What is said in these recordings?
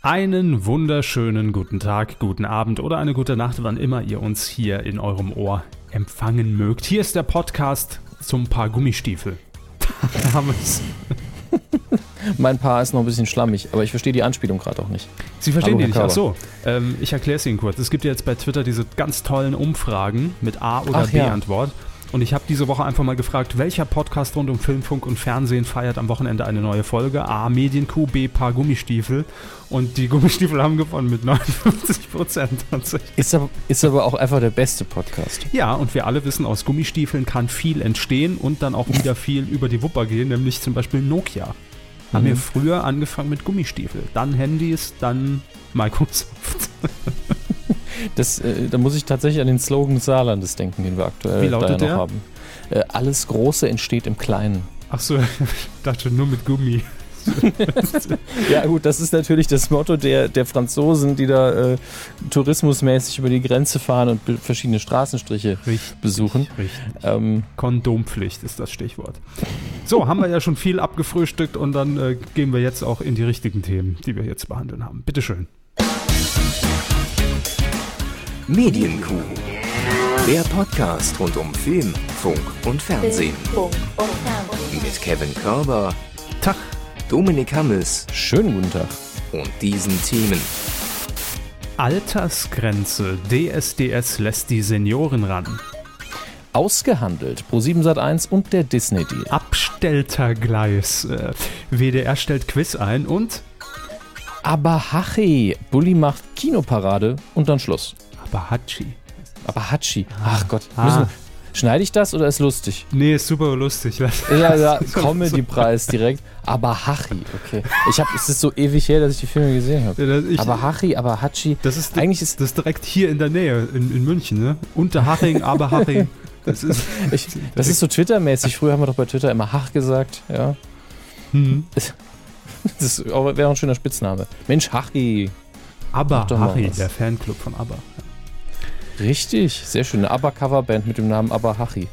Einen wunderschönen guten Tag, guten Abend oder eine gute Nacht, wann immer ihr uns hier in eurem Ohr empfangen mögt. Hier ist der Podcast zum Paar Gummistiefel. Da haben wir es. mein Paar ist noch ein bisschen schlammig, aber ich verstehe die Anspielung gerade auch nicht. Sie verstehen Hallo, die nicht? Ach so, ähm, ich erkläre es Ihnen kurz. Es gibt ja jetzt bei Twitter diese ganz tollen Umfragen mit A- oder B-Antwort. Ja. Und ich habe diese Woche einfach mal gefragt, welcher Podcast rund um Film, Funk und Fernsehen feiert am Wochenende eine neue Folge? A. Medienkuh, B. Paar Gummistiefel. Und die Gummistiefel haben gewonnen mit 59 Prozent tatsächlich. Ist aber, ist aber auch einfach der beste Podcast. Ja, und wir alle wissen, aus Gummistiefeln kann viel entstehen und dann auch wieder viel über die Wupper gehen, nämlich zum Beispiel Nokia. Haben mhm. wir früher angefangen mit Gummistiefel, dann Handys, dann Microsoft. Das, äh, da muss ich tatsächlich an den Slogan Saarlandes denken, den wir aktuell Wie lautet da der? noch haben. Äh, alles Große entsteht im Kleinen. Ach so, ich dachte nur mit Gummi. ja gut, das ist natürlich das Motto der, der Franzosen, die da äh, tourismusmäßig über die Grenze fahren und verschiedene Straßenstriche richtig, besuchen. Richtig. Ähm, Kondompflicht ist das Stichwort. So, haben wir ja schon viel abgefrühstückt und dann äh, gehen wir jetzt auch in die richtigen Themen, die wir jetzt behandeln haben. Bitteschön. Medienkuh. Der Podcast rund um Film, Funk und Fernsehen. Mit Kevin Körber, Tag, Dominik Hammes, schönen guten Tag und diesen Themen. Altersgrenze. DSDS lässt die Senioren ran. Ausgehandelt. Pro7 Sat1 und der Disney Deal. Abstelltergleis. Äh, WDR stellt Quiz ein und Abahachi. Bully macht Kinoparade und dann Schluss. Abahachi. Abahachi. Ach Gott. Ah. schneide ich das oder ist lustig? Nee, ist super lustig. Ja, ja, Comedy-Preis direkt. Abahachi, okay. Ich habe, es ist so ewig her, dass ich die Filme gesehen habe. Ja, Abahachi, Abahachi. Das ist, eigentlich ist das ist direkt hier in der Nähe, in, in München, ne? Unterhaching, Abahachi. Das ist, ich, das ist so Twitter-mäßig. Früher haben wir doch bei Twitter immer Hach gesagt, ja. Mhm. Das wäre ein schöner Spitzname. Mensch, Hachi. Aber Hachi, der Fanclub von ABBA. Richtig, sehr schön. Eine ABBA-Coverband mit dem Namen ABBA Hachi.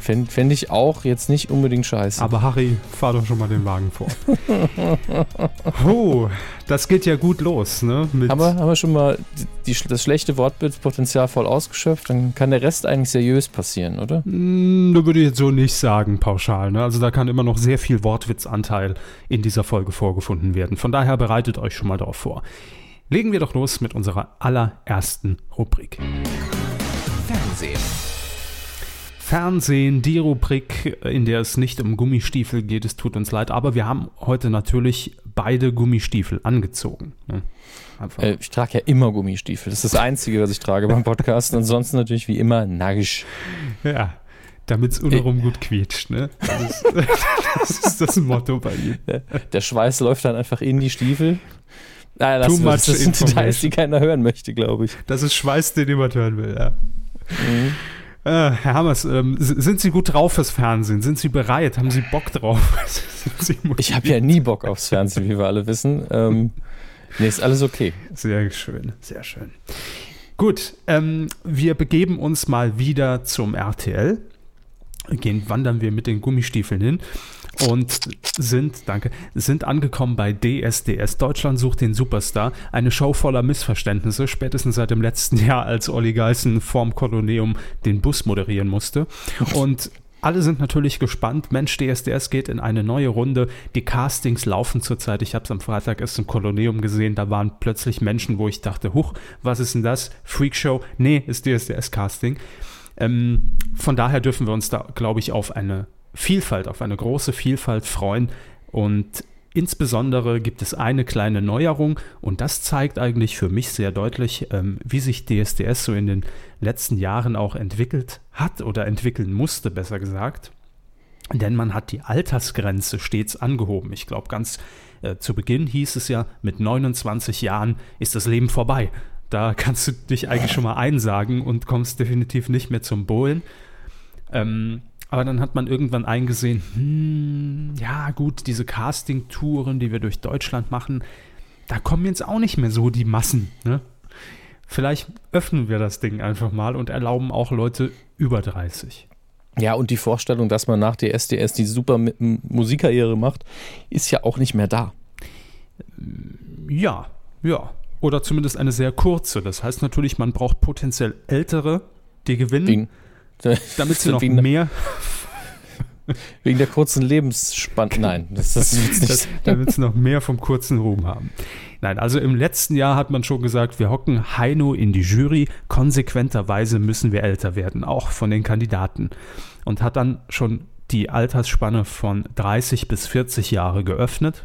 Fände fänd ich auch jetzt nicht unbedingt scheiße. Aber Harry, fahr doch schon mal den Wagen vor. oh, das geht ja gut los, ne? Haben wir, haben wir schon mal die, das schlechte Wortbildpotenzial voll ausgeschöpft? Dann kann der Rest eigentlich seriös passieren, oder? Mm, da würde ich jetzt so nicht sagen, pauschal. Ne? Also da kann immer noch sehr viel Wortwitzanteil in dieser Folge vorgefunden werden. Von daher bereitet euch schon mal darauf vor. Legen wir doch los mit unserer allerersten Rubrik. Fernsehen. Fernsehen, die Rubrik, in der es nicht um Gummistiefel geht, es tut uns leid, aber wir haben heute natürlich beide Gummistiefel angezogen. Ne? Äh, ich trage ja immer Gummistiefel. Das ist das Einzige, was ich trage beim Podcast. Ansonsten natürlich wie immer nagisch. Ja, damit es untenrum gut quietscht. Ne? Das, ist, das ist das Motto bei ihm. Der Schweiß läuft dann einfach in die Stiefel. Ah, das, Too much das sind Details, die keiner hören möchte, glaube ich. Das ist Schweiß, den niemand hören will, ja. Mhm. Äh, Herr Hammers, ähm, sind Sie gut drauf fürs Fernsehen? Sind Sie bereit? Haben Sie Bock drauf? Sie ich habe ja nie Bock aufs Fernsehen, wie wir alle wissen. Ähm, nee, ist alles okay. Sehr schön, sehr schön. Gut, ähm, wir begeben uns mal wieder zum RTL. Gehen, wandern wir mit den Gummistiefeln hin und sind, danke, sind angekommen bei DSDS. Deutschland sucht den Superstar. Eine Show voller Missverständnisse, spätestens seit dem letzten Jahr, als Olli Geißen vorm Koloneum den Bus moderieren musste. Und alle sind natürlich gespannt. Mensch, DSDS geht in eine neue Runde. Die Castings laufen zurzeit. Ich habe es am Freitag erst im Koloneum gesehen. Da waren plötzlich Menschen, wo ich dachte, huch, was ist denn das? Freakshow? Nee, ist DSDS-Casting. Ähm, von daher dürfen wir uns da, glaube ich, auf eine Vielfalt, auf eine große Vielfalt freuen. Und insbesondere gibt es eine kleine Neuerung und das zeigt eigentlich für mich sehr deutlich, ähm, wie sich DSDS so in den letzten Jahren auch entwickelt hat oder entwickeln musste, besser gesagt. Denn man hat die Altersgrenze stets angehoben. Ich glaube, ganz äh, zu Beginn hieß es ja, mit 29 Jahren ist das Leben vorbei. Da kannst du dich eigentlich schon mal einsagen und kommst definitiv nicht mehr zum Bohlen. Ähm, aber dann hat man irgendwann eingesehen, hm, ja gut, diese Casting-Touren, die wir durch Deutschland machen, da kommen jetzt auch nicht mehr so die Massen. Ne? Vielleicht öffnen wir das Ding einfach mal und erlauben auch Leute über 30. Ja, und die Vorstellung, dass man nach der SDS die super Musikkarriere macht, ist ja auch nicht mehr da. Ja, ja. Oder zumindest eine sehr kurze. Das heißt natürlich, man braucht potenziell ältere, die gewinnen, Wegen, damit sie noch mehr, wegen der kurzen Lebensspanne. Nein, das, das jetzt nicht. das, damit sie noch mehr vom kurzen Ruhm haben. Nein, also im letzten Jahr hat man schon gesagt, wir hocken Heino in die Jury. Konsequenterweise müssen wir älter werden, auch von den Kandidaten. Und hat dann schon die Altersspanne von 30 bis 40 Jahre geöffnet.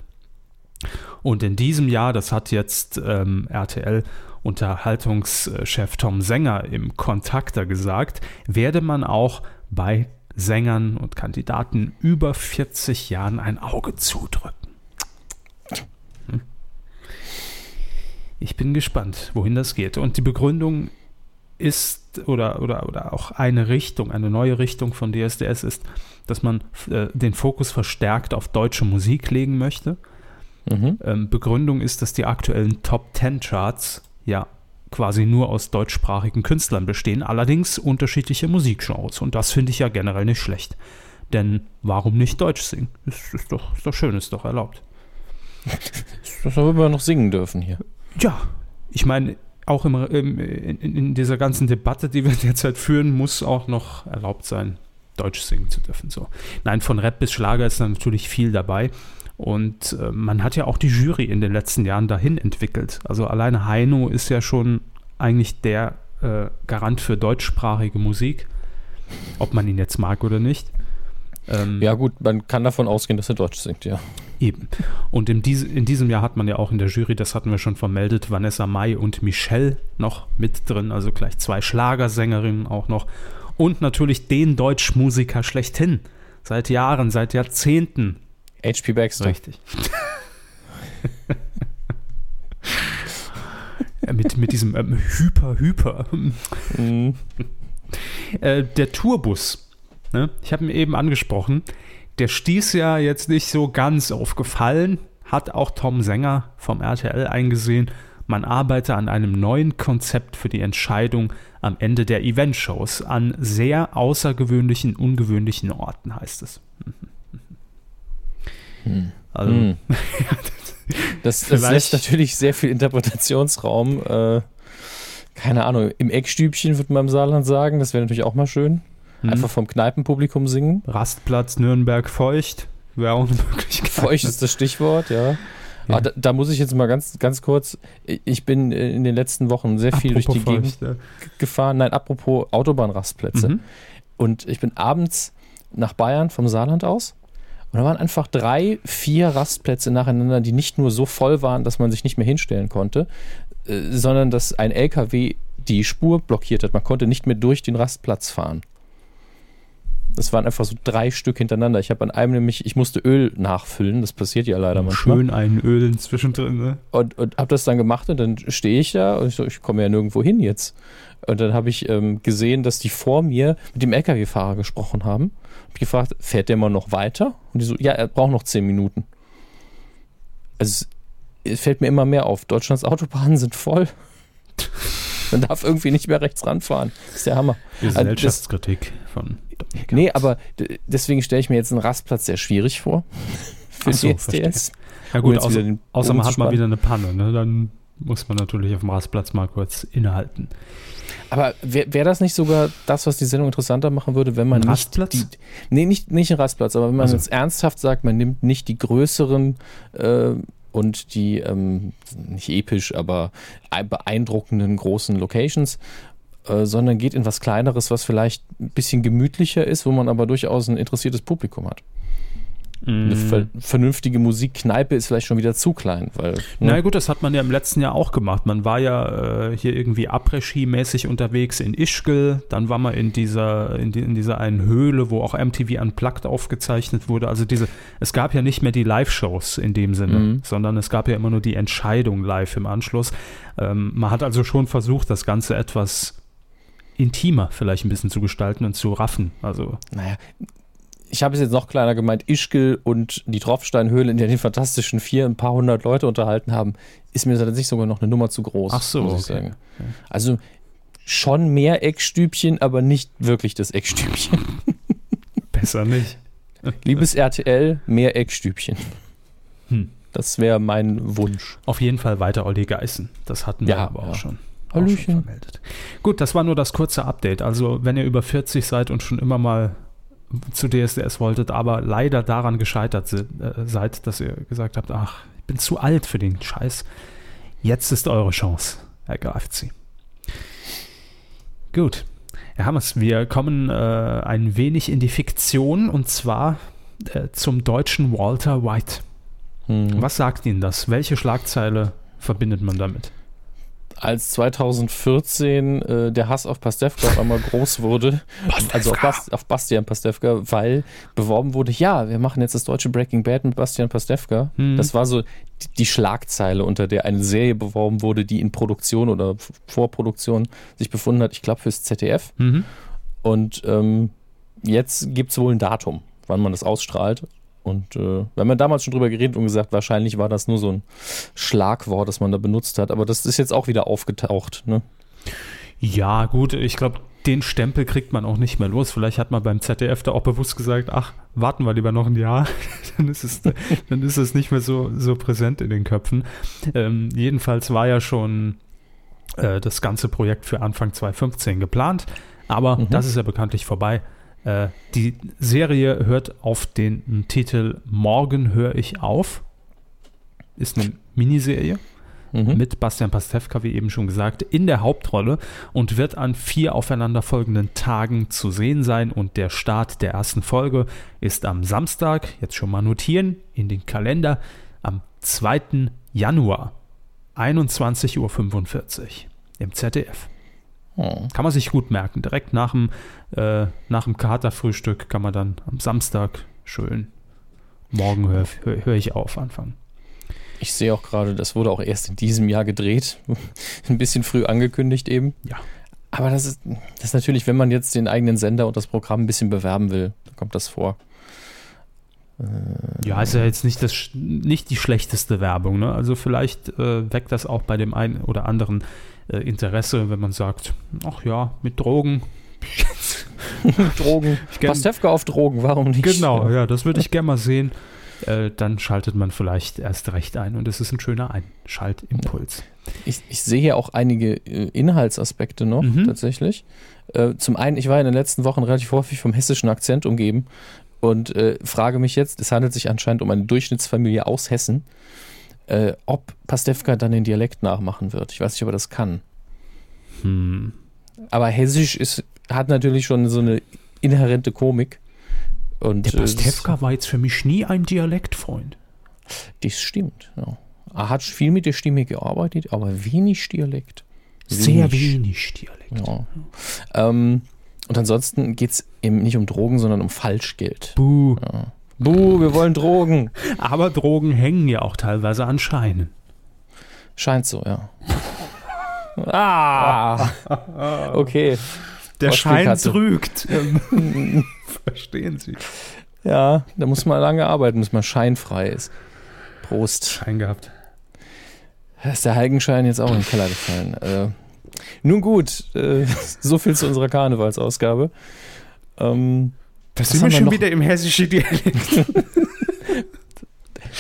Und in diesem Jahr, das hat jetzt ähm, RTL Unterhaltungschef Tom Sänger im Kontakter gesagt, werde man auch bei Sängern und Kandidaten über 40 Jahren ein Auge zudrücken. Hm. Ich bin gespannt, wohin das geht. Und die Begründung ist oder, oder, oder auch eine Richtung, eine neue Richtung von DSDS ist, dass man äh, den Fokus verstärkt auf deutsche Musik legen möchte. Mhm. Ähm, Begründung ist, dass die aktuellen Top 10 Charts ja quasi nur aus deutschsprachigen Künstlern bestehen, allerdings unterschiedliche Musikgenres. Und das finde ich ja generell nicht schlecht. Denn warum nicht Deutsch singen? Ist, ist, doch, ist doch schön, ist doch erlaubt. Das haben wir noch singen dürfen hier. Ja, ich meine, auch im, im, in, in dieser ganzen Debatte, die wir derzeit führen, muss auch noch erlaubt sein, Deutsch singen zu dürfen. So. Nein, von Rap bis Schlager ist da natürlich viel dabei. Und äh, man hat ja auch die Jury in den letzten Jahren dahin entwickelt. Also alleine Heino ist ja schon eigentlich der äh, Garant für deutschsprachige Musik, ob man ihn jetzt mag oder nicht. Ähm, Ja, gut, man kann davon ausgehen, dass er Deutsch singt, ja. Eben. Und in, diese, in diesem Jahr hat man ja auch in der Jury, das hatten wir schon vermeldet, Vanessa Mai und Michelle noch mit drin, also gleich zwei Schlagersängerinnen auch noch. Und natürlich den Deutschmusiker schlechthin. Seit Jahren, seit Jahrzehnten. HP Baxter. Richtig. Mit, mit diesem ähm, Hyper, Hyper. Mhm. Äh, der Tourbus, ne? ich habe ihn eben angesprochen, der stieß ja jetzt nicht so ganz auf Gefallen, hat auch Tom Sänger vom RTL eingesehen. Man arbeite an einem neuen Konzept für die Entscheidung am Ende der Eventshows an sehr außergewöhnlichen, ungewöhnlichen Orten, heißt es. Also, Mhm. Das, das lässt natürlich sehr viel Interpretationsraum. Äh, keine Ahnung, im Eckstübchen würde man im Saarland sagen, das wäre natürlich auch mal schön. hm. Einfach vom Kneipenpublikum singen. Rastplatz Nürnberg feucht wäre auch eine Möglichkeit. Feucht ist das Stichwort, ja. Ja. Ah, da, da muss ich jetzt mal ganz, ganz kurz, ich bin in den letzten Wochen sehr viel durch die Apropos Gegend feucht, ja. gefahren. Nein, apropos Autobahnrastplätze. Mhm. Und ich bin abends nach Bayern vom Saarland aus. Und da waren einfach drei, vier Rastplätze nacheinander, die nicht nur so voll waren, dass man sich nicht mehr hinstellen konnte, äh, sondern dass ein LKW die Spur blockiert hat. Man konnte nicht mehr durch den Rastplatz fahren. Das waren einfach so drei Stück hintereinander. Ich habe an einem nämlich, ich musste Öl nachfüllen, das passiert ja leider manchmal. Schön einölen zwischendrin. Ne? Und, und habe das dann gemacht und dann stehe ich da und ich so, ich komme ja nirgendwo hin jetzt. Und dann habe ich ähm, gesehen, dass die vor mir mit dem LKW-Fahrer gesprochen haben. Hab gefragt, fährt der mal noch weiter? Und die so, ja, er braucht noch zehn Minuten. Also es, fällt mir immer mehr auf. Deutschlands Autobahnen sind voll. Man darf irgendwie nicht mehr rechts ranfahren. Das ist der Hammer. Also Gesellschaftskritik von Dominik Nee, aber deswegen stelle ich mir jetzt einen Rastplatz sehr schwierig vor. Für Ach so, DSDS. Ja um gut, jetzt außer, außer man hat mal wieder eine Panne, ne? dann muss man natürlich auf dem Rastplatz mal kurz innehalten. Aber wäre wär das nicht sogar das, was die Sendung interessanter machen würde, wenn man Ein nicht Rastplatz? die, nee, nicht, nicht ein Rastplatz, aber wenn man Also. jetzt ernsthaft sagt, man nimmt nicht die größeren äh, und die ähm, nicht episch, aber ein- beeindruckenden großen Locations, äh, sondern geht in was kleineres, was vielleicht ein bisschen gemütlicher ist, wo man aber durchaus ein interessiertes Publikum hat. Eine Mhm. ver vernünftige Musikkneipe ist vielleicht schon wieder zu klein, weil ne, Na gut, das hat man ja im letzten Jahr auch gemacht. Man war ja äh, hier irgendwie Après-Ski-mäßig unterwegs in Ischgl, dann war man in dieser, in, die, in dieser einen Höhle, wo auch MTV Unplugged aufgezeichnet wurde. Also diese, es gab ja nicht mehr die Live-Shows in dem Sinne, Mhm. sondern es gab ja immer nur die Entscheidung live im Anschluss. Ähm, man hat also schon versucht, das Ganze etwas intimer vielleicht ein bisschen zu gestalten und zu raffen. Also Naja, ich habe es jetzt noch kleiner gemeint, Ischgl und die Tropfsteinhöhle, in der die Fantastischen Vier ein paar hundert Leute unterhalten haben, ist mir tatsächlich sogar noch eine Nummer zu groß, Ach so, muss ich okay. sagen. Also schon mehr Eckstübchen, aber nicht wirklich das Eckstübchen. besser nicht. Liebes RTL, mehr Eckstübchen. Das wäre mein Wunsch. Auf jeden Fall weiter Olli Geißen. Das hatten wir Ja, aber ja. auch schon. Auch Hallöchen. schon vermeldet. Gut, das war nur das kurze Update. Also, wenn ihr über 40 seid und schon immer mal zu DSDS wolltet, aber leider daran gescheitert se- äh, seid, dass ihr gesagt habt, ach, ich bin zu alt für den Scheiß. Jetzt ist eure Chance. Ergreift sie. Gut. Herr Hammers, wir kommen äh, ein wenig in die Fiktion und zwar äh, zum deutschen Walter White. Hm. Was sagt Ihnen das? Welche Schlagzeile verbindet man damit? Als 2014 äh, der Hass auf Pastewka auf einmal groß wurde, also auf, Bas auf Bastian Pastewka, weil beworben wurde, ja, wir machen jetzt das deutsche Breaking Bad mit Bastian Pastewka. Hm. Das war so die, die Schlagzeile, unter der eine Serie beworben wurde, die in Produktion oder Vorproduktion sich befunden hat, ich glaube fürs ZDF. Mhm. Und ähm, jetzt gibt es wohl ein Datum, wann man das ausstrahlt. Und äh, wir haben ja damals schon drüber geredet und gesagt, wahrscheinlich war das nur so ein Schlagwort, das man da benutzt hat. Aber das ist jetzt auch wieder aufgetaucht. Ne? Ja, gut, ich glaube, den Stempel kriegt man auch nicht mehr los. Vielleicht hat man beim ZDF da auch bewusst gesagt, ach, warten wir lieber noch ein Jahr. dann, ist es, dann ist es nicht mehr so, so präsent in den Köpfen. Ähm, jedenfalls war ja schon äh, das ganze Projekt für Anfang 2015 geplant. Aber Mhm. das ist ja bekanntlich vorbei. Äh, die Serie hört auf den Titel Morgen höre ich auf. Ist eine Miniserie Mhm. mit Bastian Pastewka, wie eben schon gesagt, in der Hauptrolle und wird an vier aufeinanderfolgenden Tagen zu sehen sein. Und der Start der ersten Folge ist am Samstag, jetzt schon mal notieren, in den Kalender, am 2. Januar, 21.45 Uhr im ZDF. Hm. Kann man sich gut merken. Direkt nach dem, äh, nach dem Katerfrühstück kann man dann am Samstag schön morgen höre hör, hör ich auf anfangen. Ich sehe auch gerade, das wurde auch erst in diesem Jahr gedreht. Ein bisschen früh angekündigt eben. Ja. Aber das ist, das ist natürlich, wenn man jetzt den eigenen Sender und das Programm ein bisschen bewerben will, dann kommt das vor. Ja, ist ja jetzt nicht, das, nicht die schlechteste Werbung. Ne? Also vielleicht äh, weckt das auch bei dem einen oder anderen äh, Interesse, wenn man sagt, ach ja, mit Drogen. Drogen. Ich gern- Pastewka auf Drogen, warum nicht? Genau, ja, das würde ich gerne mal sehen. Äh, dann schaltet man vielleicht erst recht ein und es ist ein schöner Einschaltimpuls. Ich, ich sehe hier auch einige äh, Inhaltsaspekte noch, Mhm. tatsächlich. Äh, zum einen, ich war in den letzten Wochen relativ häufig vom hessischen Akzent umgeben und äh, frage mich jetzt, es handelt sich anscheinend um eine Durchschnittsfamilie aus Hessen, äh, ob Pastewka dann den Dialekt nachmachen wird. Ich weiß nicht, ob er das kann. Hm. Aber Hessisch ist, hat natürlich schon so eine inhärente Komik. Und, Der äh, Pastewka war jetzt für mich nie ein Dialektfreund. Das stimmt. Ja. Er hat viel mit der Stimme gearbeitet, aber wenig Dialekt. Sehr wenig Dialekt. Ja. Ähm, und ansonsten geht es eben nicht um Drogen, sondern um Falschgeld. Buh. Ja. Buh, wir wollen Drogen. Aber Drogen hängen ja auch teilweise an Scheinen. Scheint so, ja. Ah, okay. Der Schein trügt. Verstehen Sie. Ja, da muss man lange arbeiten, bis man scheinfrei ist. Prost. Schein gehabt. Da ist der Heiligenschein jetzt auch in den Keller gefallen. Äh, nun gut, äh, so viel zu unserer Karnevalsausgabe. Ähm, Da sind wir schon wieder im hessischen Dialekt.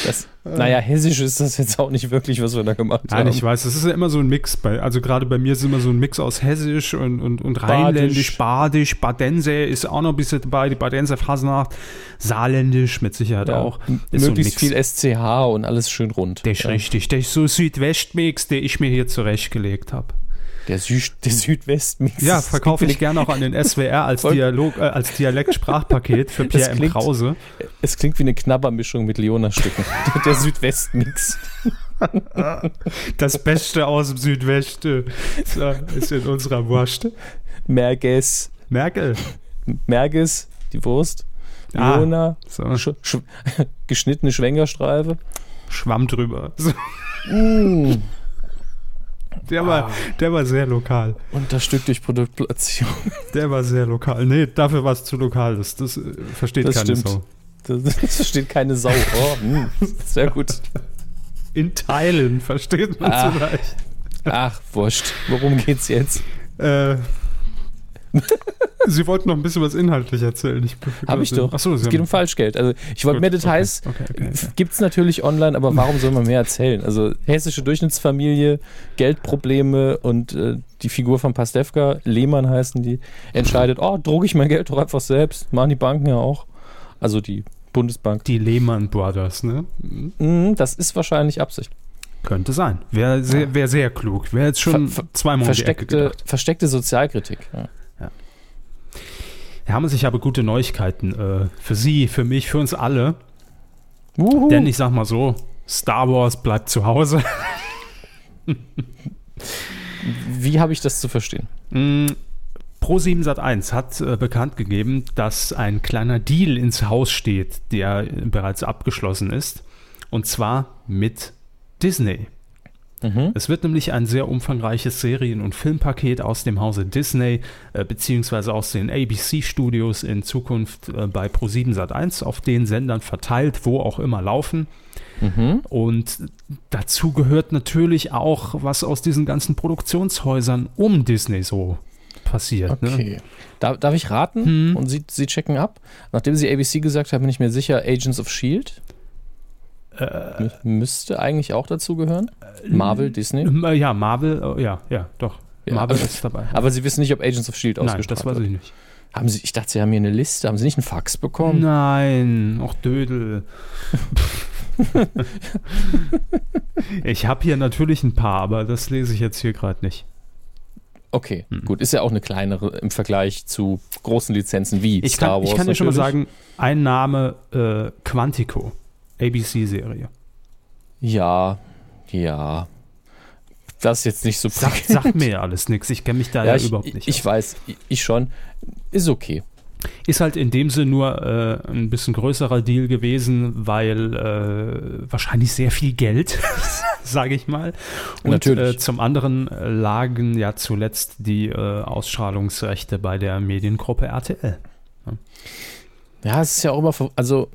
das, naja, hessisch ist das jetzt auch nicht wirklich, was wir da gemacht Nein, haben. ich weiß, das ist ja immer so ein Mix. Bei, also gerade bei mir ist immer so ein Mix aus Hessisch und, und, und Rheinländisch, Badisch, Badense ist auch noch ein bisschen dabei, die Badenser Fasnacht, Saarländisch mit Sicherheit Ja, auch. Ist so möglichst Mix. viel SCH und alles schön rund. Der ist Ja. richtig. Der ist so Südwestmix, den ich mir hier zurechtgelegt habe. Der, Süd, der Südwestmix. Ja, verkaufe ich gerne auch an den SWR als, Dialog, äh, als Dialekt-Sprachpaket für Pierre M. klingt- Krause. wie eine- Es klingt wie eine Knabbermischung mit Leona-Stücken. der Südwestmix. Das Beste aus dem Südwesten so, ist in unserer Wurst. Merges. Merkel. Merges, die Wurst. Ah. Leona. So, Sch sch geschnittene Schwengerstreife. Schwamm drüber. So, Mm. Der, war, der war sehr lokal. Und das Stück durch Produktplatzierung. Der war sehr lokal. Nee, dafür war es zu lokal. Das, das äh, versteht Das keine stimmt. Sau. Das, das steht keine Sau. Oh, mm. Sehr gut. In Teilen versteht man Ah. vielleicht. Ach, wurscht. Worum geht's jetzt? Äh, Sie wollten noch ein bisschen was inhaltlich erzählen. Habe ich doch. Achso, es geht um Falschgeld. Also ich wollte mehr Details. okay, okay, okay. Gibt es natürlich online, aber warum soll man mehr erzählen? Also hessische Durchschnittsfamilie, Geldprobleme und äh, die Figur von Pastewka, Lehmann heißen die, entscheidet, oh, drucke ich mein Geld doch einfach selbst. Machen die Banken ja auch. Also die Bundesbank. Die Lehman Brothers, ne? Mhm, das ist wahrscheinlich Absicht. Könnte sein. Wäre sehr, wär sehr klug. Wäre jetzt schon Ver- ver- zweimal Versteckte, versteckte Sozialkritik. Ja. Herr Hammes, ich habe gute Neuigkeiten äh, für Sie, für mich, für uns alle. Wuhu. Denn ich sag mal so, Star Wars bleibt zu Hause. Wie habe ich das zu verstehen? Mm, Pro7 Sat1 hat äh, bekannt gegeben, dass ein kleiner Deal ins Haus steht, der bereits abgeschlossen ist. Und zwar mit Disney. Mhm. Es wird nämlich ein sehr umfangreiches Serien- und Filmpaket aus dem Hause Disney äh, beziehungsweise aus den ABC-Studios in Zukunft äh, bei Pro7 Sat1 auf den Sendern verteilt, wo auch immer laufen. Mhm. Und dazu gehört natürlich auch, was aus diesen ganzen Produktionshäusern um Disney so passiert. Ne? Okay. Darf, darf ich raten? Hm. Und Sie, Sie checken ab? Nachdem Sie ABC gesagt haben, bin ich mir sicher, Agents of Shield Mü- müsste eigentlich auch dazu gehören. Marvel, Disney. Äh, Ja, Marvel, äh, ja, ja, doch. Ja, Marvel aber- ist dabei. Aber Sie wissen nicht, ob Agents of Shield Nein, ausgestrahlt das weiß wird. ich nicht. Haben Sie, ich dachte, Sie haben hier eine Liste. Haben Sie nicht einen Fax bekommen? Nein, auch Dödel. ich habe hier natürlich ein paar, aber das lese ich jetzt hier gerade nicht. Okay, Hm. gut. Ist ja auch eine kleinere im Vergleich zu großen Lizenzen wie Ich Star kann, Wars. ich kann dir schon mal sagen, ein Name, äh, Quantico, ABC-Serie. Ja, ja. Das ist jetzt nicht so Sagt, sagt mir ja alles nichts, ich kenne mich da ja, ja, ich, überhaupt nicht. Ich weiß, ich- schon. Ist okay. Ist halt in dem Sinne nur äh, ein bisschen größerer Deal gewesen, weil äh, wahrscheinlich sehr viel Geld, sage ich mal. Und Natürlich. Äh, zum anderen äh, lagen ja zuletzt die äh, Ausstrahlungsrechte bei der Mediengruppe RTL. Ja, es ist ja auch immer, also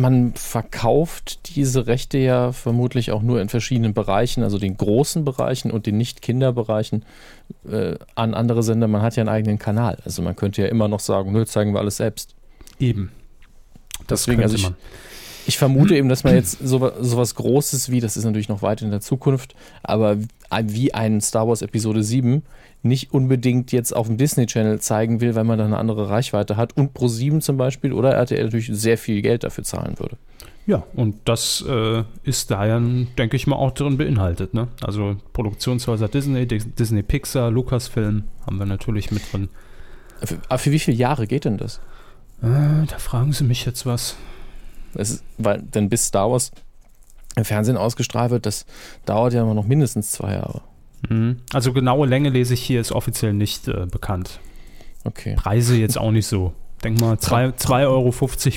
man verkauft diese Rechte ja vermutlich auch nur in verschiedenen Bereichen, also den großen Bereichen und den Nicht-Kinder-Bereichen äh, an andere Sender. Man hat ja einen eigenen Kanal. Also man könnte ja immer noch sagen, nö, zeigen wir alles selbst. Eben. Das Deswegen, also ich, ich vermute eben, dass man jetzt so, sowas Großes wie, das ist natürlich noch weit in der Zukunft, aber wie ein Star Wars Episode 7 nicht unbedingt jetzt auf dem Disney Channel zeigen will, weil man da eine andere Reichweite hat und Pro 7 zum Beispiel oder RTL natürlich sehr viel Geld dafür zahlen würde. Ja, und das äh, ist da ja, denke ich mal, auch drin beinhaltet. Ne? Also Produktionshäuser Disney, Dis- Disney Pixar, Lucasfilm haben wir natürlich mit drin. Für, aber für wie viele Jahre geht denn das? Äh, da fragen Sie mich jetzt was. Ist, weil, denn bis Star Wars im Fernsehen ausgestrahlt wird, das dauert ja immer noch mindestens zwei Jahre. Mhm. Also genaue Länge lese ich hier, ist offiziell nicht äh, bekannt. Okay. Preise jetzt auch nicht so. Denk mal 2,50 Euro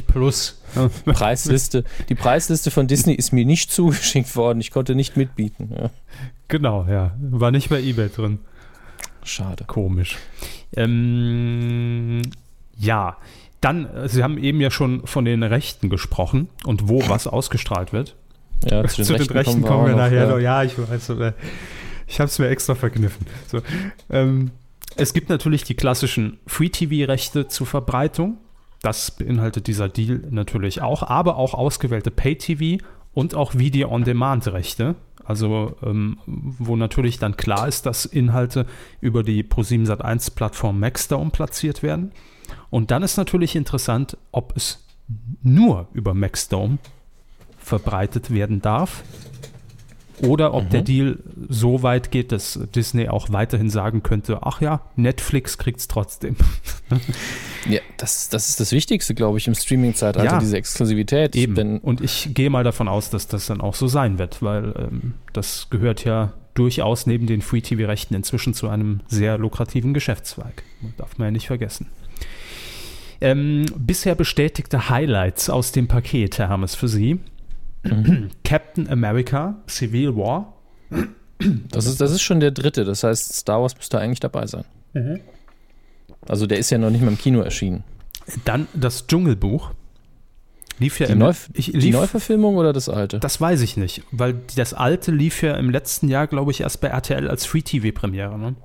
plus. Ja. Preisliste. Die Preisliste von Disney ist mir nicht zugeschickt worden. Ich konnte nicht mitbieten. Ja. Genau, ja. War nicht bei eBay drin. Schade. Komisch. Ähm, ja, dann, äh, Sie haben eben ja schon von den Rechten gesprochen und wo was ausgestrahlt wird. Ja, Zu den Rechten auch kommen wir noch, nachher ja. noch. Ja, ich weiß. aber Ich habe es mir extra verkniffen. So, ähm, es gibt natürlich die klassischen Free-TV-Rechte zur Verbreitung. Das beinhaltet dieser Deal natürlich auch, aber auch ausgewählte Pay-TV und auch Video-on-Demand-Rechte. Also, ähm, wo natürlich dann klar ist, dass Inhalte über die Pro7 Sat1-Plattform Maxdome platziert werden. Und dann ist natürlich interessant, ob es nur über Maxdome verbreitet werden darf oder ob Mhm. der Deal so weit geht, dass Disney auch weiterhin sagen könnte, ach ja, Netflix kriegt es trotzdem. Ja, das, das ist das Wichtigste, glaube ich, im Streaming-Zeitalter, Ja. diese Exklusivität. Denn, Und ich gehe mal davon aus, dass das dann auch so sein wird, weil ähm, das gehört ja durchaus neben den Free-TV-Rechten inzwischen zu einem sehr lukrativen Geschäftszweig. Darf man ja nicht vergessen. Ähm, bisher bestätigte Highlights aus dem Paket, Herr Hammes, für Sie. Mhm. Captain America, Civil War. das, ist, das ist schon der dritte. Das heißt, Star Wars müsste eigentlich dabei sein. Also der ist ja noch nicht mal im Kino erschienen. Dann das Dschungelbuch. Lief ja Die, im, Neuf ich, die lief, Neuverfilmung oder das alte? Das weiß ich nicht, weil das alte lief ja im letzten Jahr, glaube ich, erst bei RTL als Free-TV-Premiere. Ne?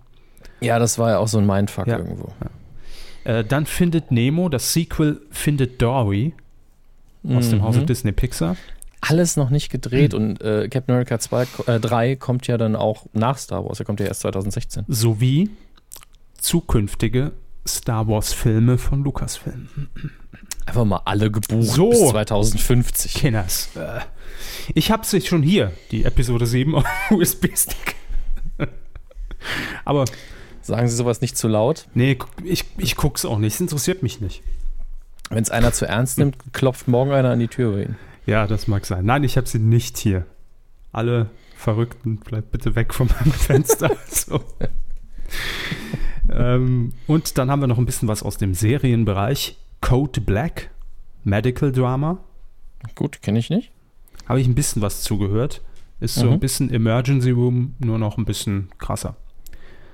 ja, das war ja auch so ein Mindfuck Ja. irgendwo. Äh, dann findet Nemo, das Sequel findet Dory aus dem Hause Mhm. Disney Pixar. Alles noch nicht gedreht und äh, Captain America 2, äh, 3 kommt ja dann auch nach Star Wars. Er kommt ja erst 2016. sowie zukünftige Star Wars Filme von Lucasfilm. Einfach mal alle gebucht So. bis 2050. Kenners. Äh, Ich habe sie schon hier, die Episode 7 auf USB-Stick. Aber Sagen Sie sowas nicht zu laut. nee, ich, ich guck's auch nicht. Es interessiert mich nicht. Wenn es einer zu ernst nimmt, klopft morgen einer an die Tür bei Ihnen. Ja, das mag sein. Nein, ich habe sie nicht hier. Alle Verrückten, bleibt bitte weg von meinem Fenster. so. ähm, und dann haben wir noch ein bisschen was aus dem Serienbereich. Code Black, Medical Drama. Gut, kenne ich nicht. Habe ich ein bisschen was zugehört. Ist so Mhm. ein bisschen Emergency Room, nur noch ein bisschen krasser.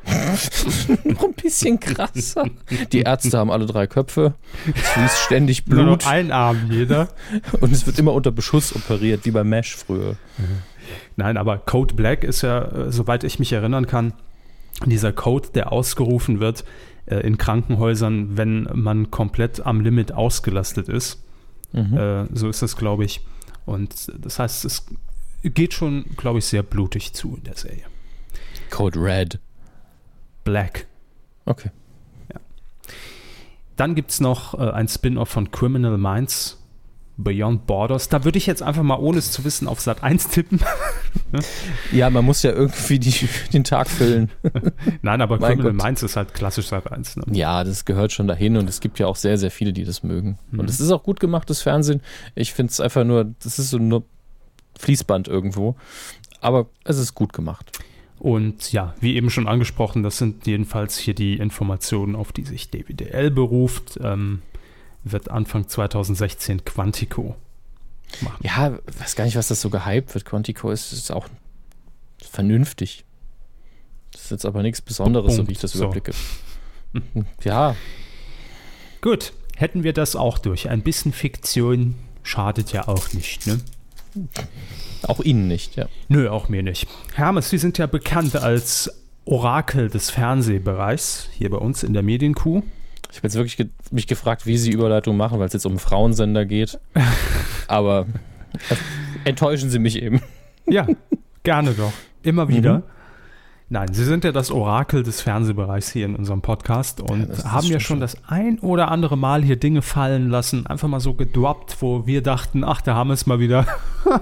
Noch ein bisschen krasser. Die Ärzte haben alle drei Köpfe. Es fließt ständig Nur Blut noch ein Arm jeder. und es wird immer unter Beschuss operiert, wie bei Mesh früher. Nein, aber Code Black ist ja, äh, soweit ich mich erinnern kann, dieser Code, der ausgerufen wird äh, in Krankenhäusern, wenn man komplett am Limit ausgelastet ist. Mhm. Äh, so ist das, glaube ich. Und das heißt, es geht schon, glaube ich, sehr blutig zu in der Serie. Code Red. Black. Okay. Dann gibt es noch äh, ein Spin-off von Criminal Minds, Beyond Borders. Da würde ich jetzt einfach mal, ohne es zu wissen, auf Sat 1 tippen. Ja, man muss ja irgendwie die, den Tag füllen. Nein, aber Mein Criminal Gott. Minds ist halt klassisch Sat 1. Ne? Ja, das gehört schon dahin und es gibt ja auch sehr, sehr viele, die das mögen. Mhm. Und es ist auch gut gemachtes Fernsehen. Ich finde es einfach nur, das ist so nur Fließband irgendwo. Aber es ist gut gemacht. Und ja, wie eben schon angesprochen, das sind jedenfalls hier die Informationen, auf die sich DWDL beruft. Ähm, wird Anfang 2016 Quantico machen. Ja, weiß gar nicht, was das so gehypt wird. Quantico ist, ist auch vernünftig. Das ist jetzt aber nichts Besonderes, so Punkt. wie ich das So. überblicke. Ja, Gut, hätten wir das auch durch. Ein bisschen Fiktion schadet ja auch nicht, ne? Auch Ihnen nicht, ja. Nö, auch mir nicht. Hermes, Sie sind ja bekannt als Orakel des Fernsehbereichs hier bei uns in der Medienkuh. Ich habe jetzt wirklich ge mich gefragt, wie Sie Überleitung machen, weil es jetzt um Frauensender geht. Aber enttäuschen Sie mich eben. Ja, gerne doch. Immer wieder. Mhm. Nein, Sie sind ja das Orakel des Fernsehbereichs hier in unserem Podcast und Ja, haben ja schon das ein oder andere Mal hier Dinge fallen lassen, einfach mal so gedroppt, wo wir dachten, ach, da haben wir es mal wieder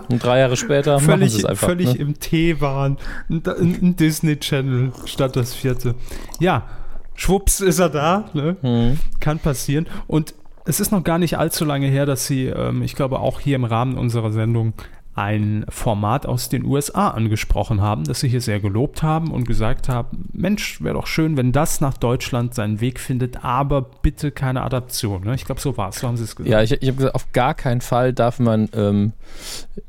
Und drei Jahre später machen völlig, es einfach. völlig ne? im Tee waren. Ein, ein, Disney Channel statt das vierte. Ja, schwupps ist er da. Ne? Hm. Kann passieren. Und es ist noch gar nicht allzu lange her, dass sie, ähm, ich glaube, auch hier im Rahmen unserer Sendung ein Format aus den USA angesprochen haben, das sie hier sehr gelobt haben und gesagt haben, Mensch, wäre doch schön, wenn das nach Deutschland seinen Weg findet, aber bitte keine Adaption. Ne? Ich glaube, so war es, so haben sie es gesagt. Ja, ich, ich habe gesagt, auf gar keinen Fall darf man ähm,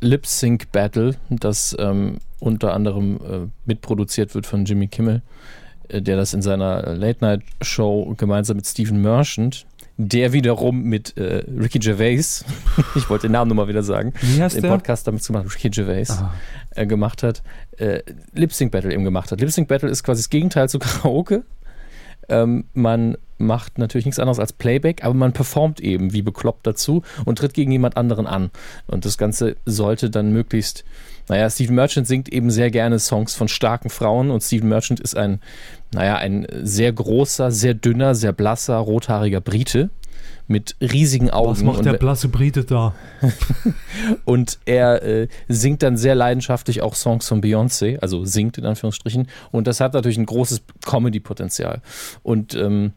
Lip Sync Battle, das ähm, unter anderem äh, mitproduziert wird von Jimmy Kimmel, äh, der das in seiner Late Night Show gemeinsam mit Stephen Merchant, der wiederum mit äh, Ricky Gervais, ich wollte den Namen nochmal wieder sagen, den? Podcast damit gemacht, Ricky Gervais, Ah. äh, gemacht hat, äh, Lip Sync Battle eben gemacht hat. Lip Sync Battle ist quasi das Gegenteil zu Karaoke. Ähm, man macht natürlich nichts anderes als Playback, aber man performt eben wie bekloppt dazu und tritt gegen jemand anderen an. Und das Ganze sollte dann möglichst, naja, Stephen Merchant singt eben sehr gerne Songs von starken Frauen und Stephen Merchant ist ein, naja, ein sehr großer, sehr dünner, sehr blasser, rothaariger Brite mit riesigen Augen. Was macht und der blasse Brite da? und er äh, singt dann sehr leidenschaftlich auch Songs von Beyoncé, also singt in Anführungsstrichen. Und das hat natürlich ein großes Comedy-Potenzial. Und ähm,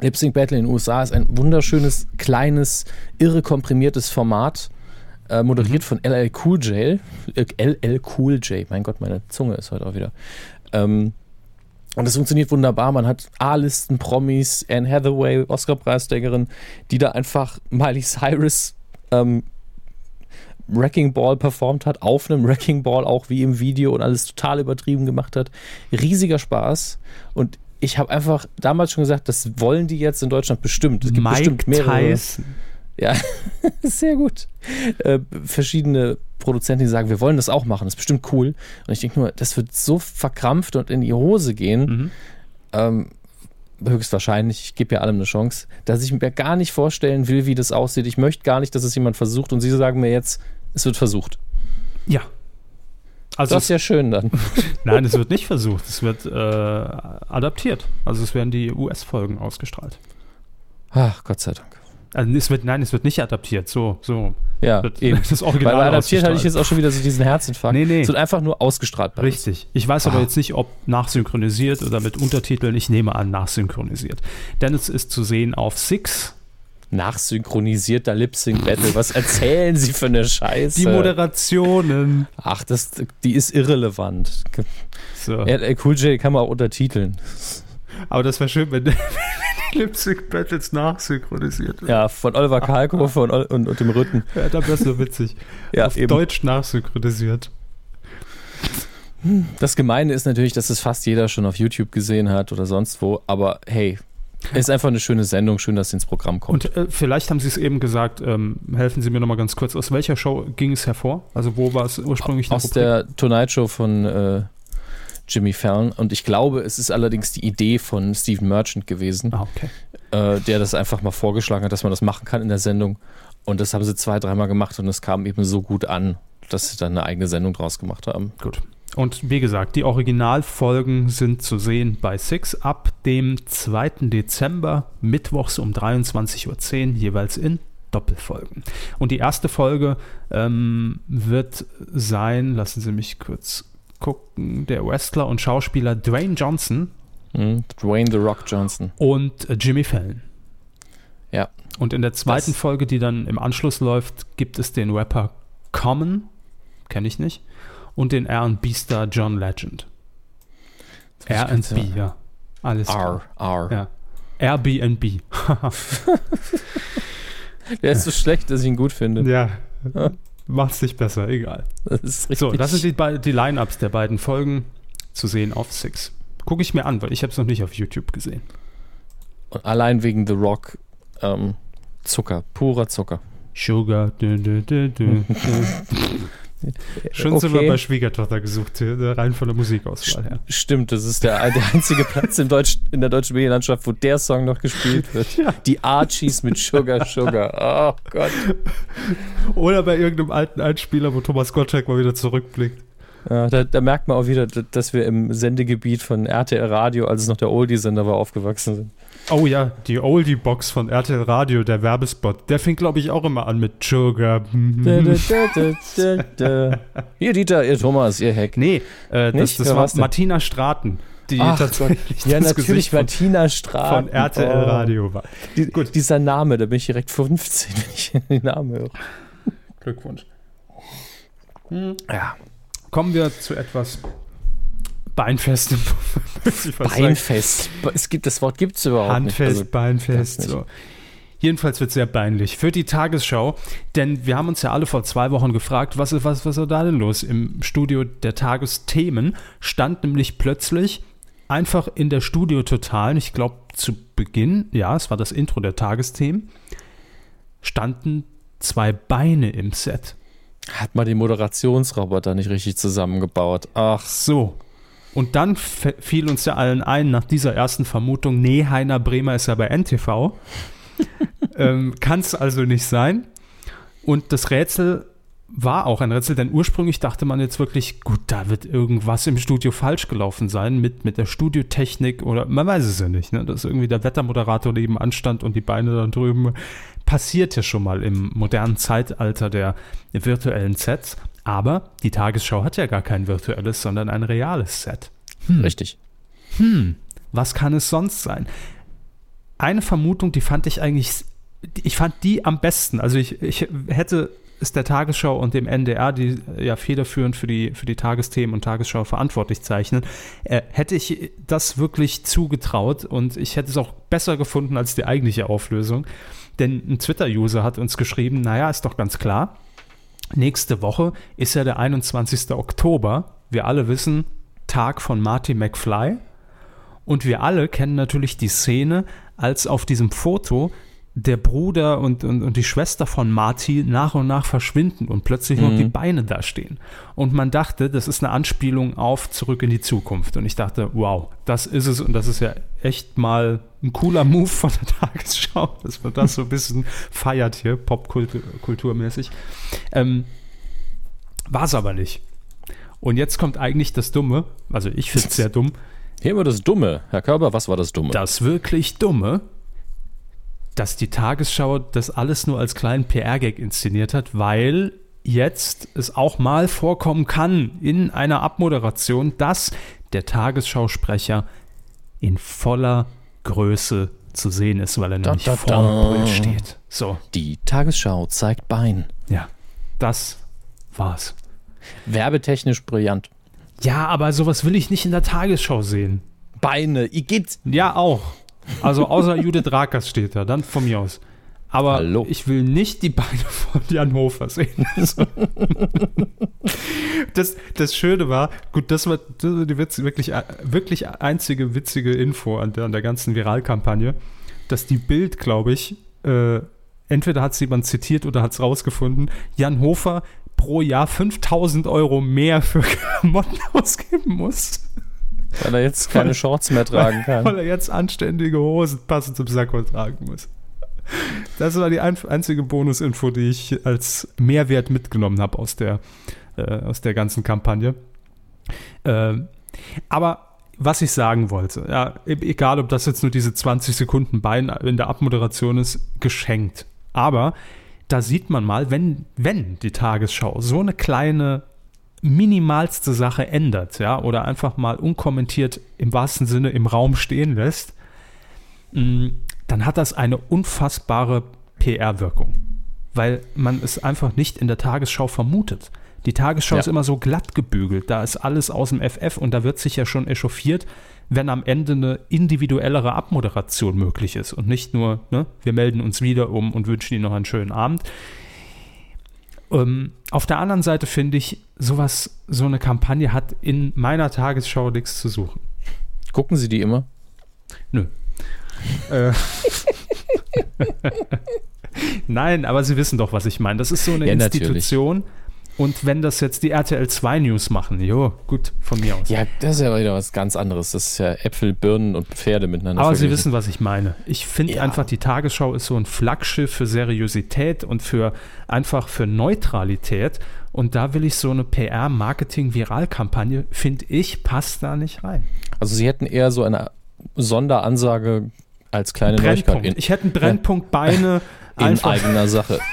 Lip Sync Battle in den USA ist ein wunderschönes, kleines, irre komprimiertes Format, äh, moderiert von LL Cool J. Äh, LL Cool J, mein Gott, meine Zunge ist heute auch wieder. Ähm, und es funktioniert wunderbar. Man hat A-Listen, Promis, Anne Hathaway, Oscar-Preisträgerin, die da einfach Miley Cyrus ähm, Wrecking Ball performt hat, auf einem Wrecking Ball, auch wie im Video und alles total übertrieben gemacht hat. Riesiger Spaß. Und ich habe einfach damals schon gesagt, das wollen die jetzt in Deutschland bestimmt. Es gibt bestimmt Mike mehrere. Tyson. Ja, sehr gut. Äh, verschiedene Produzenten, die sagen, wir wollen das auch machen, das ist bestimmt cool. Und ich denke nur, das wird so verkrampft und in die Hose gehen. Mhm. Ähm, höchstwahrscheinlich, ich gebe ja allem eine Chance, dass ich mir gar nicht vorstellen will, wie das aussieht. Ich möchte gar nicht, dass es jemand versucht und Sie sagen mir jetzt, es wird versucht. Ja. Also das ist ja schön dann. Nein, es wird nicht versucht, es wird äh, adaptiert. Also es werden die US-Folgen ausgestrahlt. Ach, Gott sei Dank. Also es wird, nein, es wird nicht adaptiert. So, so. Ja, wird eben. Das Original Weil adaptiert hatte ich jetzt auch schon wieder so diesen Herzinfarkt. Nee, nee. Es wird einfach nur ausgestrahlt. Richtig. Ich weiß aber Ah. jetzt nicht, ob nachsynchronisiert oder mit Untertiteln. Ich nehme an, nachsynchronisiert. Denn es ist zu sehen auf Six. Nachsynchronisierter Lip-Sync-Battle. Was erzählen Sie für eine Scheiße? Die Moderationen. Ach, das, die ist irrelevant. So. Ja, Cool J kann man auch untertiteln. Aber das wäre schön, wenn, wenn die Lip-Sync-Battles nachsynchronisiert werden. Ja, von Oliver Kalkofe und, Ol- und, und dem Rütten. Ja, dann wäre es so witzig. Ja, auf eben. Deutsch nachsynchronisiert. Das Gemeine ist natürlich, dass es fast jeder schon auf YouTube gesehen hat oder sonst wo. Aber hey, es ist einfach eine schöne Sendung. Schön, dass sie ins Programm kommt. Und äh, vielleicht haben Sie es eben gesagt, ähm, helfen Sie mir nochmal ganz kurz, aus welcher Show ging es hervor? Also wo war es ursprünglich? Aus der Tonight Show von äh, Jimmy Fallon. Und ich glaube, es ist allerdings die Idee von Stephen Merchant gewesen, Ah, okay. äh, der das einfach mal vorgeschlagen hat, dass man das machen kann in der Sendung. Und das haben sie zwei, dreimal gemacht und es kam eben so gut an, dass sie dann eine eigene Sendung draus gemacht haben. Gut. Und wie gesagt, die Originalfolgen sind zu sehen bei Six ab dem 2. Dezember, mittwochs um 23.10 Uhr, jeweils in Doppelfolgen. Und die erste Folge ähm, wird sein, lassen Sie mich kurz gucken, der Wrestler und Schauspieler Dwayne Johnson Hm? Dwayne The Rock Johnson. und äh, Jimmy Fallon. Ja. Und in der zweiten Das- Folge, die dann im Anschluss läuft, gibt es den Rapper Common, kenne ich nicht, und den R&B-Star John Legend. R&B, ja. Alles R, klar. R. Ja. Airbnb. Der ist so schlecht, dass ich ihn gut finde. ja. Macht's nicht besser, egal. Das. So, das sind die, die Line-Ups der beiden Folgen zu sehen auf Six. Gucke ich mir an, weil ich habe es noch nicht auf YouTube gesehen. Und allein wegen The Rock ähm, Zucker, purer Zucker. Sugar. Dü, dü, dü, Schon sind wir Okay. bei Schwiegertochter gesucht, hier, rein von der Musikauswahl her. Stimmt, das ist der, der einzige Platz im Deutsch, in der deutschen Medienlandschaft, wo der Song noch gespielt wird. Ja. Die Archies mit Sugar Sugar. Oh Gott. Oder bei irgendeinem alten Einspieler, wo Thomas Gottschalk mal wieder zurückblickt. Ja, da, da merkt man auch wieder, dass wir im Sendegebiet von RTL Radio, als es noch der Oldie-Sender war, aufgewachsen sind. Oh ja, die Oldie-Box von RTL Radio, der Werbespot, der fing, glaube ich, auch immer an mit Sugar. Ihr Dieter, ihr Thomas, ihr Heck. Nee, äh, das, das war? Martina Straten, die Ach tatsächlich Ja, natürlich Gesicht Martina Straten. von RTL Oh. Radio war. Die, Dieser Name, da bin ich direkt 15, wenn ich den Namen höre. Glückwunsch. Ja, Kommen wir zu etwas Sagen. Beinfest. Es gibt, das Wort gibt es überhaupt Handfest, nicht. Also, Beinfest. So. Jedenfalls wird es sehr peinlich für die Tagesschau, denn wir haben uns ja alle vor zwei Wochen gefragt, was, ist- was, was ist da denn los? Im Studio der Tagesthemen stand nämlich plötzlich einfach in der Studio Totalen, ich glaube zu Beginn, ja, es war das Intro der Tagesthemen, standen zwei Beine im Set. hat man den Moderationsroboter nicht richtig zusammengebaut. Ach, So. Und dann fiel uns ja allen ein, nach dieser ersten Vermutung, nee, Heiner Bremer ist ja bei NTV. ähm, Kann es also nicht sein. Und das Rätsel war auch ein Rätsel, denn ursprünglich dachte man jetzt wirklich, gut, da wird irgendwas im Studio falsch gelaufen sein mit, mit der Studiotechnik oder man weiß es ja nicht, ne? dass irgendwie der Wettermoderator nebenan stand und die Beine dann drüben. Passiert ja schon mal im modernen Zeitalter der virtuellen Sets. Aber die Tagesschau hat ja gar kein virtuelles, sondern ein reales Set. richtig. Hm, was kann es sonst sein? Eine Vermutung, die fand ich eigentlich, ich fand die am besten. Also ich, ich hätte es der Tagesschau und dem NDR, die ja federführend für die, für die Tagesthemen und Tagesschau verantwortlich zeichnen, äh, hätte ich das wirklich zugetraut und ich hätte es auch besser gefunden als die eigentliche Auflösung. Denn ein Twitter-User hat uns geschrieben, naja, ist doch ganz klar, nächste Woche ist ja der 21. Oktober. Wir alle wissen, Tag von Marty McFly. Und wir alle kennen natürlich die Szene, als auf diesem Foto der Bruder und, und, und die Schwester von Marty nach und nach verschwinden und plötzlich noch Mhm. die Beine da stehen. Und man dachte, das ist eine Anspielung auf Zurück in die Zukunft. Und ich dachte, wow, das ist es und das ist ja echt mal ein cooler Move von der Tagesschau, dass man das so ein bisschen feiert hier, popkulturmäßig. Ähm, War es aber nicht. Und jetzt kommt eigentlich das Dumme, also ich finde es sehr dumm, Hier immer das Dumme. Herr Körber, was war das Dumme? das wirklich Dumme, dass die Tagesschau das alles nur als kleinen PR-Gag inszeniert hat, weil jetzt es auch mal vorkommen kann in einer Abmoderation, dass der Tagesschausprecher in voller Größe zu sehen ist, weil er Da, nämlich da, da. Pult steht. So, Die Tagesschau zeigt Bein. ja, das war's. Werbetechnisch brillant. Ja, aber sowas will ich nicht in der Tagesschau sehen. Beine, Igitt. Ja, auch. Also außer Judith Rakers steht da, dann von mir aus. Aber Hallo. ich will nicht die Beine von Jan Hofer sehen. Das, das Schöne war, gut, das war, das war die Witz, wirklich, wirklich einzige witzige Info an der, an der ganzen Viralkampagne, dass die Bild, glaube ich, äh, entweder hat es jemand zitiert oder hat es rausgefunden, Jan Hofer pro Jahr 5000 Euro mehr für Klamotten ausgeben muss. Weil er jetzt keine Shorts mehr tragen Weil kann. er jetzt anständige Hosen passend zum Sakko tragen muss. Das war die ein einzige Bonusinfo, die ich als Mehrwert mitgenommen habe aus der, äh, aus der ganzen Kampagne. Ähm, aber was ich sagen wollte, ja, e- egal ob das jetzt nur diese 20 Sekunden Bein in der Abmoderation ist, geschenkt. Aber da sieht man mal, wenn, wenn die Tagesschau so eine kleine minimalste Sache ändert, ja, oder einfach mal unkommentiert im wahrsten Sinne im Raum stehen lässt, mh, dann hat das eine unfassbare PR-Wirkung, weil man es einfach nicht in der Tagesschau vermutet. Die Tagesschau Ja. ist immer so glatt gebügelt, da ist alles aus dem FF und da wird sich ja schon echauffiert, wenn am Ende eine individuellere Abmoderation möglich ist und nicht nur, ne, wir melden uns wieder um und wünschen Ihnen noch einen schönen Abend. Ähm, auf der anderen Seite finde ich, sowas, so eine Kampagne hat in meiner Tagesschau nichts zu suchen. Gucken Sie die immer? Nö. äh. Nein, aber Sie wissen doch, was ich meine. Das ist so eine Ja, natürlich. Und wenn das jetzt die RTL 2 News machen, jo, gut, von mir aus. Ja, das ist ja wieder was ganz anderes. Das ist ja Äpfel, Birnen und Pferde miteinander. Aber Sie verglichen. wissen, was ich meine. Ich finde Ja. einfach, die Tagesschau ist so ein Flaggschiff für Seriosität und für einfach für Neutralität. Und da will ich so eine PR-Marketing-Viralkampagne, finde ich, passt da nicht rein. Also Sie hätten eher so eine Sonderansage als kleine Neuigkeit Brennpunkt. in, ich hätte einen Brennpunkt Beine in einfach. eigener Sache.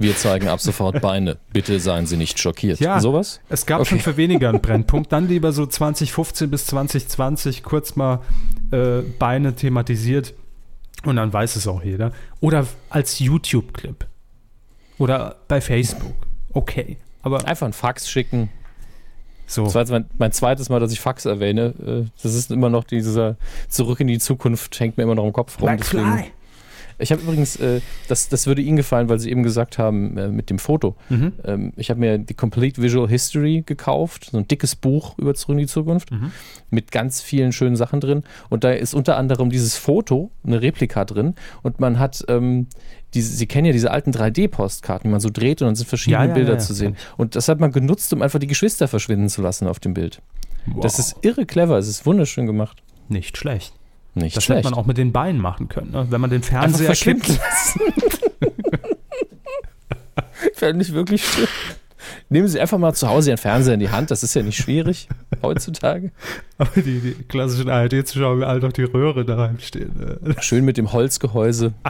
Wir zeigen ab sofort Beine. Bitte seien Sie nicht schockiert. Ja. Sowas? Es gab Okay. schon für weniger einen Brennpunkt. Dann lieber so 2015 bis 2020 kurz mal äh, Beine thematisiert und dann weiß es auch jeder. Oder als YouTube-Clip. Oder bei Facebook. Okay. Aber Einfach ein Fax schicken. so. Das war jetzt mein, mein zweites Mal, dass ich Fax erwähne. Äh, Das ist immer noch dieser Zurück in die Zukunft, hängt mir immer noch im Kopf rum. Deswegen- McFly. Ich habe übrigens, äh, das, das würde Ihnen gefallen, weil Sie eben gesagt haben, äh, mit dem Foto. Mhm. Ähm, ich habe mir die Complete Visual History gekauft, so ein dickes Buch über Zurück in die Zukunft, Mhm. mit ganz vielen schönen Sachen drin. Und da ist unter anderem dieses Foto, eine Replika drin. Und man hat, ähm, diese, Sie kennen ja diese alten 3D-Postkarten, die man so dreht und dann sind verschiedene Ja, ja, Bilder ja, zu sehen. Und das hat man genutzt, um einfach die Geschwister verschwinden zu lassen auf dem Bild. Das Wow. ist irre clever, es ist wunderschön gemacht. nicht schlecht. Nicht Das schlecht. hätte man auch mit den Beinen machen können. Ne? Wenn man den Fernseher kippt. lassen. Fände ich wirklich schön. Nehmen Sie einfach mal zu Hause Ihren Fernseher in die Hand, das ist ja nicht schwierig heutzutage. Aber die, die klassischen ARD-Zuschauer all doch die Röhre da reinstehen. Ne? Schön mit dem Holzgehäuse.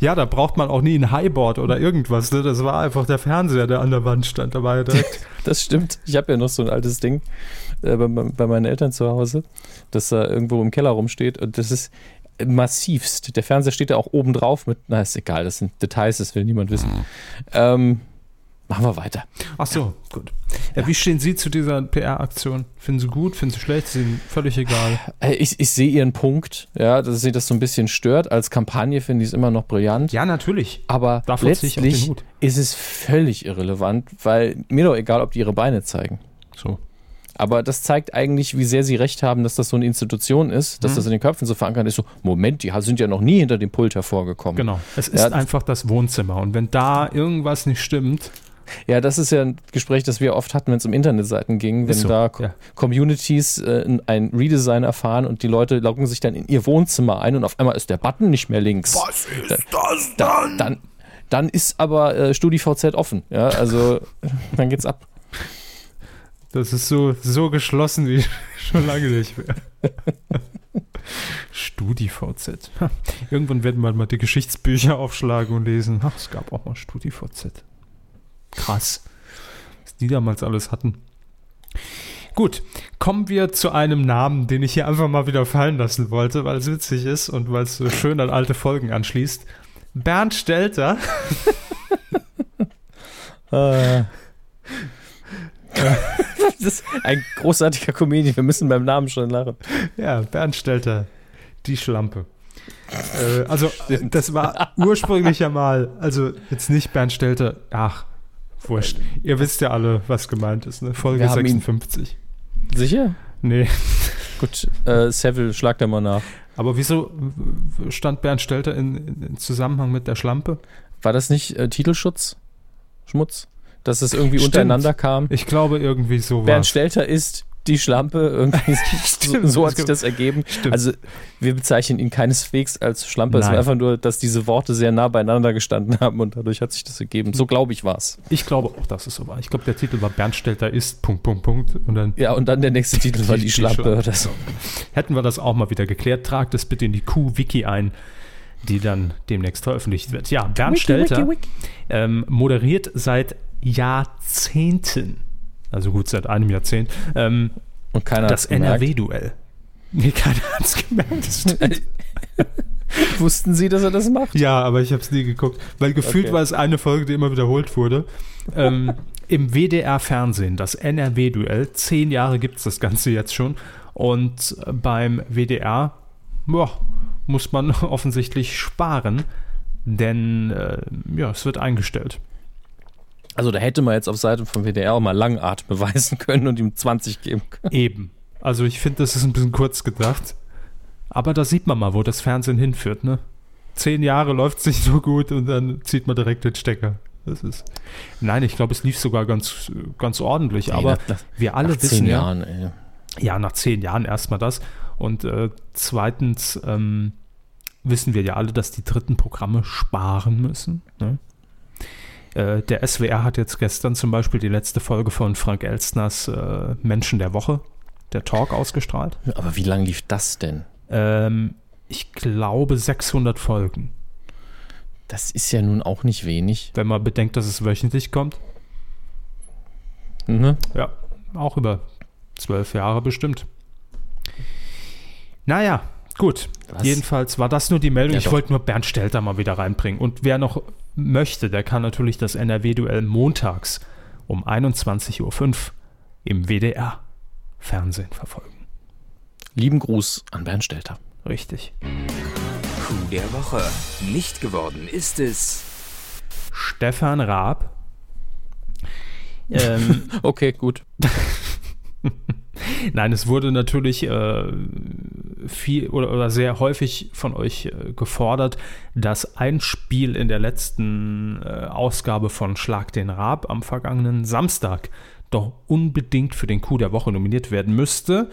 Ja, da braucht man auch nie ein Highboard oder irgendwas. Ne? Das war einfach der Fernseher, der an der Wand stand. Da war ja direkt. Das stimmt. Ich habe ja noch so ein altes Ding äh, bei, bei meinen Eltern zu Hause, das da irgendwo im Keller rumsteht. Und das ist massivst. Der Fernseher steht ja auch oben drauf mit, na ist egal, das sind Details, das will niemand wissen. Ähm, machen wir weiter. Ach so, gut. Ja, wie stehen Sie zu dieser PR-Aktion? Finden Sie gut? Finden Sie schlecht? Ist Ihnen völlig egal? Äh, Ich, ich sehe Ihren Punkt, ja, dass Sie das so ein bisschen stört. Als Kampagne finde ich es immer noch brillant. Ja, natürlich. Aber Davon letztlich ist es völlig irrelevant, weil mir doch egal, ob die ihre Beine zeigen. So. Aber das zeigt eigentlich, wie sehr sie recht haben, dass das so eine Institution ist, dass Mhm. das in den Köpfen so verankert ist. So, Moment, die sind ja noch nie hinter dem Pult hervorgekommen. Genau. Es ist Ja. einfach das Wohnzimmer. Und wenn da irgendwas nicht stimmt, Ja, das ist ja ein Gespräch, das wir oft hatten, wenn es um Internetseiten ging, wenn so, da ja. Communities äh, ein Redesign erfahren und die Leute loggen sich dann in ihr Wohnzimmer ein und auf einmal ist der Button nicht mehr links. was ist das Da, dann, dann ist aber äh, StudiVZ offen. Ja, also dann geht's ab. Das ist so, so geschlossen wie schon lange nicht mehr. StudiVZ. Irgendwann werden wir mal die Geschichtsbücher aufschlagen und lesen. Ach, es gab auch mal StudiVZ. Krass. Was die damals alles hatten. Gut, kommen wir zu einem Namen, den ich hier einfach mal wieder fallen lassen wollte, weil es witzig ist und weil es so schön an alte Folgen anschließt. Bernd Stelter. Äh. das ist ein großartiger Comedian. Wir müssen beim Namen schon lachen. Ja, Bernd Stelter, die Schlampe. Äh, also, das war ursprünglich ja mal, also jetzt nicht Bernd Stelter, ach, wurscht. Ihr wisst ja alle, was gemeint ist, ne? Folge Wir haben ihn- 56. Sicher? Nee, Gut, äh, Seville, schlag da mal nach. aber wieso stand Bernd Stelter in, in, Zusammenhang mit der Schlampe? War das nicht äh, Titelschutz? Schmutz? Dass es irgendwie Stimmt. untereinander kam? Ich glaube irgendwie so Bernd war's. Stelter ist die Schlampe, irgendwie so, Stimmt. so hat sich das ergeben. Stimmt. Also wir bezeichnen ihn keineswegs als Schlampe, es Nein. war einfach nur, dass diese Worte sehr nah beieinander gestanden haben und dadurch hat sich das ergeben. So glaube ich war's. Ich glaube auch, dass es so war. Ich glaube, der Titel war Bernd Stelter ist Punkt, Punkt, Punkt. Und dann Ja, und dann der nächste Titel war die, Die Schlampe Schlampe. oder so. hätten wir das auch mal wieder geklärt. Tragt es bitte in die Q-Wiki ein, die dann demnächst veröffentlicht wird. Ja, Bernd Stelter Ähm, moderiert seit Jahrzehnten, also gut seit einem Jahrzehnt, ähm, Und keiner das. NRW-Duell. Nee, keiner hat es gemerkt. Wussten Sie, dass er das macht? ja, aber ich habe es nie geguckt, weil gefühlt Okay. war es eine Folge, die immer wiederholt wurde. Ähm, Im WDR-Fernsehen, das NRW-Duell, zehn Jahre gibt es das Ganze jetzt schon. Und beim WDR boah, muss man offensichtlich sparen, denn äh, ja, es wird eingestellt. Also da hätte man jetzt auf Seiten vom WDR auch mal Langatme beweisen können und ihm 20 geben können. Eben. Also ich finde, das ist ein bisschen kurz gedacht. Aber da sieht man mal, wo das Fernsehen hinführt, ne? Zehn Jahre läuft es nicht so gut und dann zieht man direkt den Stecker. Das ist. Nein, ich glaube, es lief sogar ganz, ganz ordentlich. aber nach, nach, wir alle nach wissen zehn ja, Jahren, ey. ja, nach zehn Jahren erstmal das. Und äh, zweitens ähm, wissen wir ja alle, dass die dritten Programme sparen müssen. Ne? Äh, der SWR hat jetzt gestern zum Beispiel die letzte Folge von Frank Elstners äh, Menschen der Woche, der Talk, ausgestrahlt. Aber wie lange lief das denn? Ähm, ich glaube 600 Folgen. Das ist ja nun auch nicht wenig. Wenn man bedenkt, dass es wöchentlich kommt. Mhm. Ja, auch über zwölf Jahre bestimmt. Naja, gut. Was? Jedenfalls war das nur die Meldung. Ja, ich wollte nur Bernd Stelter mal wieder reinbringen. Und wer noch möchte, der kann natürlich das NRW-Duell montags um 21.05 Uhr im WDR-Fernsehen verfolgen. Lieben Gruß an Bernd Stelter. Richtig. Coup der Woche. Nicht geworden ist es. Stefan Raab. Ähm, Okay, gut. Nein, es wurde natürlich äh, viel oder, oder sehr häufig von euch äh, gefordert, dass ein Spiel in der letzten äh, Ausgabe von Schlag den Raab am vergangenen Samstag doch unbedingt für den Coup der Woche nominiert werden müsste.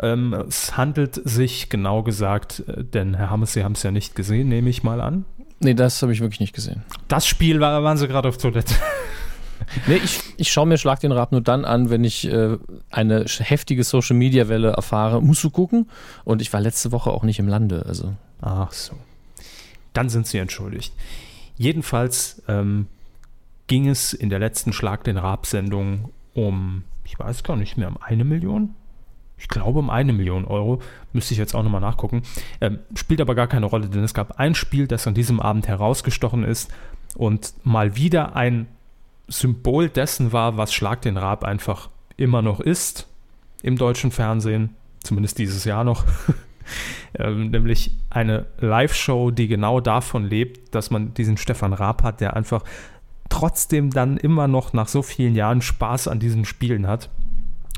Ähm, es handelt sich genau gesagt, äh, denn Herr Hammes, Sie haben es ja nicht gesehen, nehme ich mal an. Nee, das habe ich wirklich nicht gesehen. Das Spiel war, waren Sie gerade auf Toilette. Nee, ich, ich schaue mir Schlag den Rab nur dann an, wenn ich äh, eine heftige Social-Media-Welle erfahre. Musst du gucken? Und ich war letzte Woche auch nicht im Lande. Also Ach so. Dann sind Sie entschuldigt. Jedenfalls ähm, ging es in der letzten Schlag den Raab-Sendung um, ich weiß gar nicht mehr, um eine Million? Ich glaube um eine Million Euro. Müsste ich jetzt auch nochmal nachgucken. Ähm, spielt aber gar keine Rolle, denn es gab ein Spiel, das an diesem Abend herausgestochen ist und mal wieder ein Symbol dessen war, was Schlag den Raab einfach immer noch ist im deutschen Fernsehen, zumindest dieses Jahr noch. ähm, nämlich eine Live-Show, die genau davon lebt, dass man diesen Stefan Raab hat, der einfach trotzdem dann immer noch nach so vielen Jahren Spaß an diesen Spielen hat.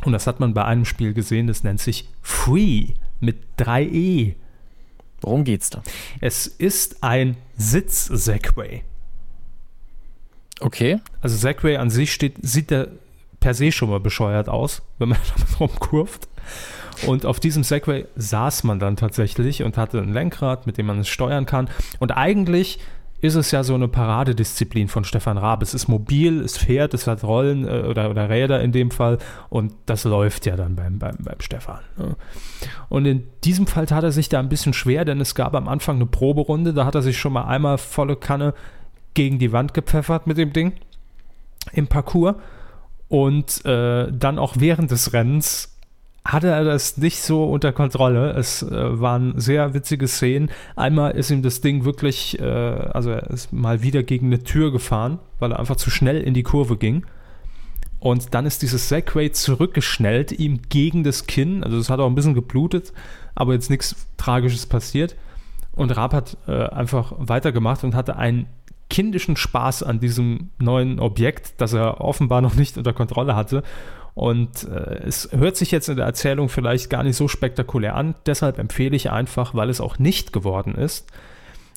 Und das hat man bei einem Spiel gesehen, das nennt sich Free mit 3E. Worum geht's da? Es ist ein Sitz-Segway. Okay. Also Segway an sich steht, sieht der per se schon mal bescheuert aus, wenn man damit rumkurft. Und auf diesem Segway saß man dann tatsächlich und hatte ein Lenkrad, mit dem man es steuern kann. Und eigentlich ist es ja so eine Paradedisziplin von Stefan Raab. Es ist mobil, es fährt, es hat Rollen äh, oder, oder Räder in dem Fall und das läuft ja dann beim, beim, beim Stefan. Ne? Und in diesem Fall tat er sich da ein bisschen schwer, denn es gab am Anfang eine Proberunde, da hat er sich schon mal einmal volle Kanne gegen die Wand gepfeffert mit dem Ding im Parcours und äh, dann auch während des Rennens hatte er das nicht so unter Kontrolle. Es äh, waren sehr witzige Szenen. Einmal ist ihm das Ding wirklich, äh, also er ist mal wieder gegen eine Tür gefahren, weil er einfach zu schnell in die Kurve ging. Und dann ist dieses Segway zurückgeschnellt, ihm gegen das Kinn. Also es hat auch ein bisschen geblutet, aber jetzt nichts Tragisches passiert. Und Raab hat äh, einfach weitergemacht und hatte einen kindischen Spaß an diesem neuen Objekt, das er offenbar noch nicht unter Kontrolle hatte. Und äh, es hört sich jetzt in der Erzählung vielleicht gar nicht so spektakulär an. Deshalb empfehle ich einfach, weil es auch nicht geworden ist.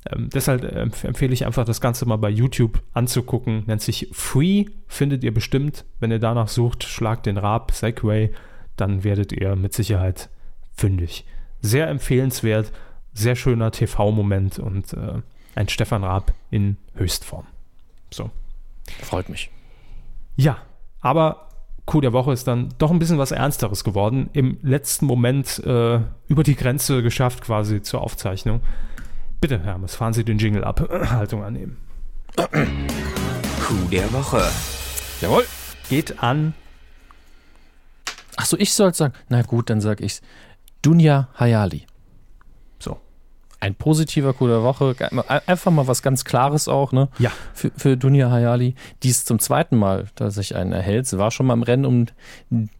Ähm, deshalb empf empfehle ich einfach, das Ganze mal bei YouTube anzugucken. Nennt sich Free, findet ihr bestimmt. Wenn ihr danach sucht, schlagt den Rab Segway, dann werdet ihr mit Sicherheit fündig. Sehr empfehlenswert, sehr schöner TV-Moment und äh, ein Stefan Raab in Höchstform. So. Freut mich. Ja, aber Coup der Woche ist dann doch ein bisschen was Ernsteres geworden. Im letzten Moment äh, über die Grenze geschafft quasi zur Aufzeichnung. Bitte, Hermes, fahren Sie den Jingle ab. Haltung annehmen. Coup der Woche. Jawohl. Geht an. Achso, ich soll sagen. Na gut, dann sag ich's. Dunja Hayali. Ein positiver Coup der Woche. Einfach mal was ganz Klares auch, ne? Ja. Für, für Dunja Hayali. Die ist zum zweiten Mal, dass sich einen erhält. Sie war schon mal im Rennen um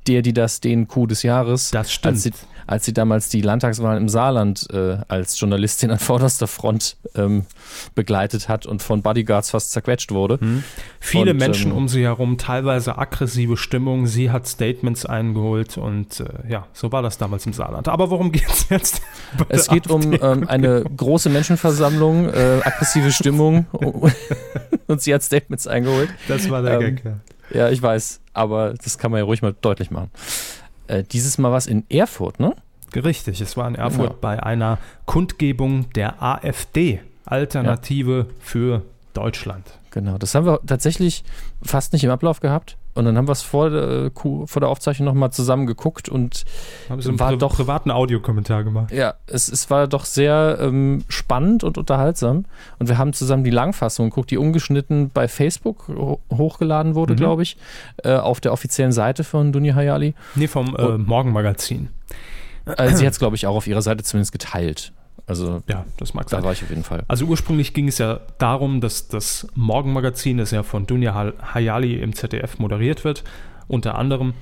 der, die das, den Coup des Jahres. Das stimmt. Als sie, als sie damals die Landtagswahlen im Saarland äh, als Journalistin an vorderster Front ähm, begleitet hat und von Bodyguards fast zerquetscht wurde. Hm. Viele Und, Menschen ähm, um sie herum, teilweise aggressive Stimmung. Sie hat Statements eingeholt und äh, ja, so war das damals im Saarland. Aber worum geht es jetzt? Es geht um ähm, eine große Menschenversammlung, äh, aggressive Stimmung und sie hat Statements eingeholt. Das war der ähm, Gag. Ja. Ja, ich weiß, aber das kann man ja ruhig mal deutlich machen. Äh, dieses Mal was in Erfurt, ne? Richtig, es war in Erfurt Genau. bei einer Kundgebung der AfD, Alternative für Deutschland. Genau, das haben wir tatsächlich fast nicht im Ablauf gehabt. Und dann haben wir es vor, der Ku- vor der Aufzeichnung nochmal zusammen geguckt und Haben sie einen War doch- privaten Audiokommentar gemacht. ja, es, es war doch sehr ähm, spannend und unterhaltsam. Und wir haben zusammen die Langfassung geguckt, die ungeschnitten bei Facebook ho hochgeladen wurde, Mhm. glaube ich, äh, auf der offiziellen Seite von Dunja Hayali. Nee, vom äh. Morgenmagazin. Äh, sie hat es, glaube ich, auch auf ihrer Seite zumindest geteilt. Also Ja, das mag da sein. war ich auf jeden Fall. Also ursprünglich ging es ja darum, dass das Morgenmagazin, das ja von Dunja Hayali im ZDF moderiert wird, unter anderem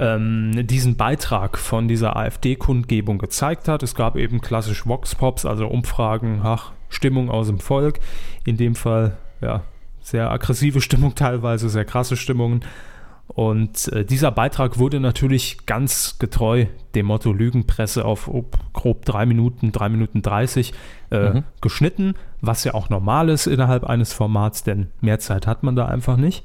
ähm, diesen Beitrag von dieser AfD-Kundgebung gezeigt hat. Es gab eben klassisch Vox-Pops, also Umfragen, ach, Stimmung aus dem Volk. In dem Fall, ja, sehr aggressive Stimmung teilweise, sehr krasse Stimmungen. Und äh, dieser Beitrag wurde natürlich ganz getreu dem Motto Lügenpresse auf oh, grob drei Minuten, drei Minuten 30 äh, Mhm. geschnitten, was ja auch normal ist innerhalb eines Formats, denn mehr Zeit hat man da einfach nicht.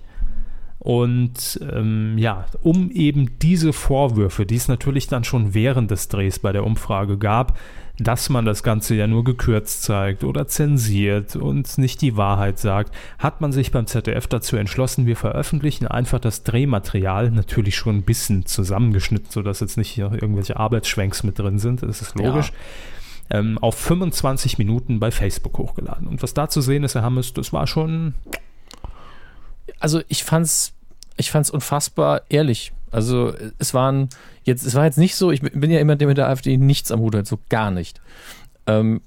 Und ähm, ja, um eben diese Vorwürfe, die es natürlich dann schon während des Drehs bei der Umfrage gab, dass man das Ganze ja nur gekürzt zeigt oder zensiert und nicht die Wahrheit sagt, hat man sich beim ZDF dazu entschlossen, wir veröffentlichen einfach das Drehmaterial, natürlich schon ein bisschen zusammengeschnitten, sodass jetzt nicht hier irgendwelche Arbeitsschwenks mit drin sind, das ist logisch. Ähm, auf 25 Minuten bei Facebook hochgeladen. Und was da zu sehen ist, Herr Hammes, das war schon also ich fand's, ich fand's unfassbar ehrlich. Also es waren jetzt, es war jetzt nicht so, ich bin ja immer der mit der AfD nichts am Hut hat, so gar nicht. Ähm,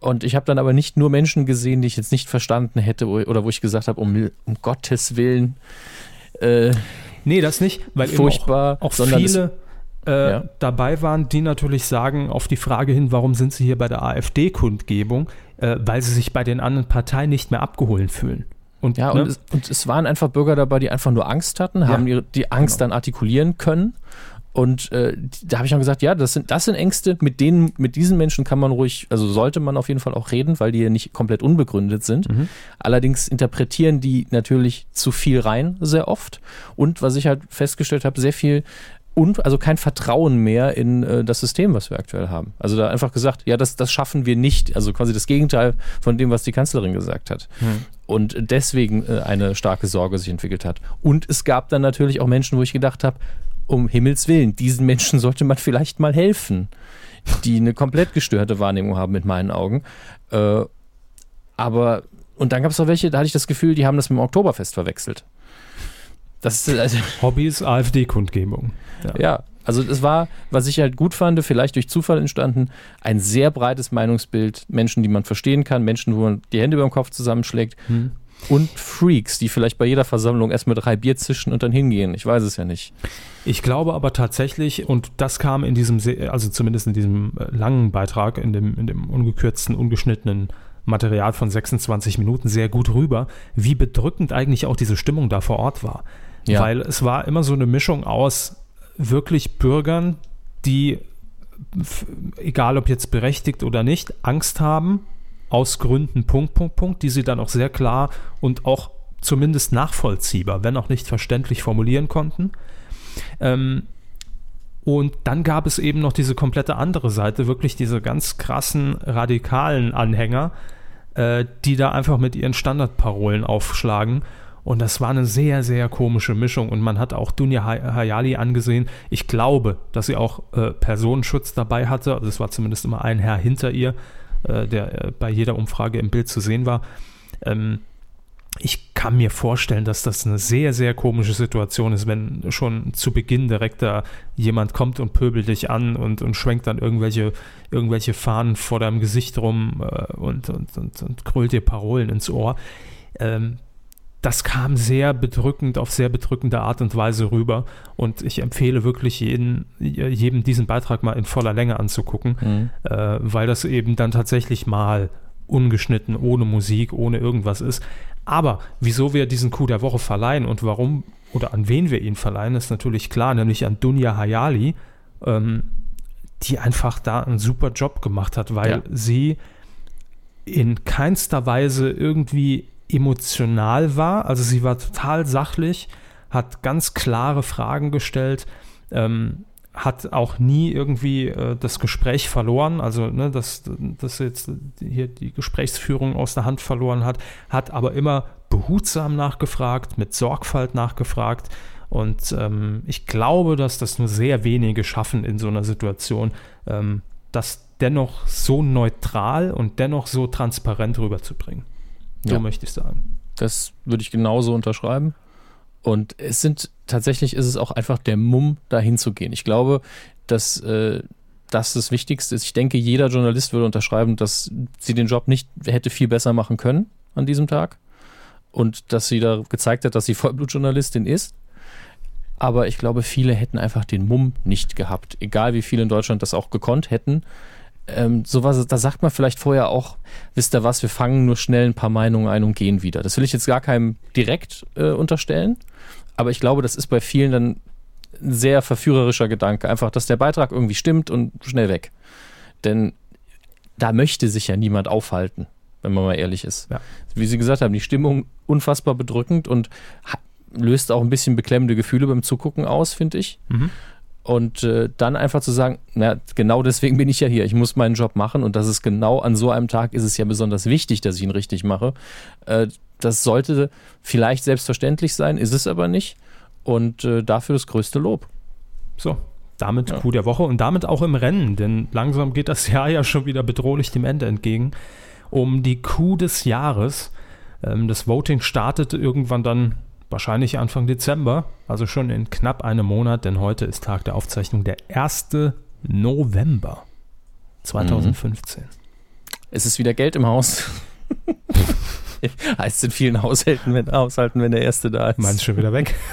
und ich habe dann aber nicht nur Menschen gesehen, die ich jetzt nicht verstanden hätte oder wo ich gesagt habe, um, um Gottes Willen, äh, Nee, das nicht, weil Furchtbar, eben auch, auch sondern es- viele äh, Ja. dabei waren, die natürlich sagen auf die Frage hin, warum sind sie hier bei der AfD-Kundgebung, äh, weil sie sich bei den anderen Parteien nicht mehr abgeholt fühlen. Und, Ja, ne, und, es, und es waren einfach Bürger dabei, die einfach nur Angst hatten, haben ihre, die Angst Genau. dann artikulieren können. Und äh, da habe ich dann gesagt, ja, das sind, das sind Ängste, mit denen, mit diesen Menschen kann man ruhig, also sollte man auf jeden Fall auch reden, weil die ja nicht komplett unbegründet sind. Mhm. Allerdings interpretieren die natürlich zu viel rein, sehr oft. Und was ich halt festgestellt habe, sehr viel und also kein Vertrauen mehr in äh, das System, was wir aktuell haben. Also da einfach gesagt, ja, das, das schaffen wir nicht. Also quasi das Gegenteil von dem, was die Kanzlerin gesagt hat. Und deswegen äh, eine starke Sorge sich entwickelt hat. Und es gab dann natürlich auch Menschen, wo ich gedacht habe, um Himmels Willen, diesen Menschen sollte man vielleicht mal helfen, die eine komplett gestörte Wahrnehmung haben mit meinen Augen. Äh, aber, und dann gab es auch welche, da hatte ich das Gefühl, die haben das mit dem Oktoberfest verwechselt. Das ist, also, Hobbys, AfD-Kundgebung. ja, also es war, was ich halt gut fand, vielleicht durch Zufall entstanden, ein sehr breites Meinungsbild, Menschen, die man verstehen kann, Menschen, wo man die Hände über dem Kopf zusammenschlägt Hm. und Freaks, die vielleicht bei jeder Versammlung erstmal drei Bier zischen und dann hingehen. Ich weiß es ja nicht. Ich glaube aber tatsächlich, und das kam in diesem, Se- also zumindest in diesem äh, langen Beitrag, in dem, in dem ungekürzten, ungeschnittenen Material von 26 Minuten sehr gut rüber, wie bedrückend eigentlich auch diese Stimmung da vor Ort war. Ja. Weil es war immer so eine Mischung aus wirklich Bürgern, die, egal ob jetzt berechtigt oder nicht, Angst haben, aus Gründen Punkt, Punkt, Punkt, die sie dann auch sehr klar und auch zumindest nachvollziehbar, wenn auch nicht verständlich formulieren konnten. Ähm, und dann gab es eben noch diese komplette andere Seite, wirklich diese ganz krassen radikalen Anhänger, äh, die da einfach mit ihren Standardparolen aufschlagen. Und das war eine sehr, sehr komische Mischung. Und man hat auch Dunja Hay- Hayali angesehen. Ich glaube, dass sie auch äh, Personenschutz dabei hatte. Also es war zumindest immer ein Herr hinter ihr, äh, der äh, bei jeder Umfrage im Bild zu sehen war. Ähm, ich kann mir vorstellen, dass das eine sehr, sehr komische Situation ist, wenn schon zu Beginn direkt da jemand kommt und pöbelt dich an und, und schwenkt dann irgendwelche, irgendwelche Fahnen vor deinem Gesicht rum äh, und, und, und, und krölt dir Parolen ins Ohr. Ähm, das kam sehr bedrückend, auf sehr bedrückende Art und Weise rüber. Und ich empfehle wirklich jeden, jedem diesen Beitrag mal in voller Länge anzugucken, äh, weil das eben dann tatsächlich mal ungeschnitten, ohne Musik, ohne irgendwas ist. Aber wieso wir diesen Coup der Woche verleihen und warum oder an wen wir ihn verleihen, ist natürlich klar, nämlich an Dunja Hayali, ähm, die einfach da einen super Job gemacht hat, weil Ja. sie in keinster Weise irgendwie emotional war. Also sie war total sachlich, hat ganz klare Fragen gestellt, ähm, hat auch nie irgendwie äh, das Gespräch verloren, also ne, dass, dass sie jetzt hier die Gesprächsführung aus der Hand verloren hat, hat aber immer behutsam nachgefragt, mit Sorgfalt nachgefragt. Und ähm, ich glaube, dass das nur sehr wenige schaffen in so einer Situation, ähm, das dennoch so neutral und dennoch so transparent rüberzubringen. So Ja. möchte ich sagen. Das würde ich genauso unterschreiben. Und es sind tatsächlich ist es auch einfach der Mumm, dahin zu gehen. Ich glaube, dass äh, das das Wichtigste ist. Ich denke, jeder Journalist würde unterschreiben, dass sie den Job nicht hätte viel besser machen können an diesem Tag. Und dass sie da gezeigt hat, dass sie Vollblutjournalistin ist. Aber ich glaube, viele hätten einfach den Mumm nicht gehabt. Egal wie viele in Deutschland das auch gekonnt hätten. Ähm, sowas, da sagt man vielleicht vorher auch, wisst ihr was, wir fangen nur schnell ein paar Meinungen ein und gehen wieder. Das will ich jetzt gar keinem direkt äh, unterstellen, aber ich glaube, das ist bei vielen dann ein sehr verführerischer Gedanke. Einfach, dass der Beitrag irgendwie stimmt und schnell weg. Denn da möchte sich ja niemand aufhalten, wenn man mal ehrlich ist. Ja. Wie Sie gesagt haben, die Stimmung unfassbar bedrückend und löst auch ein bisschen beklemmende Gefühle beim Zugucken aus, finde ich. Und äh, dann einfach zu sagen, na, genau deswegen bin ich ja hier. Ich muss meinen Job machen und das ist genau an so einem Tag ist es ja besonders wichtig, dass ich ihn richtig mache. Äh, das sollte vielleicht selbstverständlich sein, ist es aber nicht. Und äh, dafür das größte Lob. So, damit Ja. Coup der Woche und damit auch im Rennen, denn langsam geht das Jahr ja schon wieder bedrohlich dem Ende entgegen. Um die Coup des Jahres. Ähm, das Voting startete irgendwann dann wahrscheinlich Anfang Dezember, also schon in knapp einem Monat, denn heute ist Tag der Aufzeichnung der 1. November 2015. Es ist wieder Geld im Haus. heißt in vielen Haushalten, wenn, Haushalten, wenn der Erste da ist. Meinst du schon wieder weg?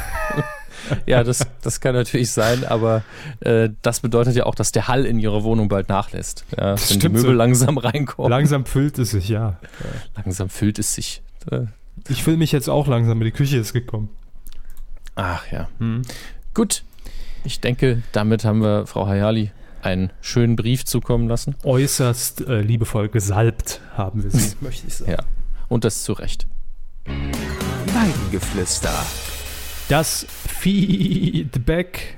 Ja, das, das kann natürlich sein, aber äh, das bedeutet ja auch, dass der Hall in ihrer Wohnung bald nachlässt. Ja, wenn die Möbel so. langsam reinkommen. Langsam füllt es sich, ja. langsam füllt es sich. Äh, Ich will mich jetzt auch langsam, die Küche ist gekommen. Ach ja. Hm. Gut. Ich denke, damit haben wir Frau Hayali einen schönen Brief zukommen lassen. Äußerst äh, liebevoll gesalbt haben wir sie, möchte ich sagen. Ja. Und das zu Recht. Weidengeflüster. Das Feedback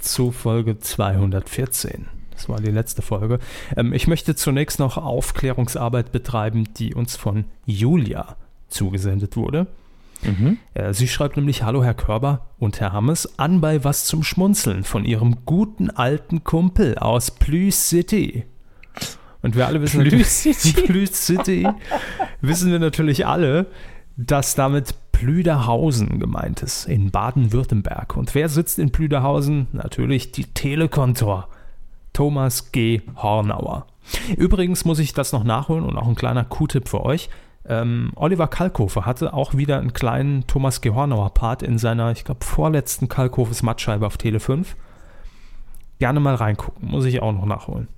zu Folge 214. Das war die letzte Folge. Ähm, ich möchte zunächst noch Aufklärungsarbeit betreiben, die uns von Julia zugesendet wurde. Mhm. Äh, sie schreibt nämlich: Hallo, Herr Körber und Herr Hammes, an bei was zum Schmunzeln von Ihrem guten alten Kumpel aus Plüß City. Und wir alle wissen, Plüß City. Plüß City wissen wir natürlich alle, dass damit Plüderhausen gemeint ist, in Baden-Württemberg. Und wer sitzt in Plüderhausen? Natürlich die Telekontor. Thomas G. Hornauer. Übrigens muss ich das noch nachholen und auch ein kleiner Q-Tipp für euch. Ähm, Oliver Kalkofe hatte auch wieder einen kleinen Thomas G. Hornauer Part in seiner, ich glaube, vorletzten Kalkofes Mattscheibe auf Tele 5. Gerne mal reingucken, muss ich auch noch nachholen.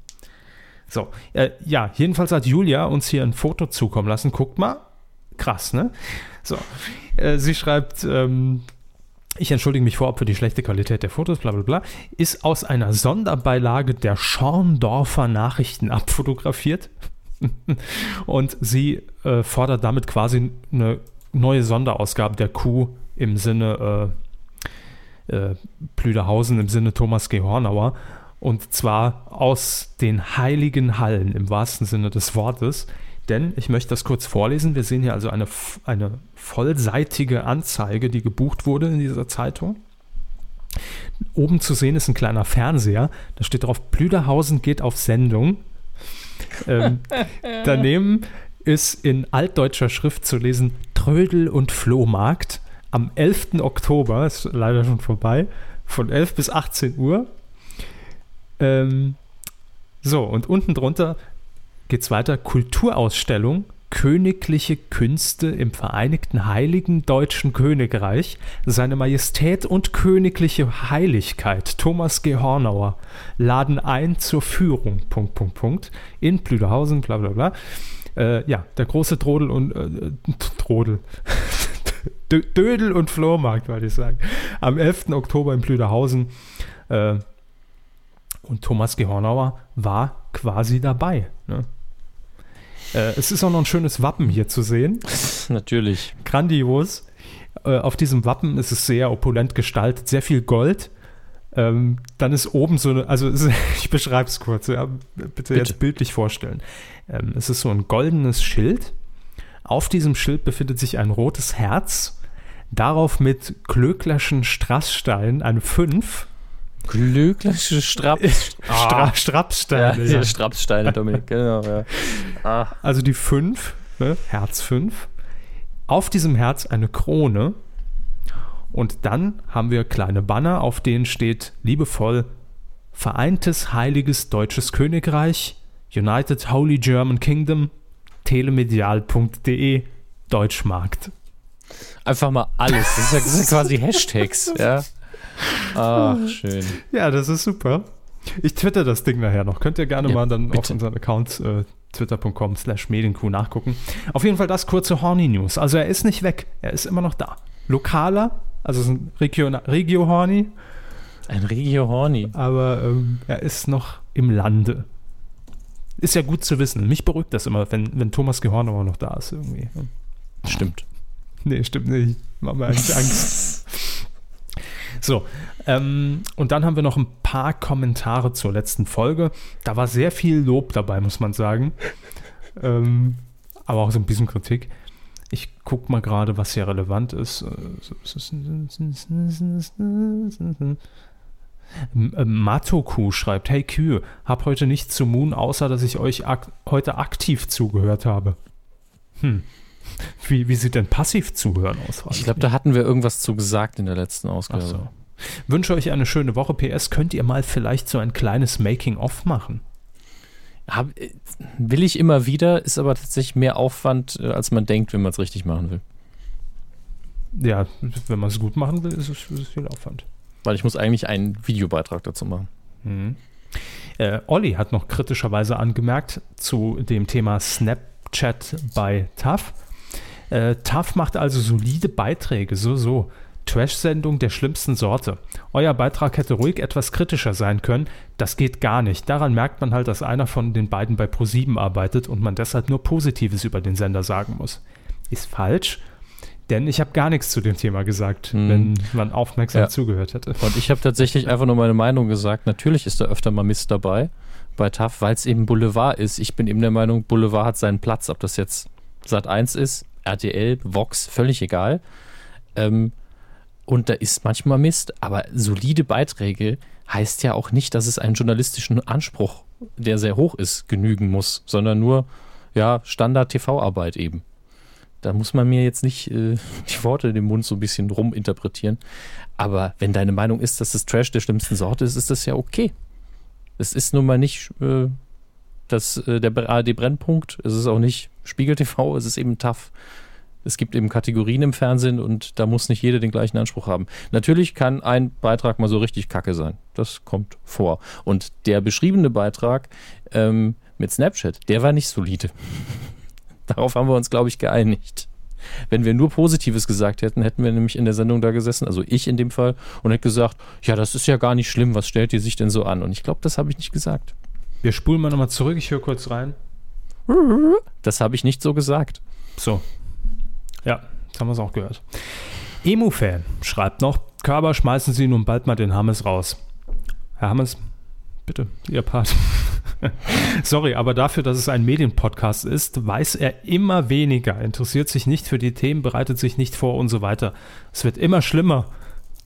So, äh, ja, jedenfalls hat Julia uns hier ein Foto zukommen lassen. Guckt mal, krass, ne? So, äh, sie schreibt, ähm, ich entschuldige mich vorab für die schlechte Qualität der Fotos, bla bla bla, ist aus einer Sonderbeilage der Schorndorfer Nachrichten abfotografiert. Und sie äh, fordert damit quasi eine neue Sonderausgabe der Kuh im Sinne äh, äh, Plüderhausen, im Sinne Thomas G. Hornauer. Und zwar aus den heiligen Hallen im wahrsten Sinne des Wortes. Denn ich möchte das kurz vorlesen. Wir sehen hier also eine, eine vollseitige Anzeige, die gebucht wurde in dieser Zeitung. Oben zu sehen ist ein kleiner Fernseher. Da steht drauf, Plüderhausen geht auf Sendung. Ähm, daneben ist in altdeutscher Schrift zu lesen Trödel und Flohmarkt am 11. Oktober, ist leider schon vorbei, von 11 bis 18 Uhr. Ähm, so, und unten drunter geht es weiter. Kulturausstellung Königliche Künste im Vereinigten Heiligen Deutschen Königreich, Seine Majestät und Königliche Heiligkeit Thomas G. Hornauer laden ein zur Führung. Punkt, Punkt, Punkt. In Plüderhausen, bla bla bla. Äh, ja, der große Trodel und äh, Trodel. Dödel und Flohmarkt, wollte ich sagen. Am 11. Oktober in Plüderhausen. Äh, und Thomas G. Hornauer war quasi dabei. Ne? Äh, es ist auch noch ein schönes Wappen hier zu sehen. Natürlich. Grandios. Äh, auf diesem Wappen ist es sehr opulent gestaltet, sehr viel Gold. Ähm, dann ist oben so eine, also ist, ich beschreibe es kurz, ja, bitte, bitte, jetzt bildlich vorstellen. Ähm, es ist so ein goldenes Schild. Auf diesem Schild befindet sich ein rotes Herz. Darauf mit Klöcklerschen Strassstein eine 5 Glückliche Straps ah. Strapssteine. Ja, ja. Strapssteine, Dominik, genau. Ja. Ah. Also die 5, ne? Herz 5. Auf diesem Herz eine Krone. Und dann haben wir kleine Banner, auf denen steht liebevoll Vereintes Heiliges Deutsches Königreich, United Holy German Kingdom, telemedial.de, Deutschmarkt. Einfach mal alles. Das ist ja, das ist ja quasi Hashtags, ja. Ach, schön. Ja, das ist super. Ich twitter das Ding nachher noch. Könnt ihr gerne ja, mal dann bitte. auf unseren Account äh, twitter.com slash medienkuh nachgucken. Auf jeden Fall das kurze Horny News. Also er ist nicht weg. Er ist immer noch da. Lokaler, also ist ein Regio, Regio Horny. Ein Regio Horny. Aber ähm, er ist noch im Lande. Ist ja gut zu wissen. Mich beruhigt das immer, wenn, wenn Thomas Gehornauer noch da ist irgendwie. Stimmt. Nee, stimmt nicht. Macht mir eigentlich Angst. So, ähm, und dann haben wir noch ein paar Kommentare zur letzten Folge. Da war sehr viel Lob dabei, muss man sagen. ähm, aber auch so ein bisschen Kritik. Ich gucke mal gerade, was hier relevant ist. Matoku schreibt, hey Kühe, hab heute nichts zu Moon, außer dass ich euch ak heute aktiv zugehört habe. Hm. Wie, wie sieht denn passiv zuhören aus? Ich glaube, da hatten wir irgendwas zu gesagt in der letzten Ausgabe. So. Wünsche euch eine schöne Woche. PS, könnt ihr mal vielleicht so ein kleines Making-of machen? Hab, will ich immer wieder, ist aber tatsächlich mehr Aufwand, äh, als man denkt, wenn man es richtig machen will. Ja, wenn man es gut machen will, ist es, ist es, viel Aufwand. Weil ich muss eigentlich einen Videobeitrag dazu machen. Mhm. Äh, Olli hat noch kritischerweise angemerkt zu dem Thema Snapchat bei TAF Äh, TAF macht also solide Beiträge, so, so. Trash-Sendung der schlimmsten Sorte. Euer Beitrag hätte ruhig etwas kritischer sein können. Das geht gar nicht. Daran merkt man halt, dass einer von den beiden bei Pro7 arbeitet und man deshalb nur Positives über den Sender sagen muss. Ist falsch, denn ich habe gar nichts zu dem Thema gesagt, Hm. wenn man aufmerksam Ja. zugehört hätte. Und ich habe tatsächlich einfach nur meine Meinung gesagt. Natürlich ist da öfter mal Mist dabei bei TAF, weil es eben Boulevard ist. Ich bin eben der Meinung, Boulevard hat seinen Platz. Ob das jetzt Sat 1 ist, RTL, Vox, völlig egal. Ähm, und da ist manchmal Mist, aber solide Beiträge heißt ja auch nicht, dass es einen journalistischen Anspruch, der sehr hoch ist, genügen muss, sondern nur ja Standard-TV-Arbeit eben. Da muss man mir jetzt nicht äh, die Worte in den Mund so ein bisschen ruminterpretieren. Aber wenn deine Meinung ist, dass das Trash der schlimmsten Sorte ist, ist das ja okay. Es ist nun mal nicht äh, das, äh, der ARD-Brennpunkt, es ist auch nicht Spiegel TV, es ist eben tough. Es gibt eben Kategorien im Fernsehen und da muss nicht jeder den gleichen Anspruch haben. Natürlich kann ein Beitrag mal so richtig kacke sein. Das kommt vor. Und der beschriebene Beitrag ähm, mit Snapchat, der war nicht solide. Darauf haben wir uns, glaube ich, geeinigt. Wenn wir nur Positives gesagt hätten, hätten wir nämlich in der Sendung da gesessen, also ich in dem Fall, und hätte gesagt, ja, das ist ja gar nicht schlimm, was stellt ihr sich denn so an? Und ich glaube, das habe ich nicht gesagt. Wir spulen mal nochmal zurück, ich höre kurz rein. Das habe ich nicht so gesagt. So. Ja, jetzt haben wir es auch gehört. Emu-Fan schreibt noch, Körber schmeißen Sie nun bald mal den Hammes raus. Herr Hammes, bitte, Ihr Part. Sorry, aber dafür, dass es ein Medienpodcast ist, weiß er immer weniger, interessiert sich nicht für die Themen, bereitet sich nicht vor und so weiter. Es wird immer schlimmer.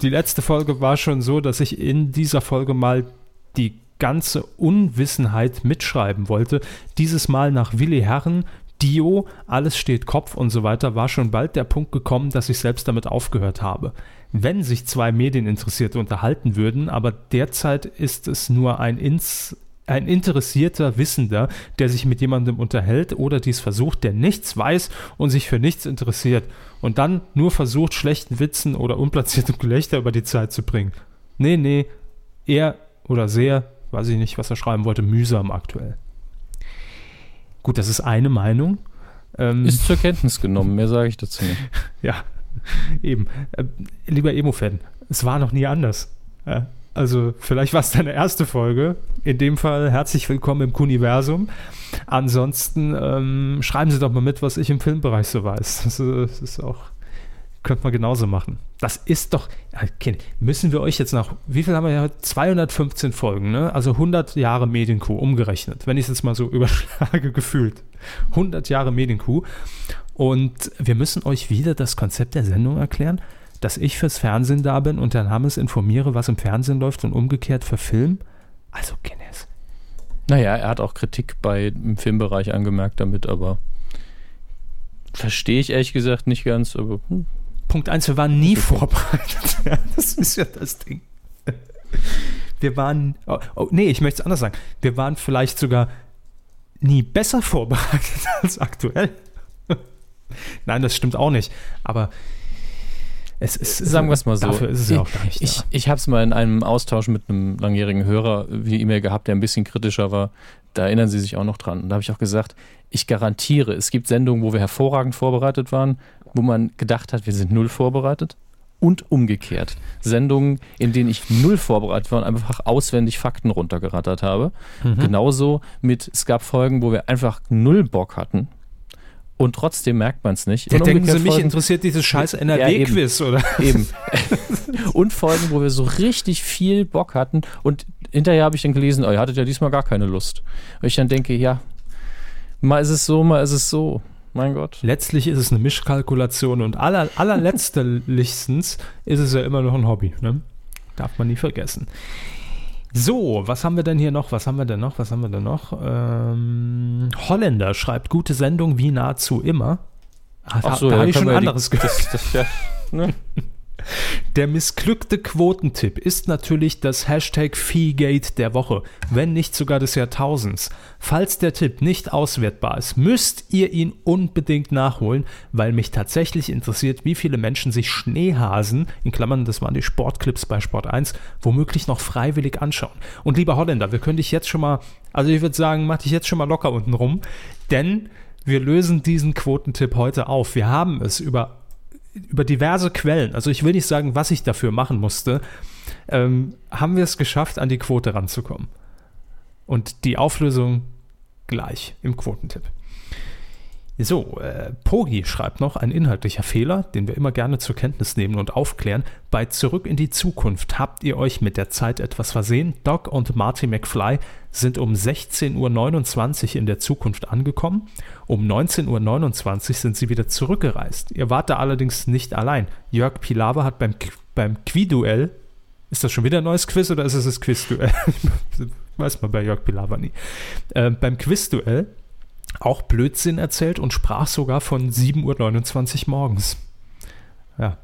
Die letzte Folge war schon so, dass ich in dieser Folge mal die ganze Unwissenheit mitschreiben wollte. Dieses Mal nach Willi Herren, Dio, alles steht Kopf und so weiter, war schon bald der Punkt gekommen, dass ich selbst damit aufgehört habe. Wenn sich zwei Medieninteressierte unterhalten würden, aber derzeit ist es nur ein, ins, ein interessierter Wissender, der sich mit jemandem unterhält oder dies versucht, der nichts weiß und sich für nichts interessiert und dann nur versucht, schlechten Witzen oder unplatziertem Gelächter über die Zeit zu bringen. Nee, nee, eher oder sehr, weiß ich nicht, was er schreiben wollte, mühsam aktuell. Gut, das ist eine Meinung. Ähm, Ist zur Kenntnis genommen, mehr sage ich dazu nicht. ja, eben. Äh, lieber Emo-Fan, es war noch nie anders. Ja, also, vielleicht war es deine erste Folge. In dem Fall herzlich willkommen im Kuniversum. Ansonsten ähm, schreiben Sie doch mal mit, was ich im Filmbereich so weiß. Das, das ist auch, könnte man genauso machen. Das ist doch, okay, müssen wir euch jetzt nach, wie viel haben wir ja? 215 Folgen, ne? Also 100 Jahre Medienkuh umgerechnet, wenn ich es jetzt mal so überschlage, gefühlt. 100 Jahre Medienkuh. Und wir müssen euch wieder das Konzept der Sendung erklären, dass ich fürs Fernsehen da bin und Herrn Hammes informiere, was im Fernsehen läuft und umgekehrt für Film. Also, Guinness. Naja, er hat auch Kritik bei im Filmbereich angemerkt damit, aber verstehe ich ehrlich gesagt nicht ganz, aber hm. Punkt 1, wir waren nie vorbereitet. Ja, das ist ja das Ding. Wir waren, oh, oh, nee, ich möchte es anders sagen. Wir waren vielleicht sogar nie besser vorbereitet als aktuell. Nein, das stimmt auch nicht. Aber es ist, Sagen wir es mal so. Dafür ist es ja auch gar nicht Ich, da. ich habe es mal in einem Austausch mit einem langjährigen Hörer wie E-Mail gehabt, der ein bisschen kritischer war. Da erinnern Sie sich auch noch dran. Und da habe ich auch gesagt, ich garantiere, es gibt Sendungen, wo wir hervorragend vorbereitet waren, wo man gedacht hat, wir sind null vorbereitet. Und umgekehrt. Sendungen, in denen ich null vorbereitet war und einfach auswendig Fakten runtergerattert habe. Mhm. Genauso mit, es gab Folgen, wo wir einfach null Bock hatten. Und trotzdem merkt man es nicht. Ja, denken Sie, mich Folgen- interessiert dieses scheiß Ja, NRW-Quiz, oder? Eben. und Folgen, wo wir so richtig viel Bock hatten und hinterher habe ich dann gelesen, oh, ihr hattet ja diesmal gar keine Lust. Und ich dann denke, ja, mal ist es so, mal ist es so. Mein Gott. Letztlich ist es eine Mischkalkulation und aller, allerletztlichstens ist es ja immer noch ein Hobby. Ne? Darf man nie vergessen. So, was haben wir denn hier noch? Was haben wir denn noch? Was haben wir denn noch? Ähm, Holländer schreibt gute Sendung wie nahezu immer. Ah, da da ja, habe ich schon wir die- anderes gehört. Das, das, ja, ne? Der missglückte Quotentipp ist natürlich das Hashtag Feegate der Woche, wenn nicht sogar des Jahrtausends. Falls der Tipp nicht auswertbar ist, müsst ihr ihn unbedingt nachholen, weil mich tatsächlich interessiert, wie viele Menschen sich Schneehasen, in Klammern, das waren die Sportclips bei Sport 1, womöglich noch freiwillig anschauen. Und lieber Holländer, wir können dich jetzt schon mal, also ich würde sagen, mach dich jetzt schon mal locker unten rum, denn wir lösen diesen Quotentipp heute auf. Wir haben es über, über diverse Quellen, also ich will nicht sagen, was ich dafür machen musste, ähm, haben wir es geschafft, an die Quote ranzukommen. Und die Auflösung gleich im Quotentipp. So, äh, Pogi schreibt noch, ein inhaltlicher Fehler, den wir immer gerne zur Kenntnis nehmen und aufklären. Bei Zurück in die Zukunft habt ihr euch mit der Zeit etwas versehen. Doc und Marty McFly sind um 16.29 Uhr in der Zukunft angekommen. Um 19.29 Uhr sind sie wieder zurückgereist. Ihr wart da allerdings nicht allein. Jörg Pilawa hat beim, beim Qui-Duell, ist das schon wieder ein neues Quiz oder ist es das Quiz-Duell? Weiß man bei Jörg Pilawa nie. Äh, beim Quiz-Duell auch Blödsinn erzählt und sprach sogar von 7.29 Uhr morgens. Ja.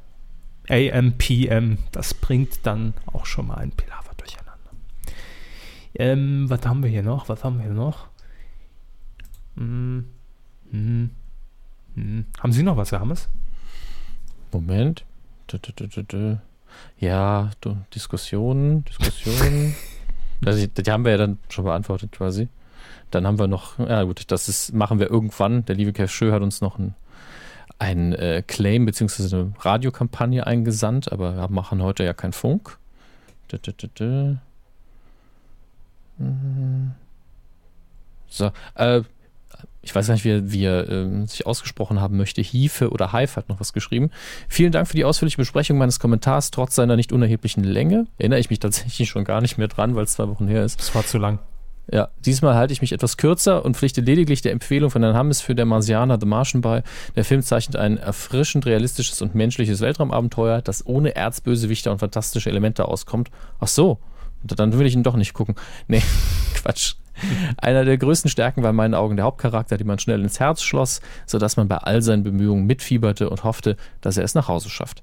AM, PM, das bringt dann auch schon mal ein Pilaver durcheinander. Ähm, was haben wir hier noch? Was haben wir hier noch? Hm, hm, hm. Haben Sie noch was, Herr Hammes? Moment. Ja, Diskussionen, Diskussionen. die, die haben wir ja dann schon beantwortet quasi. Dann haben wir noch, ja gut, das ist, machen wir irgendwann. Der liebe Schö hat uns noch ein, ein äh, Claim bzw. eine Radiokampagne eingesandt, aber wir machen heute ja keinen Funk. Da, so, äh, ich weiß gar nicht, wie, wie er äh, sich ausgesprochen haben möchte. Hiefe oder Hive hat noch was geschrieben. Vielen Dank für die ausführliche Besprechung meines Kommentars, trotz seiner nicht unerheblichen Länge. Erinnere ich mich tatsächlich schon gar nicht mehr dran, weil es zwei Wochen her ist. Das war zu lang. Ja, diesmal halte ich mich etwas kürzer und pflichte lediglich der Empfehlung von Herrn Hammes für der Marsianer The Martian bei. Der Film zeichnet ein erfrischend realistisches und menschliches Weltraumabenteuer, das ohne Erzbösewichter und fantastische Elemente auskommt. Ach so, dann will ich ihn doch nicht gucken. Nee, Quatsch. Einer der größten Stärken war in meinen Augen der Hauptcharakter, die man schnell ins Herz schloss, sodass man bei all seinen Bemühungen mitfieberte und hoffte, dass er es nach Hause schafft.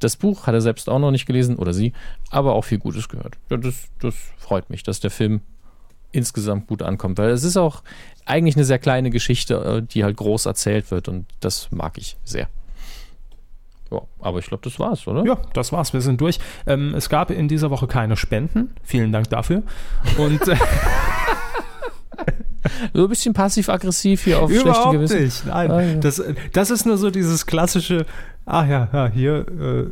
Das Buch hat er selbst auch noch nicht gelesen oder sie, aber auch viel Gutes gehört. Ja, das, das freut mich, dass der Film insgesamt gut ankommt. Weil es ist auch eigentlich eine sehr kleine Geschichte, äh, die halt groß erzählt wird und das mag ich sehr. Ja, aber ich glaube, das war's, oder? Ja, das war's. Wir sind durch. Ähm, es gab in dieser Woche keine Spenden. Vielen Dank dafür. Und äh, so ein bisschen passiv-aggressiv hier auf Überhaupt schlechte Gewissen. nicht. Nein, ah, ja. das, das ist nur so dieses klassische, ah ja, ja hier, äh,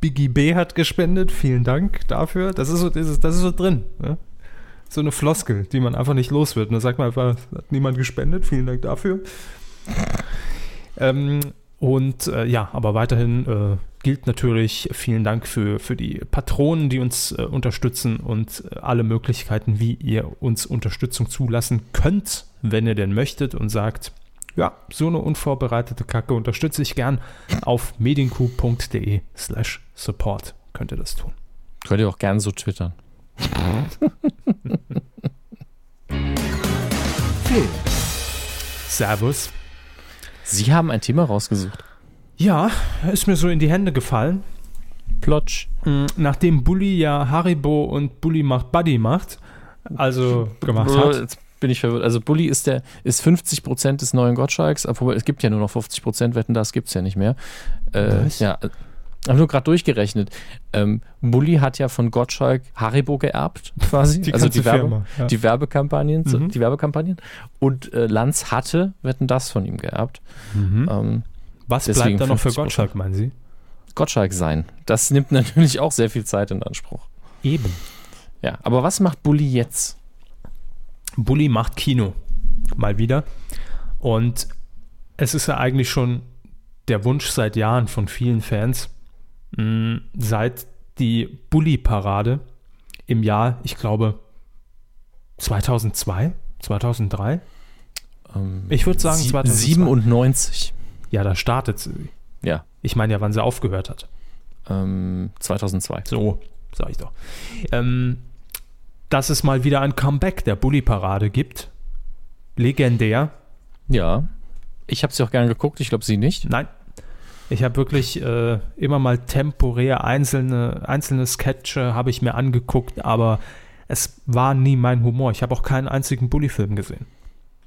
Biggie B hat gespendet, vielen Dank dafür. Das ist so, dieses, das ist so drin. Ne? So eine Floskel, die man einfach nicht los wird. Und dann sagt man einfach, hat niemand gespendet, vielen Dank dafür. Ähm, und äh, ja, aber weiterhin äh, gilt natürlich vielen Dank für, für die Patronen, die uns äh, unterstützen und äh, alle Möglichkeiten, wie ihr uns Unterstützung zulassen könnt, wenn ihr denn möchtet und sagt, ja, so eine unvorbereitete Kacke unterstütze ich gern auf medienku.de slash support könnt ihr das tun. Könnt ihr auch gern so twittern. Film. Servus. Sie haben ein Thema rausgesucht. Ja, ist mir so in die Hände gefallen. Plotsch. Mm, nachdem Bully ja Haribo und Bully macht Buddy macht, also gemacht hat. Jetzt bin ich verwirrt. Also Bully ist der ist 50% des neuen Gottschalks, obwohl es gibt ja nur noch 50% Wetten, das gibt es ja nicht mehr. Äh, ja, habe nur gerade durchgerechnet. Ähm, Bulli hat ja von Gottschalk Haribo geerbt, quasi. Die also die, Werbe, ja. die Werbekampagnen. Mhm. Die Werbekampagnen. Und äh, Lanz hatte, wetten das von ihm geerbt. Mhm. Ähm, Was bleibt da noch für Gottschalk, meinen Sie? Gottschalk sein. Das nimmt natürlich auch sehr viel Zeit in Anspruch. Eben. Ja, aber was macht Bulli jetzt? Bulli macht Kino. Mal wieder. Und es ist ja eigentlich schon der Wunsch seit Jahren von vielen Fans, mh, seit die Bully-Parade im Jahr, ich glaube, 2002, 2003? Ähm, ich würde sagen 2097. Ja, da startet sie. Ja. Ich meine ja, wann sie aufgehört hat. Ähm, 2002. So, sag ich doch. Ähm, dass es mal wieder ein Comeback der Bully-Parade gibt. Legendär. Ja. Ich habe sie auch gern geguckt, ich glaube sie nicht. Nein, ich habe wirklich äh, immer mal temporär einzelne, einzelne Sketche habe ich mir angeguckt, aber es war nie mein Humor. Ich habe auch keinen einzigen Bully-Film gesehen.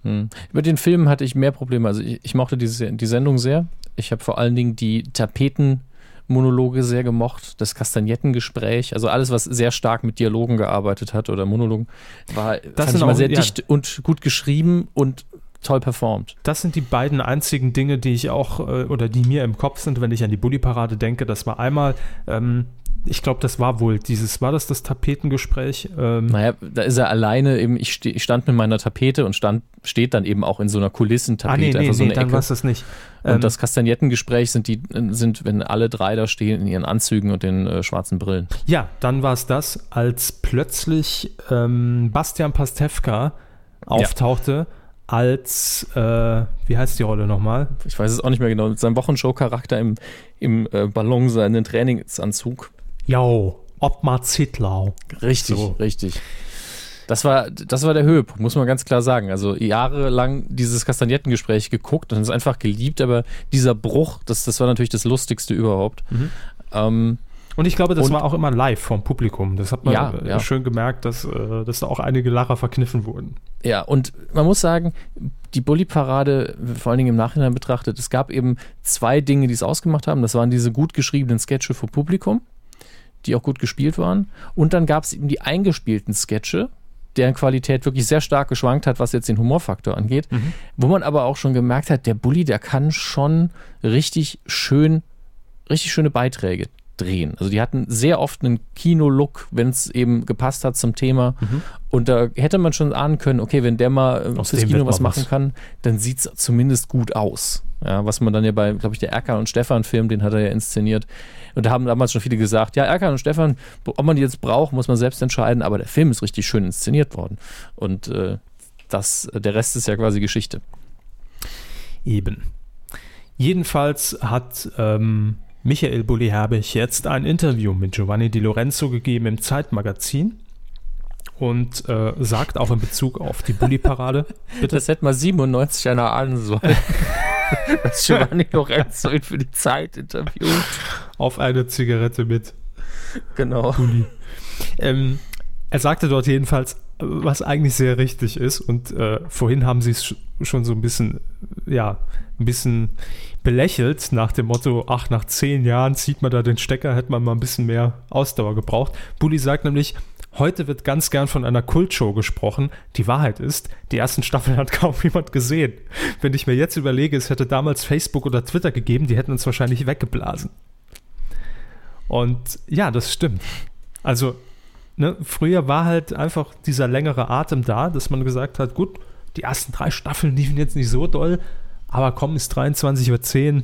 Hm. Über den Film hatte ich mehr Probleme. Also ich, ich mochte diese, die Sendung sehr. Ich habe vor allen Dingen die Tapetenmonologe sehr gemocht, das Kastagnettengespräch, also alles, was sehr stark mit Dialogen gearbeitet hat oder Monologen, war das fand ich mal sehr ja. dicht und gut geschrieben und toll performt. Das sind die beiden einzigen Dinge, die ich auch äh, oder die mir im Kopf sind, wenn ich an die Bulli-Parade denke. Das war einmal, ähm, ich glaube, das war wohl dieses, war das das Tapetengespräch? Ähm, Naja, da ist er alleine eben, ich, ich stand mit meiner Tapete und stand, steht dann eben auch in so einer Kulissentapete, ah, nee, nee, einfach so nee, eine dann Ecke. war es das nicht. Und Ähm, das Kastagnettengespräch sind die, sind, wenn alle drei da stehen in ihren Anzügen und den äh, schwarzen Brillen. Ja, dann war es das, als plötzlich ähm, Bastian Pastewka auftauchte als, äh, wie heißt die Rolle nochmal? Ich weiß es auch nicht mehr genau, mit seinem Wochenshow-Charakter im, im äh, Ballon seinen Trainingsanzug. Jo, Ottmar Zittlau. Richtig, So. richtig. Das war, das war der Höhepunkt, muss man ganz klar sagen. Also jahrelang dieses Kastagnettengespräch geguckt und es einfach geliebt, aber dieser Bruch, das, das war natürlich das Lustigste überhaupt. Ähm, Und ich glaube, das Und- war auch immer live vom Publikum. Das hat man Ja, äh, ja. schön gemerkt, dass, äh, dass da auch einige Lacher verkniffen wurden. Ja, und man muss sagen, die Bully-Parade, vor allen Dingen im Nachhinein betrachtet, es gab eben zwei Dinge, die es ausgemacht haben. Das waren diese gut geschriebenen Sketche vor Publikum, die auch gut gespielt waren. Und dann gab es eben die eingespielten Sketche, deren Qualität wirklich sehr stark geschwankt hat, was jetzt den Humorfaktor angeht. Wo man aber auch schon gemerkt hat, der Bully, der kann schon richtig schön, richtig schöne Beiträge drehen. Also die hatten sehr oft einen Kino-Look, wenn es eben gepasst hat zum Thema. Und da hätte man schon ahnen können, okay, wenn der mal äh, Aus fürs Kino was machen was. kann, dann sieht es zumindest gut aus. Ja, was man dann ja bei, glaube ich, der Erkan und Stefan-Film, den hat er ja inszeniert. Und da haben damals schon viele gesagt, ja, Erkan und Stefan, ob man die jetzt braucht, muss man selbst entscheiden, aber der Film ist richtig schön inszeniert worden. Und äh, das, der Rest ist ja quasi Geschichte. Eben. Jedenfalls hat ähm, Michael Bulli-Herbig jetzt ein Interview mit Giovanni Di Lorenzo gegeben im Zeitmagazin und äh, sagt auch in Bezug auf die Bulli-Parade, bitte, Das hätte mal 97 einer ahnen sollen. dass Giovanni Lorenzo ihn für die Zeit interviewt. auf eine Zigarette mit Genau. Bulli. Ähm, er sagte dort jedenfalls, was eigentlich sehr richtig ist und äh, vorhin haben sie es sch- schon so ein bisschen, ja, ein bisschen belächelt nach dem Motto, ach, nach zehn Jahren zieht man da den Stecker, hätte man mal ein bisschen mehr Ausdauer gebraucht. Bulli sagt nämlich, heute wird ganz gern von einer Kultshow gesprochen. Die Wahrheit ist, die ersten Staffeln hat kaum jemand gesehen. Wenn ich mir jetzt überlege, es hätte damals Facebook oder Twitter gegeben, die hätten uns wahrscheinlich weggeblasen. Und ja, das stimmt. Also, ne, früher war halt einfach dieser längere Atem da, dass man gesagt hat, gut, die ersten drei Staffeln liefen jetzt nicht so doll, aber komm, ist 23.10 Uhr,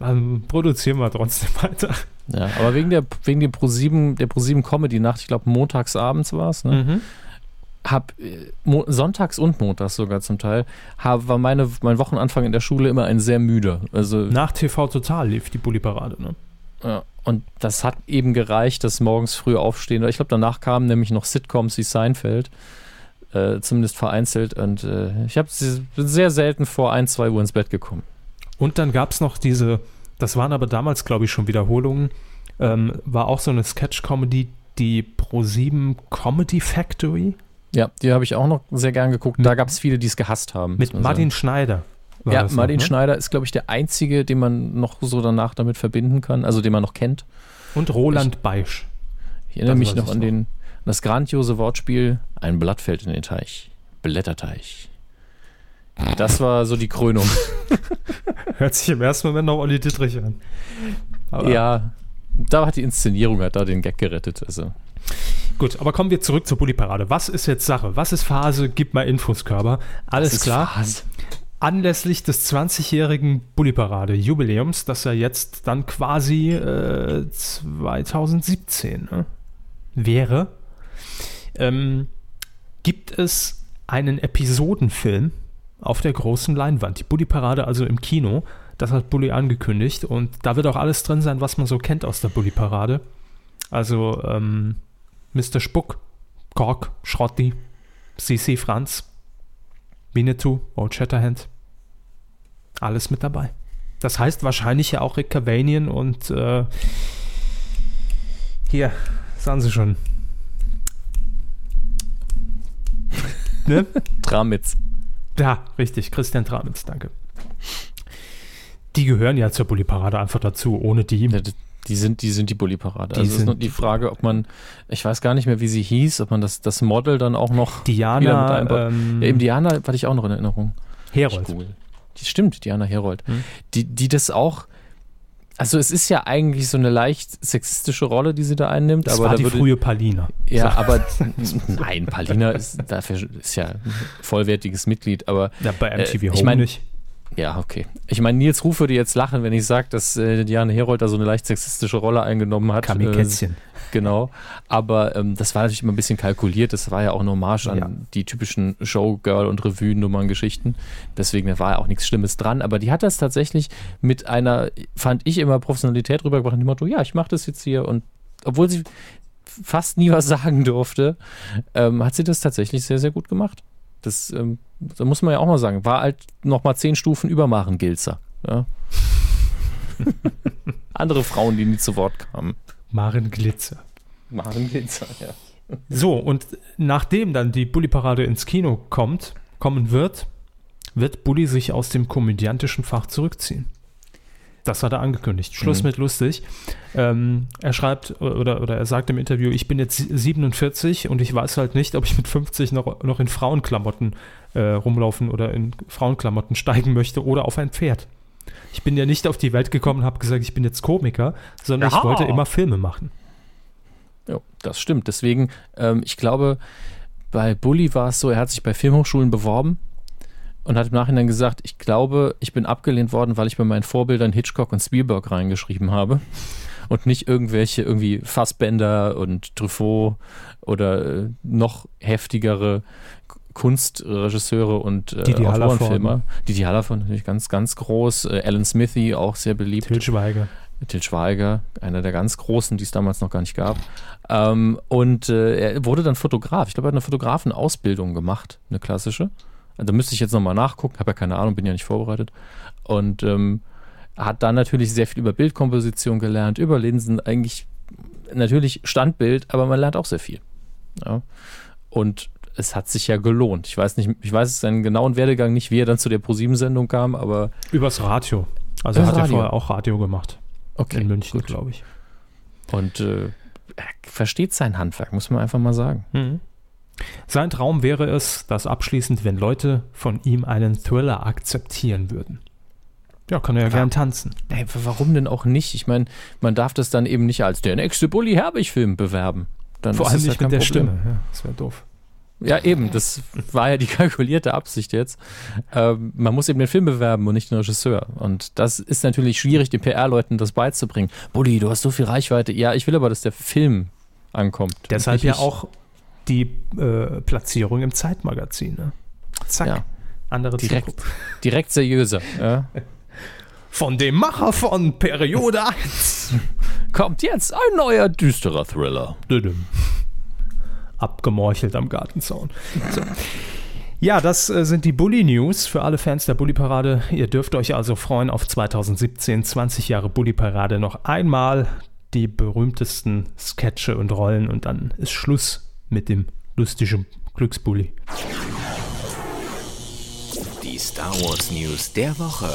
dann produzieren wir trotzdem weiter. Ja, aber wegen der wegen dem Pro7, der Pro7 Comedy Nacht, ich glaube montags abends war es, ne? Mhm. Hab äh, mo sonntags und montags sogar zum Teil, hab, war meine mein Wochenanfang in der Schule immer ein sehr müder. Also Nach TV Total lief die Bulli-Parade, ne? ja, und das hat eben gereicht, dass morgens früh aufstehen. Ich glaube, danach kamen nämlich noch Sitcoms wie Seinfeld, äh, zumindest vereinzelt. Und äh, ich habe sehr selten vor 1, 2 Uhr ins Bett gekommen. Und dann gab es noch diese, das waren aber damals, glaube ich, schon Wiederholungen, ähm, war auch so eine Sketch-Comedy, die Pro7 Comedy Factory Ja, die habe ich auch noch sehr gern geguckt. Da gab es viele, die es gehasst haben. mit man Martin sagen. Schneider. Ja, das noch, Martin ne? Schneider ist, glaube ich, der einzige, den man noch so danach damit verbinden kann, also den man noch kennt. Und Roland Beisch. Ich erinnere Das mich noch ich an den, das grandiose Wortspiel, ein Blatt fällt in den Teich, Blätterteich. Das war so die Krönung. Hört sich im ersten Moment noch Olli Dittrich an. Aber ja, da hat die Inszenierung hat da den Gag gerettet. Also. Gut, aber kommen wir zurück zur Bulli-Parade. Was ist jetzt Sache? Was ist Phase? Gib mal Infos, Körper. Alles klar. Phase. Anlässlich des 20-jährigen Bulli-Parade-Jubiläums, das ja jetzt dann quasi äh, 2017 ne, wäre, ähm, gibt es einen Episodenfilm auf der großen Leinwand. Die Bulli-Parade also im Kino. Das hat Bulli angekündigt und da wird auch alles drin sein, was man so kennt aus der Bulli-Parade. Also ähm, Mr. Spuck, Kork, Schrotti, CC Franz, Winnetou, Old Shatterhand. Alles mit dabei. Das heißt wahrscheinlich ja auch Rick Cavanian und äh, hier, sagen Sie schon. Ne? Tramitz. Ja, richtig, Christian Tramitz, danke. Die gehören ja zur Bulli-Parade einfach dazu. Ohne die Die sind die, sind die Bully-Parade. Die Also es ist nur die Frage, ob man, ich weiß gar nicht mehr, wie sie hieß, ob man das, das Model dann auch noch mit Diana einbaut. ähm, Ja, eben Diana hatte ich auch noch in Erinnerung. Herold. Cool. Die stimmt, Diana Herold. Hm. Die, die das auch. Also es ist ja eigentlich so eine leicht sexistische Rolle, die sie da einnimmt, Das aber war da die würde, frühe Palina. ja, aber nein, Palina ist dafür ist ja ein vollwertiges Mitglied, aber Ja, bei MTV Äh, ich mein- nicht. ja, okay. Ich meine, Nils Ruf würde jetzt lachen, wenn ich sage, dass äh, Diana Herold da so eine leicht sexistische Rolle eingenommen hat. Äh, Kamikätzchen. Genau. Aber ähm, das war natürlich immer ein bisschen kalkuliert. Das war ja auch eine Hommage an Ja. die typischen Showgirl- und Revue-Nummern-Geschichten. Deswegen da war ja auch nichts Schlimmes dran. Aber die hat das tatsächlich mit einer, fand ich immer Professionalität rübergebracht, dem Motto, ja, ich mache das jetzt hier. Und obwohl sie fast nie was sagen durfte, ähm, hat sie das tatsächlich sehr, sehr gut gemacht. Das, ähm, da muss man ja auch mal sagen, war halt nochmal zehn Stufen über Maren Gilzer. Ja. Andere Frauen, die nie zu Wort kamen. Maren Glitzer. Maren Gilzer, ja. So, und nachdem dann die Bully-Parade ins Kino kommt, kommen wird, wird Bully sich aus dem komödiantischen Fach zurückziehen. Das hat er angekündigt. Schluss Mhm. mit lustig. Ähm, er schreibt oder, oder er sagt im Interview, ich bin jetzt 47 und ich weiß halt nicht, ob ich mit 50 noch, noch in Frauenklamotten äh, rumlaufen oder in Frauenklamotten steigen möchte oder auf ein Pferd. Ich bin ja nicht auf die Welt gekommen und habe gesagt, ich bin jetzt Komiker, sondern Aha. ich wollte immer Filme machen. Ja, das stimmt. Deswegen, ähm, ich glaube, bei Bully war es so, er hat sich bei Filmhochschulen beworben und hat im Nachhinein gesagt, ich glaube, ich bin abgelehnt worden, weil ich bei meinen Vorbildern Hitchcock und Spielberg reingeschrieben habe und nicht irgendwelche irgendwie Fassbender und Truffaut oder äh, noch heftigere Kunstregisseure und äh, Didi. Autorenfilmer. Didi Hallervorden natürlich ganz, ganz groß. Äh, Alan Smithy auch sehr beliebt. Til Schweiger. Til Schweiger, einer der ganz großen, die es damals noch gar nicht gab. Ähm, und äh, er wurde dann Fotograf. Ich glaube, er hat eine Fotografenausbildung gemacht, eine klassische. Da müsste ich jetzt nochmal nachgucken, habe ja keine Ahnung, bin ja nicht vorbereitet. Und ähm, hat dann natürlich sehr viel über Bildkomposition gelernt, über Linsen, eigentlich natürlich Standbild, aber man lernt auch sehr viel. Ja. Und es hat sich ja gelohnt. Ich weiß nicht, ich weiß seinen genauen Werdegang nicht, wie er dann zu der ProSieben-Sendung kam, aber Übers Radio. Also er hat Radio. ja vorher auch Radio gemacht. okay. in München, glaube ich. Und äh, er versteht sein Handwerk, muss man einfach mal sagen. Sein Traum wäre es, dass abschließend, wenn Leute von ihm einen Thriller akzeptieren würden. Ja, kann er ja Ja. gern tanzen. Ey, warum denn auch nicht? Ich meine, man darf das dann eben nicht als der nächste Bully Herbig-Film bewerben. Dann Vor allem nicht mit der Problem. Stimme. Ja, das wäre doof. Ja, eben, das war ja die kalkulierte Absicht jetzt. Ähm, man muss eben den Film bewerben und nicht den Regisseur. Und das ist natürlich schwierig, den PR-Leuten das beizubringen. Bulli, du hast so viel Reichweite. Ja, ich will aber, dass der Film ankommt. Deshalb ja auch die äh, Platzierung im Zeitmagazin. Ne? Zack. Ja. Andere Direkt. Zielgruppe. direkt seriöser. Ja. Von dem Macher von Periode 1. Kommt jetzt ein neuer, düsterer Thriller. Abgemorchelt am Gartenzaun. So. Ja, das äh, sind die Bully News für alle Fans der Bully Parade. Ihr dürft euch also freuen auf 2017, 20 Jahre Bully Parade. Noch einmal die berühmtesten Sketche und Rollen und dann ist Schluss mit dem lustigen Glücksbully. Die Star Wars News der Woche.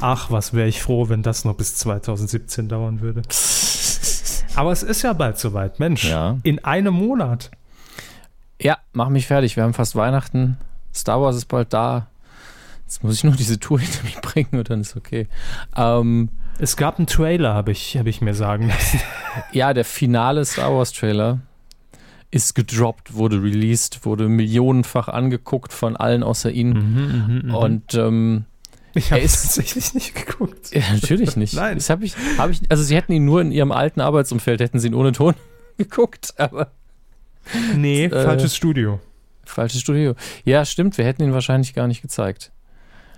Ach, was wäre ich froh, wenn das noch bis 2017 dauern würde. Aber es ist ja bald soweit. Mensch, Ja. in einem Monat. Ja, mach mich fertig. Wir haben fast Weihnachten. Star Wars ist bald da. Jetzt muss ich nur diese Tour hinter mich bringen und dann ist okay. Ähm, Es gab einen Trailer, habe ich, hab ich mir sagen lassen. ja, der finale Star Wars Trailer ist gedroppt, wurde released, wurde millionenfach angeguckt von allen außer ihnen. Und ähm, ich habe ist- tatsächlich nicht geguckt. ja, natürlich nicht. Nein. Das hab ich, hab ich, also sie hätten ihn nur in ihrem alten Arbeitsumfeld, hätten sie ihn ohne Ton geguckt, aber Nee, Äh, falsches Studio. falsches Studio. Ja, stimmt, wir hätten ihn wahrscheinlich gar nicht gezeigt.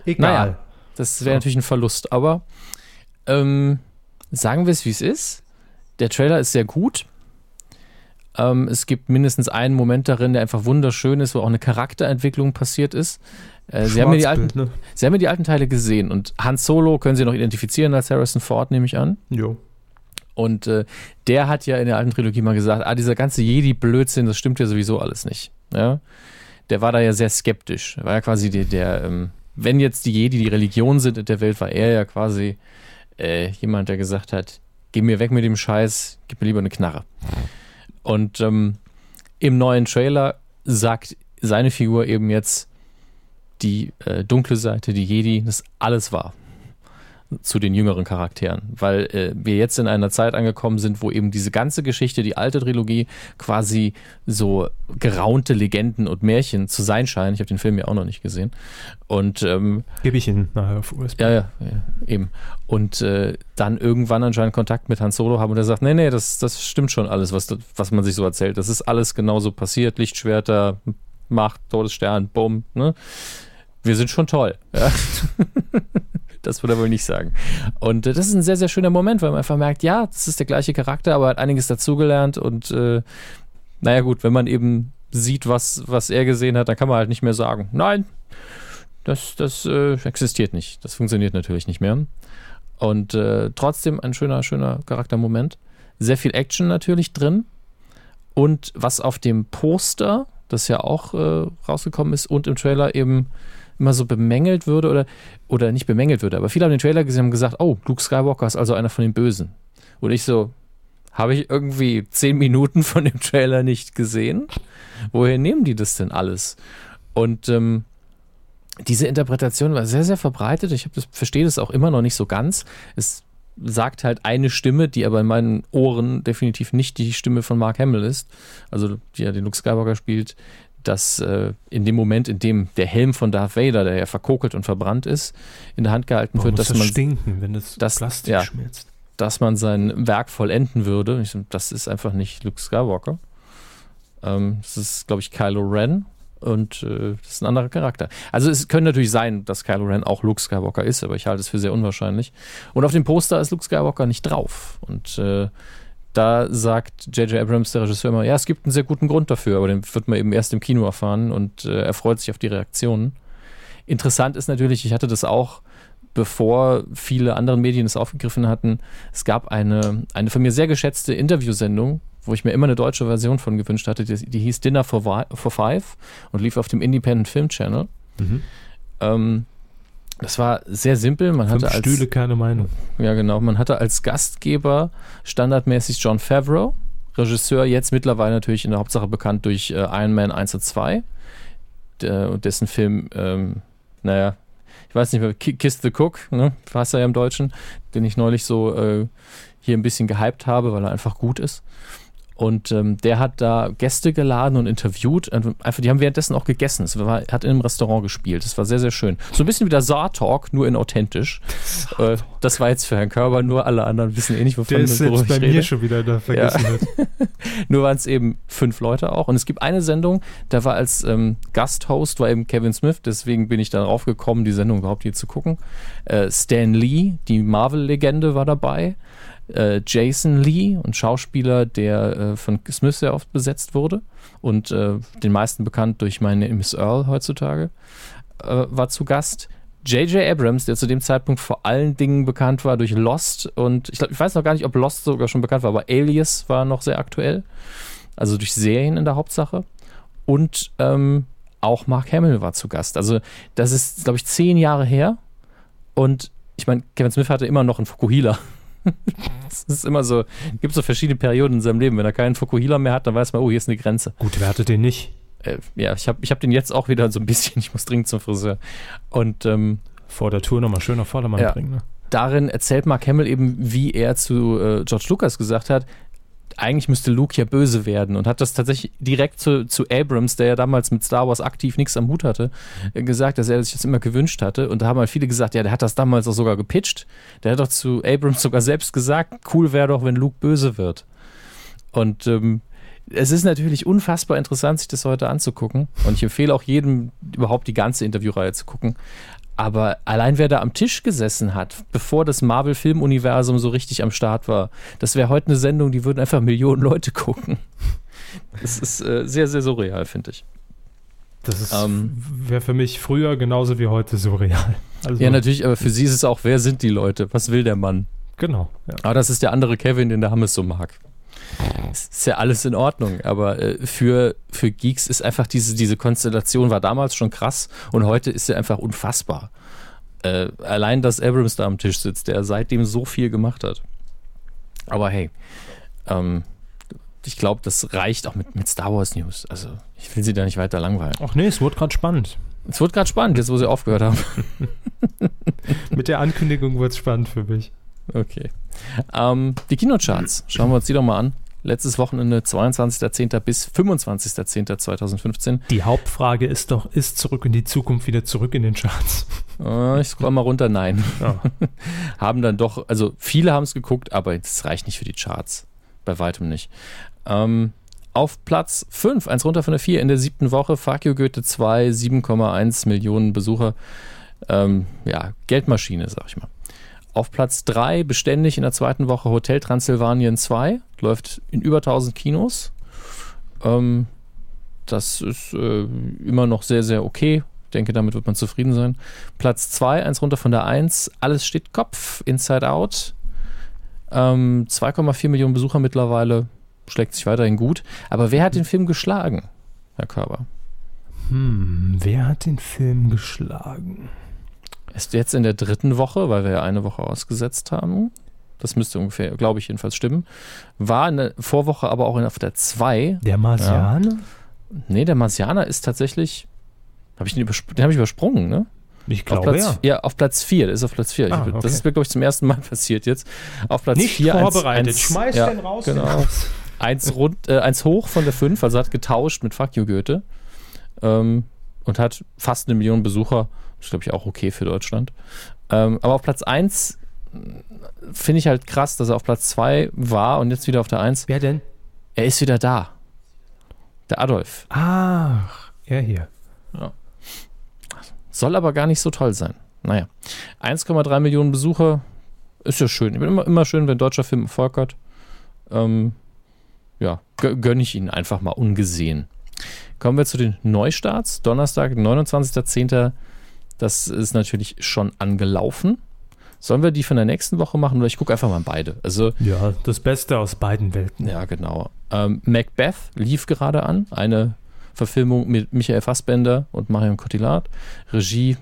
Egal. Naja. Das wäre So. natürlich ein Verlust, aber ähm, sagen wir es, wie es ist. Der Trailer ist sehr gut. Ähm, es gibt mindestens einen Moment darin, der einfach wunderschön ist, wo auch eine Charakterentwicklung passiert ist. Äh, Sie, haben ja die alten, ne? Sie haben ja die alten Teile gesehen und Han Solo können Sie noch identifizieren als Harrison Ford, nehme ich an. Jo. Und äh, der hat ja in der alten Trilogie mal gesagt, ah, dieser ganze Jedi-Blödsinn, das stimmt ja sowieso alles nicht. Ja? Der war da ja sehr skeptisch. War ja quasi der, der ähm, wenn jetzt die Jedi die Religion sind in der Welt, war er ja quasi äh, jemand, der gesagt hat, geh mir weg mit dem Scheiß, gib mir lieber eine Knarre. Und ähm, im neuen Trailer sagt seine Figur eben jetzt, die äh, dunkle Seite, die Jedi, das alles war zu den jüngeren Charakteren, weil äh, wir jetzt in einer Zeit angekommen sind, wo eben diese ganze Geschichte, die alte Trilogie, quasi so geraunte Legenden und Märchen zu sein scheinen. Ich habe den Film ja auch noch nicht gesehen. Und ähm, gebe ich Ihnen nachher auf USB. Ja, ja, ja eben. Und äh, dann irgendwann anscheinend Kontakt mit Han Solo haben und er sagt, nee, nee, das, das stimmt schon alles, was, was man sich so erzählt. Das ist alles genauso passiert. Lichtschwerter, Macht, Todesstern, Bumm, ne? Wir sind schon toll. Ja? Das würde er wohl nicht sagen. Und äh, das ist ein sehr, sehr schöner Moment, weil man einfach merkt, ja, das ist der gleiche Charakter, aber hat einiges dazugelernt und äh, naja gut, wenn man eben sieht, was, was er gesehen hat, dann kann man halt nicht mehr sagen, nein, das, das äh, existiert nicht. Das funktioniert natürlich nicht mehr. Und äh, trotzdem ein schöner, schöner Charaktermoment. Sehr viel Action natürlich drin. Und was auf dem Poster, das ja auch äh, rausgekommen ist, und im Trailer eben immer so bemängelt würde oder, oder nicht bemängelt würde, aber viele haben den Trailer gesehen und haben gesagt, oh, Luke Skywalker ist also einer von den Bösen. Und ich so, habe ich irgendwie zehn Minuten von dem Trailer nicht gesehen? Woher nehmen die das denn alles? Und ähm, diese Interpretation war sehr, sehr verbreitet. Ich das, verstehe das auch immer noch nicht so ganz. Es sagt halt eine Stimme, die aber in meinen Ohren definitiv nicht die Stimme von Mark Hamill ist, also die ja den Luke Skywalker spielt, dass äh, in dem Moment, in dem der Helm von Darth Vader, der ja verkokelt und verbrannt ist, in der Hand gehalten Warum wird, dass das man stinken, wenn das das, Plastik ja, schmilzt. dass man sein Werk vollenden würde. Ich, das ist einfach nicht Luke Skywalker. Ähm, das ist, glaube ich, Kylo Ren und äh, das ist ein anderer Charakter. Also es könnte natürlich sein, dass Kylo Ren auch Luke Skywalker ist, aber ich halte es für sehr unwahrscheinlich. Und auf dem Poster ist Luke Skywalker nicht drauf. Und äh, da sagt J.J. Abrams, der Regisseur, immer, ja, es gibt einen sehr guten Grund dafür, aber den wird man eben erst im Kino erfahren und äh, er freut sich auf die Reaktionen. Interessant ist natürlich, ich hatte das auch, bevor viele andere Medien es aufgegriffen hatten, es gab eine, eine von mir sehr geschätzte Interviewsendung, wo ich mir immer eine deutsche Version von gewünscht hatte, die, die hieß Dinner for, for Five und lief auf dem Independent Film Channel. Mhm. Ähm, das war sehr simpel. Man Fünf hatte als, Stühle, keine Meinung. Ja, genau. Man hatte als Gastgeber standardmäßig John Favreau, Regisseur, jetzt mittlerweile natürlich in der Hauptsache bekannt durch äh, Iron Man 1 und 2, der, dessen Film, ähm, naja, ich weiß nicht mehr, Kiss the Cook, ne, war er ja im Deutschen, den ich neulich so äh, hier ein bisschen gehypt habe, weil er einfach gut ist. Und ähm, der hat da Gäste geladen und interviewt. Einfach, die haben währenddessen auch gegessen. Es war, hat in einem Restaurant gespielt. Das war sehr, sehr schön. So ein bisschen wie der Saar-Talk, nur in authentisch. Äh, das war jetzt für Herrn Körber, nur alle anderen wissen eh nicht, wovon der ist jetzt bei mir schon wieder da vergessen ja. wird. nur waren es eben fünf Leute auch. Und es gibt eine Sendung, da war als ähm, Gasthost war eben Kevin Smith. Deswegen bin ich darauf gekommen, die Sendung überhaupt hier zu gucken. Äh, Stan Lee, die Marvel-Legende, war dabei äh, Jason Lee, ein Schauspieler, der äh, von Smith sehr oft besetzt wurde und äh, den meisten bekannt durch meine Miss Earl heutzutage, äh, war zu Gast. J.J. Abrams, der zu dem Zeitpunkt vor allen Dingen bekannt war durch Lost und ich, glaub, ich weiß noch gar nicht, ob Lost sogar schon bekannt war, aber Alias war noch sehr aktuell. Also durch Serien in der Hauptsache. Und ähm, auch Mark Hamill war zu Gast. Also das ist, glaube ich, zehn Jahre her. Und ich meine, Kevin Smith hatte immer noch einen Fukuhila Es ist immer so, gibt so verschiedene Perioden in seinem Leben. Wenn er keinen Fukuhila mehr hat, dann weiß man, oh, hier ist eine Grenze. Gut, wer hatte den nicht? Äh, ja, ich habe ich hab den jetzt auch wieder so ein bisschen, ich muss dringend zum Friseur. Und ähm, vor der Tour nochmal schön auf Vordermann ja, bringen. Ne? Darin erzählt Mark Hamill eben, wie er zu äh, George Lucas gesagt hat, eigentlich müsste Luke ja böse werden und hat das tatsächlich direkt zu, zu Abrams, der ja damals mit Star Wars aktiv nichts am Hut hatte, äh, gesagt, dass er sich das immer gewünscht hatte. Und da haben halt viele gesagt, ja, der hat das damals auch sogar gepitcht. Der hat doch zu Abrams sogar selbst gesagt, cool wäre doch, wenn Luke böse wird. Und ähm, es ist natürlich unfassbar interessant, sich das heute anzugucken. Und ich empfehle auch jedem, überhaupt die ganze Interviewreihe zu gucken. Aber allein wer da am Tisch gesessen hat, bevor das Marvel-Filmuniversum so richtig am Start war, das wäre heute eine Sendung, die würden einfach Millionen Leute gucken. Das ist äh, sehr, sehr surreal, finde ich. Das ähm, wäre für mich früher genauso wie heute surreal. Also, ja, natürlich, aber für sie ist es auch, wer sind die Leute? Was will der Mann? Genau. Ja. Aber das ist der andere Kevin, den der Hammes so mag. Ist ja alles in Ordnung, aber äh, für, für Geeks ist einfach diese, diese Konstellation war damals schon krass und heute ist sie einfach unfassbar. Äh, allein, dass Abrams da am Tisch sitzt, der seitdem so viel gemacht hat. Aber hey, ähm, ich glaube, das reicht auch mit, mit Star Wars News. Also, ich will sie da nicht weiter langweilen. Ach nee, es wurde gerade spannend. Es wird gerade spannend, jetzt wo sie aufgehört haben. Mit der Ankündigung wird es spannend für mich. Okay. Ähm, die Kinocharts, schauen wir uns die doch mal an. Letztes Wochenende 22.10. bis 25.10.2015. Die Hauptfrage ist doch, ist zurück in die Zukunft wieder zurück in den Charts? Äh, ich scroll mal runter, nein. Ja. haben dann doch, also viele haben es geguckt, aber es reicht nicht für die Charts. Bei weitem nicht. Ähm, auf Platz 5, eins runter von der 4 in der siebten Woche, Fuck You Goethe 2, 7,1 Millionen Besucher. Ähm, ja, Geldmaschine, sag ich mal. Auf Platz 3 beständig in der zweiten Woche Hotel Transsilvanien 2, läuft in über 1000 Kinos. Ähm, das ist äh, immer noch sehr, sehr okay. Ich denke, damit wird man zufrieden sein. Platz 2, eins runter von der 1, Alles steht Kopf, Inside Out. Ähm, 2,4 Millionen Besucher mittlerweile, schlägt sich weiterhin gut. Aber wer hat den Film geschlagen, Herr Körber? Hm, wer hat den Film geschlagen? Ist jetzt in der dritten Woche, weil wir ja eine Woche ausgesetzt haben. Das müsste ungefähr, glaube ich, jedenfalls stimmen. War in der Vorwoche aber auch in, auf der 2. Der Marsianer? Nee, der Marsianer ist tatsächlich. Hab ich den, den habe ich übersprungen, ne? Ich Auf glaube Platz, ja. ja. auf Platz 4. Der ist auf Platz 4. Ah, okay. Das ist mir, glaube ich, zum ersten Mal passiert jetzt. Auf Platz Nicht 4. vorbereitet. Schmeiß ja, den raus. Genau. Eins, rund, äh, eins hoch von der 5, also hat getauscht mit Fuck You Goethe. Ähm, und hat fast eine Million Besucher. Ist, glaube ich, auch okay für Deutschland. Ähm, aber auf Platz 1 finde ich halt krass, dass er auf Platz 2 war und jetzt wieder auf der 1. Wer denn? Er ist wieder da. Der Adolf. Ach, er hier. Soll aber gar nicht so toll sein. Naja. 1,3 Millionen Besucher ist ja schön. Ich bin immer, immer schön, wenn ein deutscher Film Erfolg hat. Ähm, ja, gö- gönne ich ihn einfach mal ungesehen. Kommen wir zu den Neustarts. Donnerstag, 29.10. Das ist natürlich schon angelaufen. Sollen wir die von der nächsten Woche machen oder ich gucke einfach mal beide? Also, Ja, das Beste aus beiden Welten. ja, genau. Ähm, Macbeth lief gerade an. Eine Verfilmung mit Michael Fassbender und Marion Cotillard. Regie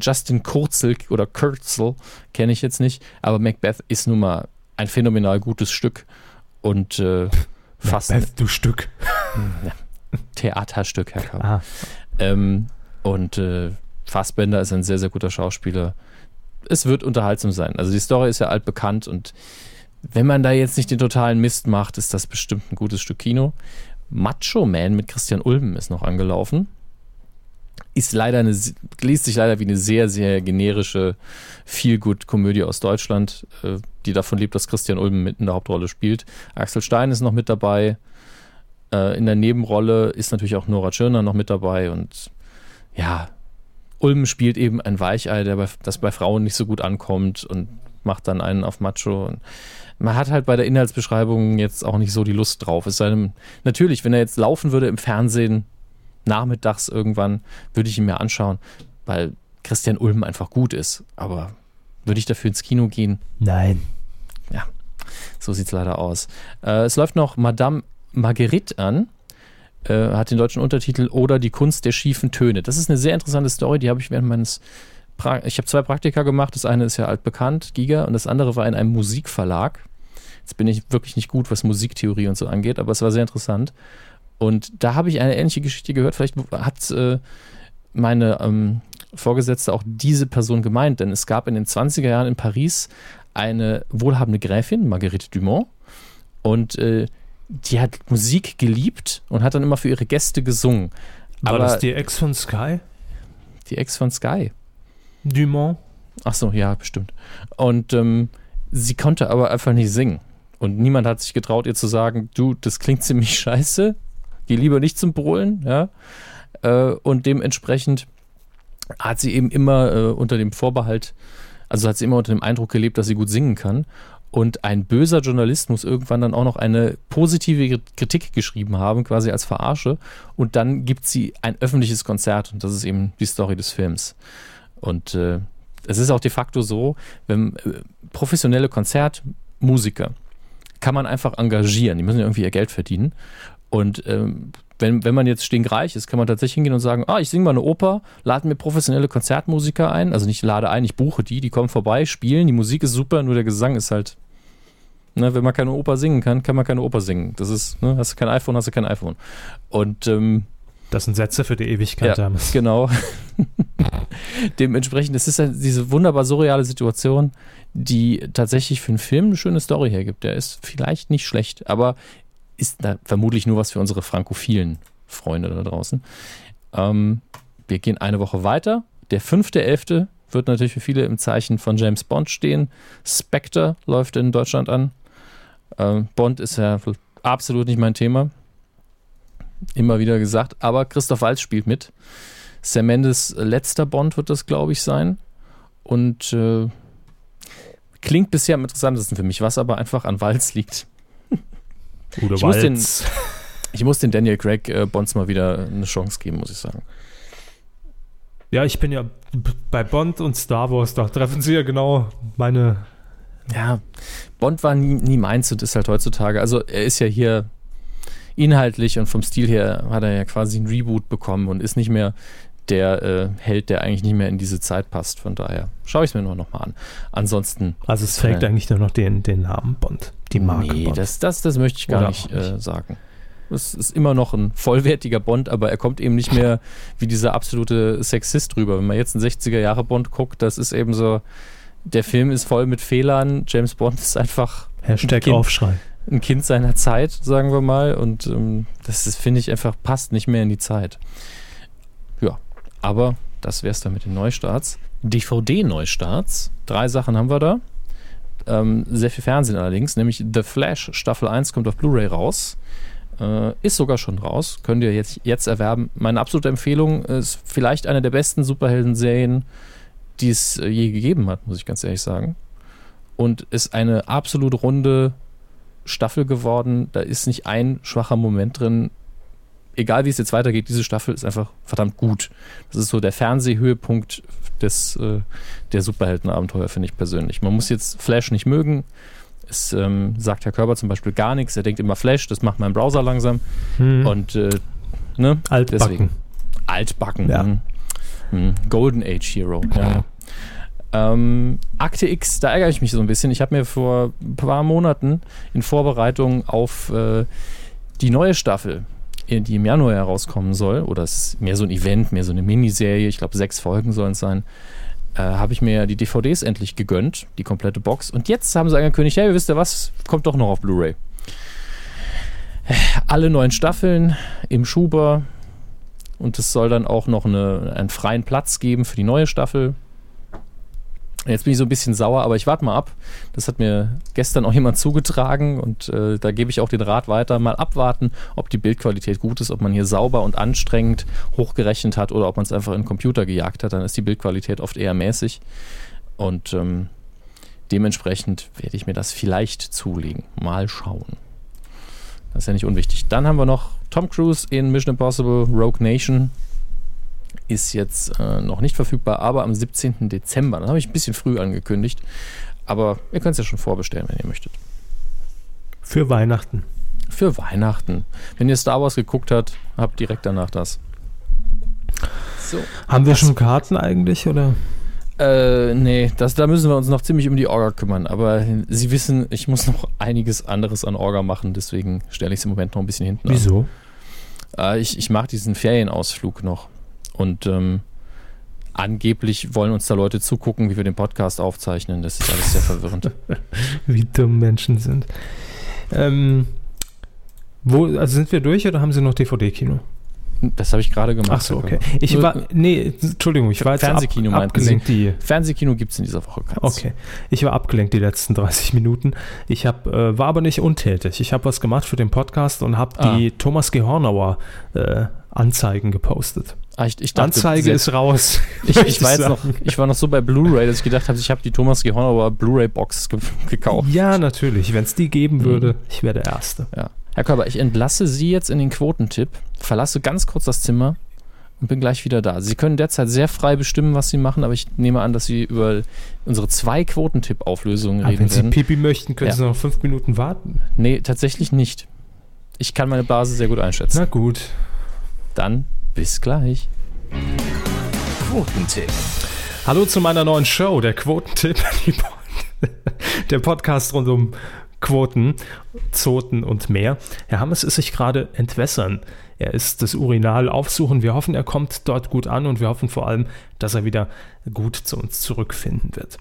Justin Kurzel oder Kurzel kenne ich jetzt nicht. Aber Macbeth ist nun mal ein phänomenal gutes Stück und äh, fast ein Beth, du Stück. Theaterstück, Herr Kauer. Ah, Ähm, und äh, Fassbender ist ein sehr, sehr guter Schauspieler. Es wird unterhaltsam sein. Also die Story ist ja altbekannt und wenn man da jetzt nicht den totalen Mist macht, ist das bestimmt ein gutes Stück Kino. Macho Man mit Christian Ulm ist noch angelaufen. Ist leider eine, liest sich leider wie eine sehr, sehr generische Feel-Good-Komödie aus Deutschland, äh, die davon lebt, dass Christian Ulm mit in der Hauptrolle spielt. Axel Stein ist noch mit dabei. Äh, in der Nebenrolle ist natürlich auch Nora Tschirner noch mit dabei und ja, Ulm spielt eben ein Weichei, der bei, das bei Frauen nicht so gut ankommt und macht dann einen auf Macho. Und man hat halt bei der Inhaltsbeschreibung jetzt auch nicht so die Lust drauf. Es sei denn, natürlich, wenn er jetzt laufen würde im Fernsehen, nachmittags irgendwann, würde ich ihn mir anschauen, weil Christian Ulm einfach gut ist. Aber würde ich dafür ins Kino gehen? nein. So sieht es leider aus. Äh, es läuft noch Madame Marguerite an, äh, hat den deutschen Untertitel Oder die Kunst der schiefen Töne. Das ist eine sehr interessante Story, die habe ich während meines. Pra ich habe zwei Praktika gemacht. Das eine ist ja altbekannt, Giga, und das andere war in einem Musikverlag. Jetzt bin ich wirklich nicht gut, was Musiktheorie und so angeht, aber es war sehr interessant. Und da habe ich eine ähnliche Geschichte gehört. Vielleicht hat äh, meine ähm, Vorgesetzte auch diese Person gemeint, denn es gab in den 20er Jahren in Paris eine wohlhabende Gräfin, Marguerite Dumont, und äh, die hat Musik geliebt und hat dann immer für ihre Gäste gesungen. War Aber das die Ex von Sky? die Ex von Sky. Dumont? Ach so, ja, bestimmt. Und ähm, sie konnte aber einfach nicht singen. Und niemand hat sich getraut, ihr zu sagen, du, das klingt ziemlich scheiße, geh lieber nicht zum Brüllen, ja. Äh, und dementsprechend hat sie eben immer äh, unter dem Vorbehalt, also hat sie immer unter dem Eindruck gelebt, dass sie gut singen kann. Und ein böser Journalist muss irgendwann dann auch noch eine positive Kritik geschrieben haben, quasi als Verarsche. Und dann gibt sie ein öffentliches Konzert und das ist eben die Story des Films. Und äh, es ist auch de facto so, wenn äh, professionelle Konzertmusiker kann man einfach engagieren, die müssen ja irgendwie ihr Geld verdienen. Und ähm, wenn, wenn man jetzt stinkreich ist, kann man tatsächlich hingehen und sagen, ah, ich singe mal eine Oper, lade mir professionelle Konzertmusiker ein. Also nicht lade ein, ich buche die, die kommen vorbei, spielen, die Musik ist super, nur der Gesang ist halt, ne, wenn man keine Oper singen kann, kann man keine Oper singen. Das ist, ne, hast du kein iPhone, hast du kein iPhone. Und ähm, Das sind Sätze für die Ewigkeit ja, damals. genau. Dementsprechend, es ist halt diese wunderbar surreale Situation, die tatsächlich für einen Film eine schöne Story hergibt. Der ist vielleicht nicht schlecht, aber ist da vermutlich nur was für unsere frankophilen Freunde da draußen. Ähm, wir gehen eine Woche weiter. Der 5.11. wird natürlich für viele im Zeichen von James Bond stehen. Spectre läuft in Deutschland an. Ähm, Bond ist ja absolut nicht mein Thema. Immer wieder gesagt. Aber Christoph Waltz spielt mit. Sam Mendes letzter Bond wird das, glaube ich, sein. Und äh, klingt bisher am interessantesten für mich, was aber einfach an Walz liegt. Udo Ich muss den-. Ich muss den Daniel Craig äh, Bonds mal wieder eine Chance geben, muss ich sagen. Ja, ich bin ja bei Bond und Star Wars, da treffen sie ja genau meine. Ja, Bond war nie, nie meins und ist halt heutzutage, also er ist ja hier inhaltlich und vom Stil her hat er ja quasi ein Reboot bekommen und ist nicht mehr der äh, Held, der eigentlich nicht mehr in diese Zeit passt. Von daher schaue ich es mir nur noch mal an. Ansonsten, Also es trägt Nein. eigentlich nur noch den, den Namen Bond. Die Marke nee, Bond. das, das, das möchte ich gar Oder nicht, auch nicht. Äh, sagen. Es ist immer noch ein vollwertiger Bond, aber er kommt eben nicht mehr wie dieser absolute Sexist rüber. Wenn man jetzt einen 60er-Jahre-Bond guckt, das ist eben so, der Film ist voll mit Fehlern. James Bond ist einfach Hashtag Kind. Aufschrei. ein Kind seiner Zeit, sagen wir mal. Und ähm, das finde ich, einfach passt nicht mehr in die Zeit. Aber das wäre es dann mit den Neustarts. DVD-Neustarts. Drei Sachen haben wir da. Ähm, sehr viel Fernsehen allerdings, nämlich The Flash Staffel 1 kommt auf Blu-ray raus. Äh, ist sogar schon raus. Könnt ihr jetzt, jetzt erwerben. Meine absolute Empfehlung ist vielleicht eine der besten Superhelden-Serien, die es äh, je gegeben hat, muss ich ganz ehrlich sagen. Und ist eine absolut runde Staffel geworden. Da ist nicht ein schwacher Moment drin. Egal wie es jetzt weitergeht, diese Staffel ist einfach verdammt gut. Das ist so der Fernsehhöhepunkt des, äh, der Superheldenabenteuer, finde ich persönlich. Man muss jetzt Flash nicht mögen. Es ähm, sagt Herr Körber zum Beispiel gar nichts. Er denkt immer Flash, das macht mein Browser langsam. Hm. Und äh, ne? Altbacken. deswegen. Altbacken. Ja. mhm. Mhm. Golden Age Hero. Ja. Ähm, Akte X, da ärgere ich mich so ein bisschen. Ich habe mir vor ein paar Monaten in Vorbereitung auf äh, die neue Staffel, die im Januar herauskommen soll, oder es ist mehr so ein Event, mehr so eine Miniserie, ich glaube sechs Folgen sollen es sein, äh, habe ich mir die DVDs endlich gegönnt, die komplette Box. Und jetzt haben sie angekündigt, hey, wisst ihr was, kommt doch noch auf Blu-ray. Alle neun Staffeln im Schuber und es soll dann auch noch eine, einen freien Platz geben für die neue Staffel. Jetzt bin ich so ein bisschen sauer, aber ich warte mal ab. Das hat mir gestern auch jemand zugetragen und äh, da gebe ich auch den Rat weiter. Mal abwarten, ob die Bildqualität gut ist, ob man hier sauber und anstrengend hochgerechnet hat oder ob man es einfach in den Computer gejagt hat. Dann ist die Bildqualität oft eher mäßig. Und ähm, dementsprechend werde ich mir das vielleicht zulegen. Mal schauen. Das ist ja nicht unwichtig. Dann haben wir noch Tom Cruise in Mission Impossible Rogue Nation ist jetzt äh, noch nicht verfügbar, aber am 17. Dezember. Das habe ich ein bisschen früh angekündigt. Aber ihr könnt es ja schon vorbestellen, wenn ihr möchtet. Für Weihnachten. Für Weihnachten. Wenn ihr Star Wars geguckt habt, habt direkt danach das. So. Haben wir schon Karten eigentlich oder? Äh, nee, das, da müssen wir uns noch ziemlich um die Orga kümmern. Aber Sie wissen, ich muss noch einiges anderes an Orga machen, deswegen stelle ich es im Moment noch ein bisschen hinten Wieso? an. Äh, ich ich mache diesen Ferienausflug noch. Und ähm, angeblich wollen uns da Leute zugucken, wie wir den Podcast aufzeichnen. Das ist alles sehr verwirrend. Wie dumm Menschen sind. Ähm, wo, also sind wir durch oder haben Sie noch DVD-Kino? Das habe ich gerade gemacht. Ach so, okay. Ich war, nee, Entschuldigung, ich war jetzt ab, Fernsehkino meinten abgelenkt die, Fernsehkino gibt es in dieser Woche keins. okay. Ich war abgelenkt die letzten 30 Minuten. Ich hab, äh, war aber nicht untätig. Ich habe was gemacht für den Podcast und habe Ah. die Thomas Gehornauer äh, Anzeigen gepostet. Ah, ich, ich dachte, Anzeige ist raus. Ich, ich, war jetzt noch, ich war noch so bei Blu-ray, dass ich gedacht habe, ich habe die Thomas Gehornauer Blu-ray-Box ge gekauft. Ja, natürlich. Wenn es die geben würde, Mhm. ich wäre der Erste. Ja. Herr Körber, ich entlasse Sie jetzt in den Quotentipp, verlasse ganz kurz das Zimmer und bin gleich wieder da. Sie können derzeit sehr frei bestimmen, was Sie machen, aber ich nehme an, dass Sie über unsere zwei Quotentipp-Auflösungen Aber reden wenn Sie werden. Pipi möchten, können Ja. Sie noch fünf Minuten warten. Nee, tatsächlich nicht. Ich kann meine Blase sehr gut einschätzen. Na gut. Dann bis gleich. Quotentipp. Hallo zu meiner neuen Show, der Quotentipp. der Podcast rund um Quoten, Zoten und mehr. Herr Hammes ist sich gerade entwässern. Er ist das Urinal aufsuchen. Wir hoffen, er kommt dort gut an und wir hoffen vor allem, dass er wieder gut zu uns zurückfinden wird.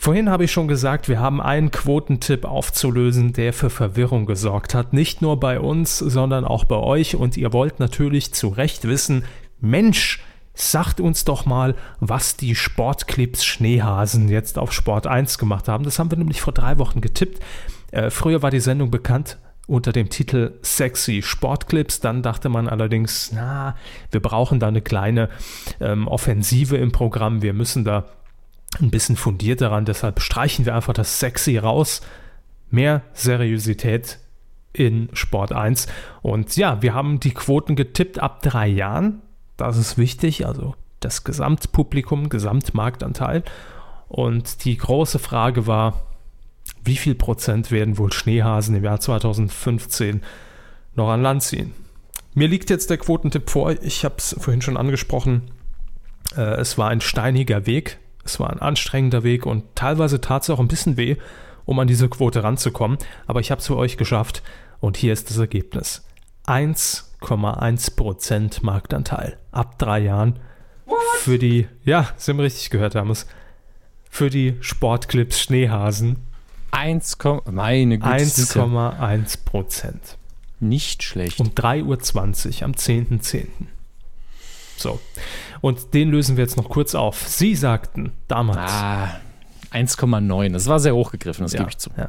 Vorhin habe ich schon gesagt, wir haben einen Quotentipp aufzulösen, der für Verwirrung gesorgt hat. Nicht nur bei uns, sondern auch bei euch. Und ihr wollt natürlich zu Recht wissen, Mensch, sagt uns doch mal, was die Sportclips Schneehasen jetzt auf Sport 1 gemacht haben. Das haben wir nämlich vor drei Wochen getippt. Äh, früher war die Sendung bekannt unter dem Titel Sexy Sportclips. Dann dachte man allerdings, na, wir brauchen da eine kleine ähm, Offensive im Programm. Wir müssen da ein bisschen fundiert daran. Deshalb streichen wir einfach das Sexy raus. Mehr Seriosität in Sport 1. Und ja, wir haben die Quoten getippt ab drei Jahren. Das ist wichtig, also das Gesamtpublikum, Gesamtmarktanteil. Und die große Frage war, wie viel Prozent werden wohl Schneehasen im Jahr 2015 noch an Land ziehen? Mir liegt jetzt der Quotentipp vor. Ich habe es vorhin schon angesprochen. Äh, es war ein steiniger Weg. Es war ein anstrengender Weg und teilweise tat es auch ein bisschen weh, um an diese Quote ranzukommen. Aber ich habe es für euch geschafft und hier ist das Ergebnis. 1,1% Marktanteil ab drei Jahren für die, ja, Sie haben richtig gehört, haben es, für die Sportclips Schneehasen 1, meine Güte. 1,1 Prozent. Nicht schlecht. Um 3.20 Uhr am 10.10. .10. So. Und den lösen wir jetzt noch kurz auf. Sie sagten damals. Ah, 1,9. Das war sehr hochgegriffen, das ja, gebe ich zu. Ja.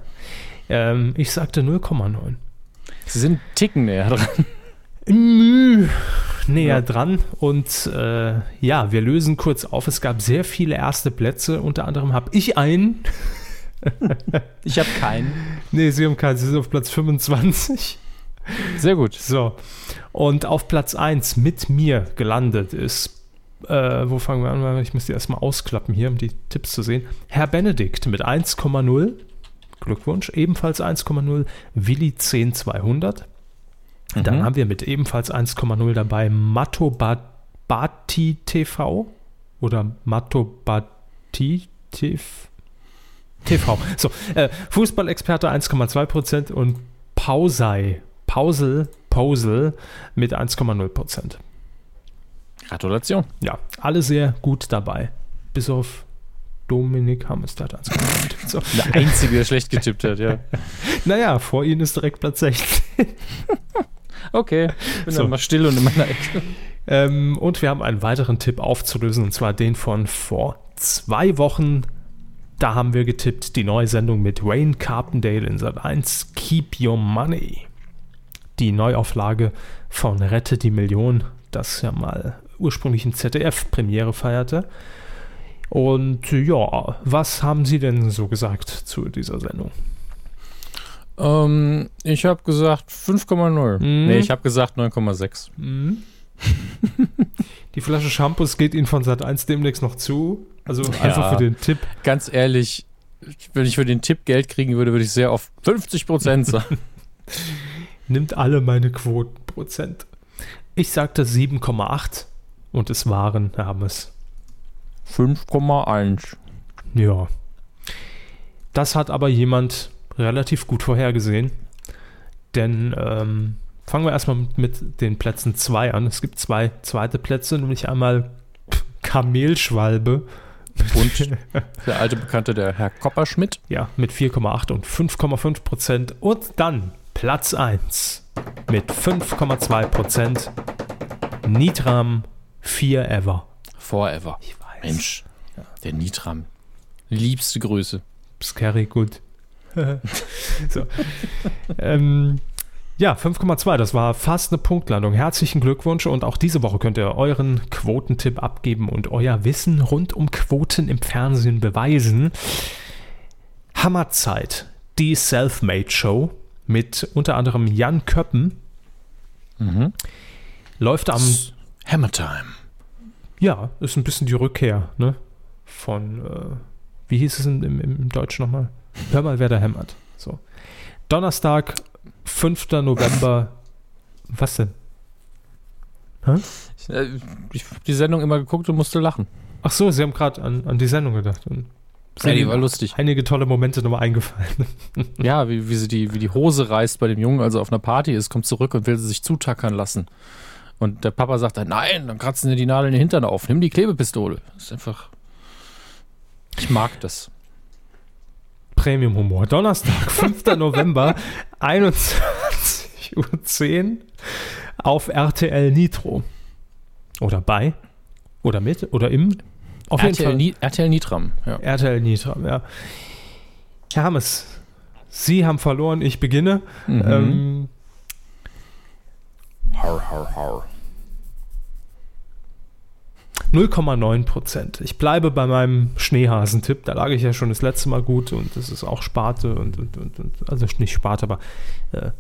Ähm, ich sagte 0,9. Sie sind Ticken näher dran. Müh, näher ja. dran. Und äh, ja, wir lösen kurz auf. Es gab sehr viele erste Plätze. Unter anderem habe ich einen. ich habe keinen. Nee, Sie haben keinen. Sie sind auf Platz 25. Sehr gut. So. Und auf Platz 1 mit mir gelandet ist, äh, wo fangen wir an? Ich muss die erstmal ausklappen hier, um die Tipps zu sehen. Herr Benedikt mit 1,0. Glückwunsch. Ebenfalls 1,0. Willi 10200. Mhm. Dann haben wir mit ebenfalls 1,0 dabei Matobati TV oder Matobati TV. TV. So, äh, Fußballexperte 1,2% und Pausei, Pausel, Posel mit 1,0%. Gratulation. Ja, alle sehr gut dabei. Bis auf Dominik hat 1,0 so. Der Einzige, der schlecht getippt hat, ja. naja, vor Ihnen ist direkt Platz 16. okay, bin so. dann mal still und in meiner Ecke. Ähm, und wir haben einen weiteren Tipp aufzulösen, und zwar den von vor zwei Wochen da haben wir getippt die neue Sendung mit Wayne Carpendale in Sat 1 Keep Your Money. Die Neuauflage von Rette die Million, das ja mal ursprünglich in ZDF-Premiere feierte. Und ja, was haben Sie denn so gesagt zu dieser Sendung? Ähm, ich habe gesagt 5,0. Mhm. Nee, ich habe gesagt 9,6. Mhm. Die Flasche Shampoos geht Ihnen von Sat 1 demnächst noch zu. Also ja, einfach für den Tipp. Ganz ehrlich, wenn ich für den Tipp Geld kriegen würde, würde ich sehr auf 50 Prozent sagen. Nimmt alle meine Quotenprozent. Ich sagte 7,8 und es waren, haben es. 5,1. Ja. Das hat aber jemand relativ gut vorhergesehen. Denn ähm, fangen wir erstmal mit den Plätzen 2 an. Es gibt zwei zweite Plätze, nämlich einmal Kamelschwalbe. Und der alte Bekannte, der Herr Kopperschmidt. Ja, mit 4,8 und 5,5 Prozent. Und dann Platz 1 mit 5,2 Prozent. Nitram Forever. Forever. Ich weiß. Mensch, ja. der Nitram. Liebste Größe. Scary gut. so. ähm, ja, 5,2, das war fast eine Punktlandung. Herzlichen Glückwunsch und auch diese Woche könnt ihr euren Quotentipp abgeben und euer Wissen rund um Quoten im Fernsehen beweisen. Hammerzeit, die Selfmade Show mit unter anderem Jan Köppen. Mhm. Läuft am Hammer Time. Ja, ist ein bisschen die Rückkehr ne? von, äh, wie hieß es im, im, im Deutschen nochmal? Hör mal, wer da hämmert. So. Donnerstag 5. November. Was denn? Ich, äh, ich habe die Sendung immer geguckt und musste lachen. Ach so, Sie haben gerade an, an die Sendung gedacht. Und Ja, die war lustig. einige tolle Momente nochmal eingefallen. Ja, wie, wie sie die, wie die Hose reißt bei dem Jungen, also auf einer Party ist, kommt zurück und will sie sich zutackern lassen. Und der Papa sagt dann, nein, dann kratzen dir die Nadel in den Hintern auf, nimm die Klebepistole. Das ist einfach. Ich mag das. Premium-Humor. Donnerstag, 5. November, 21.10 Uhr auf RTL Nitro. Oder bei. Oder mit. Oder im. Auf jeden RTL, Fall. Ni RTL Nitram. Ja. RTL Nitro, ja. Herr Hammes, Sie haben verloren, ich beginne. Mhm. Ähm, Har, har, har. 0,9 Prozent. Ich bleibe bei meinem Schneehasentipp. Da lag ich ja schon das letzte Mal gut und das ist auch Sparte und, und, und, und also nicht Sparte, aber äh,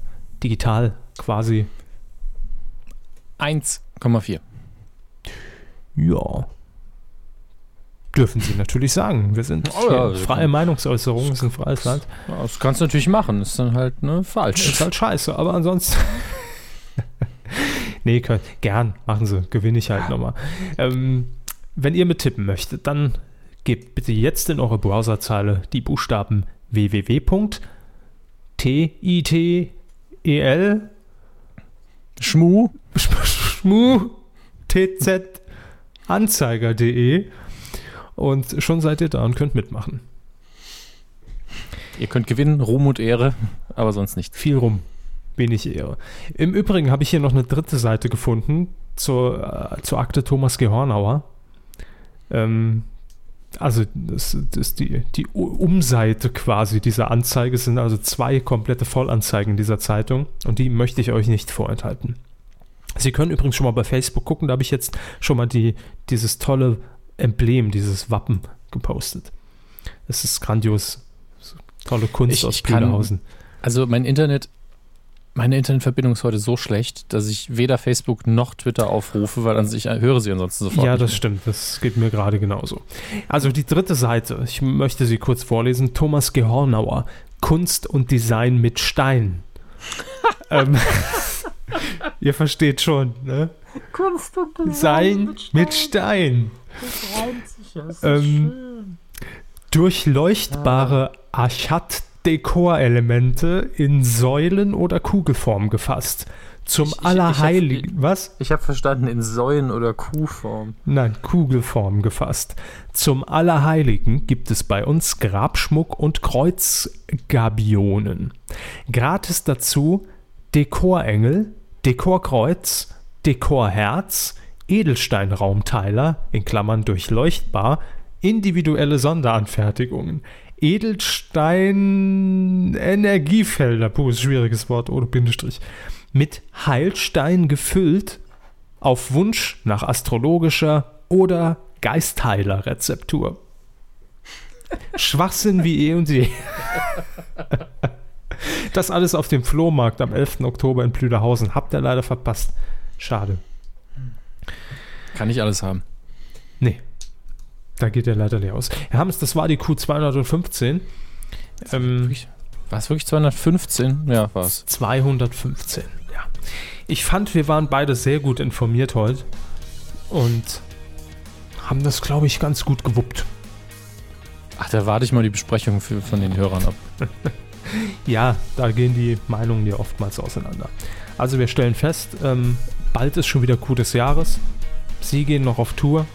digital quasi. 1,4. Ja. Dürfen Sie natürlich sagen. Wir sind Oh ja, freie Meinungsäußerung, ist ein freies Land. Das kannst du natürlich machen, ist dann halt ne, Das falsch. ist halt scheiße, aber ansonsten. nee, könnt, gern, machen Sie, gewinne ich halt nochmal. Ähm, wenn ihr mittippen möchtet, dann gebt bitte jetzt in eure Browserzeile die Buchstaben www.titel Schmu. schmu tz anzeiger.de und schon seid ihr da und könnt mitmachen. Ihr könnt gewinnen, Ruhm und Ehre, aber sonst nichts. Viel rum. Wenig Ehre. Im Übrigen habe ich hier noch eine dritte Seite gefunden zur, äh, zur Akte Thomas Gehornauer. Ähm, also das, das ist die, die Umseite quasi dieser Anzeige sind also zwei komplette Vollanzeigen dieser Zeitung und die möchte ich euch nicht vorenthalten. Sie können übrigens schon mal bei Facebook gucken, da habe ich jetzt schon mal die, dieses tolle Emblem, dieses Wappen gepostet. Es ist grandios. Tolle Kunst Ich- aus ich Blüderhausen. Also mein Internet, meine Internetverbindung ist heute so schlecht, dass ich weder Facebook noch Twitter aufrufe, weil ich höre sie ansonsten sofort. Ja, das stimmt. Das geht mir gerade genauso. Also die dritte Seite, ich möchte sie kurz vorlesen. Thomas Gehornauer, Kunst und Design mit Stein. ähm, ihr versteht schon, ne? Kunst und Design mit Stein. Ähm, durchleuchtbare Achat-Dekorelemente in Säulen oder Kugelform gefasst. Zum Ich- ich- ich Allerheiligen. Was? Ich habe verstanden, in Säulen oder Kuhform. Nein, Kugelform gefasst. Zum Allerheiligen gibt es bei uns Grabschmuck und Kreuzgabionen. Gratis dazu Dekorengel, Dekorkreuz, Dekorherz, Edelsteinraumteiler in Klammern durchleuchtbar, individuelle Sonderanfertigungen. Edelstein Energiefelder, puh, schwieriges Wort ohne Bindestrich. Mit Heilstein gefüllt, auf Wunsch nach astrologischer oder Geistheiler-Rezeptur. Schwachsinn wie eh und je. Das alles auf dem Flohmarkt am 11. Oktober in Plüderhausen. Habt ihr leider verpasst. Schade. Kann ich alles haben. Nee. Da geht der leider nicht aus. Herr Hammes, das war die Q215. Ähm? War es wirklich 215? Ja, war es. 215, ja. Ich fand, wir waren beide sehr gut informiert heute und haben das, glaube ich, ganz gut gewuppt. Ach, da warte ich mal die Besprechung für, von den Hörern ab. Ja, da gehen die Meinungen ja oftmals auseinander. Also wir stellen fest, ähm, bald ist schon wieder Coup des Jahres. Sie gehen noch auf Tour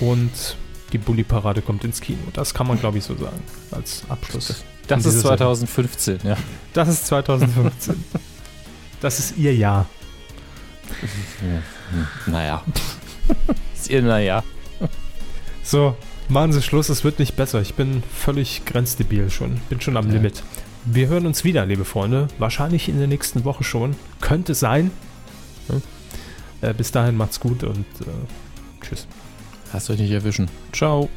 und die Bulli-Parade kommt ins Kino. Das kann man, glaube ich, so sagen, als Abschluss. Das ist dieser 2015, ja. Das ist 2015. das ist ihr Jahr. Naja. ist ihr, naja. So, machen Sie Schluss, es wird nicht besser. Ich bin völlig grenzdebil schon. Bin schon am Ja. Limit. Wir hören uns wieder, liebe Freunde. Wahrscheinlich in der nächsten Woche schon. Könnte sein. Ja. Äh, bis dahin macht's gut und äh, tschüss. Lasst euch nicht erwischen. Ciao.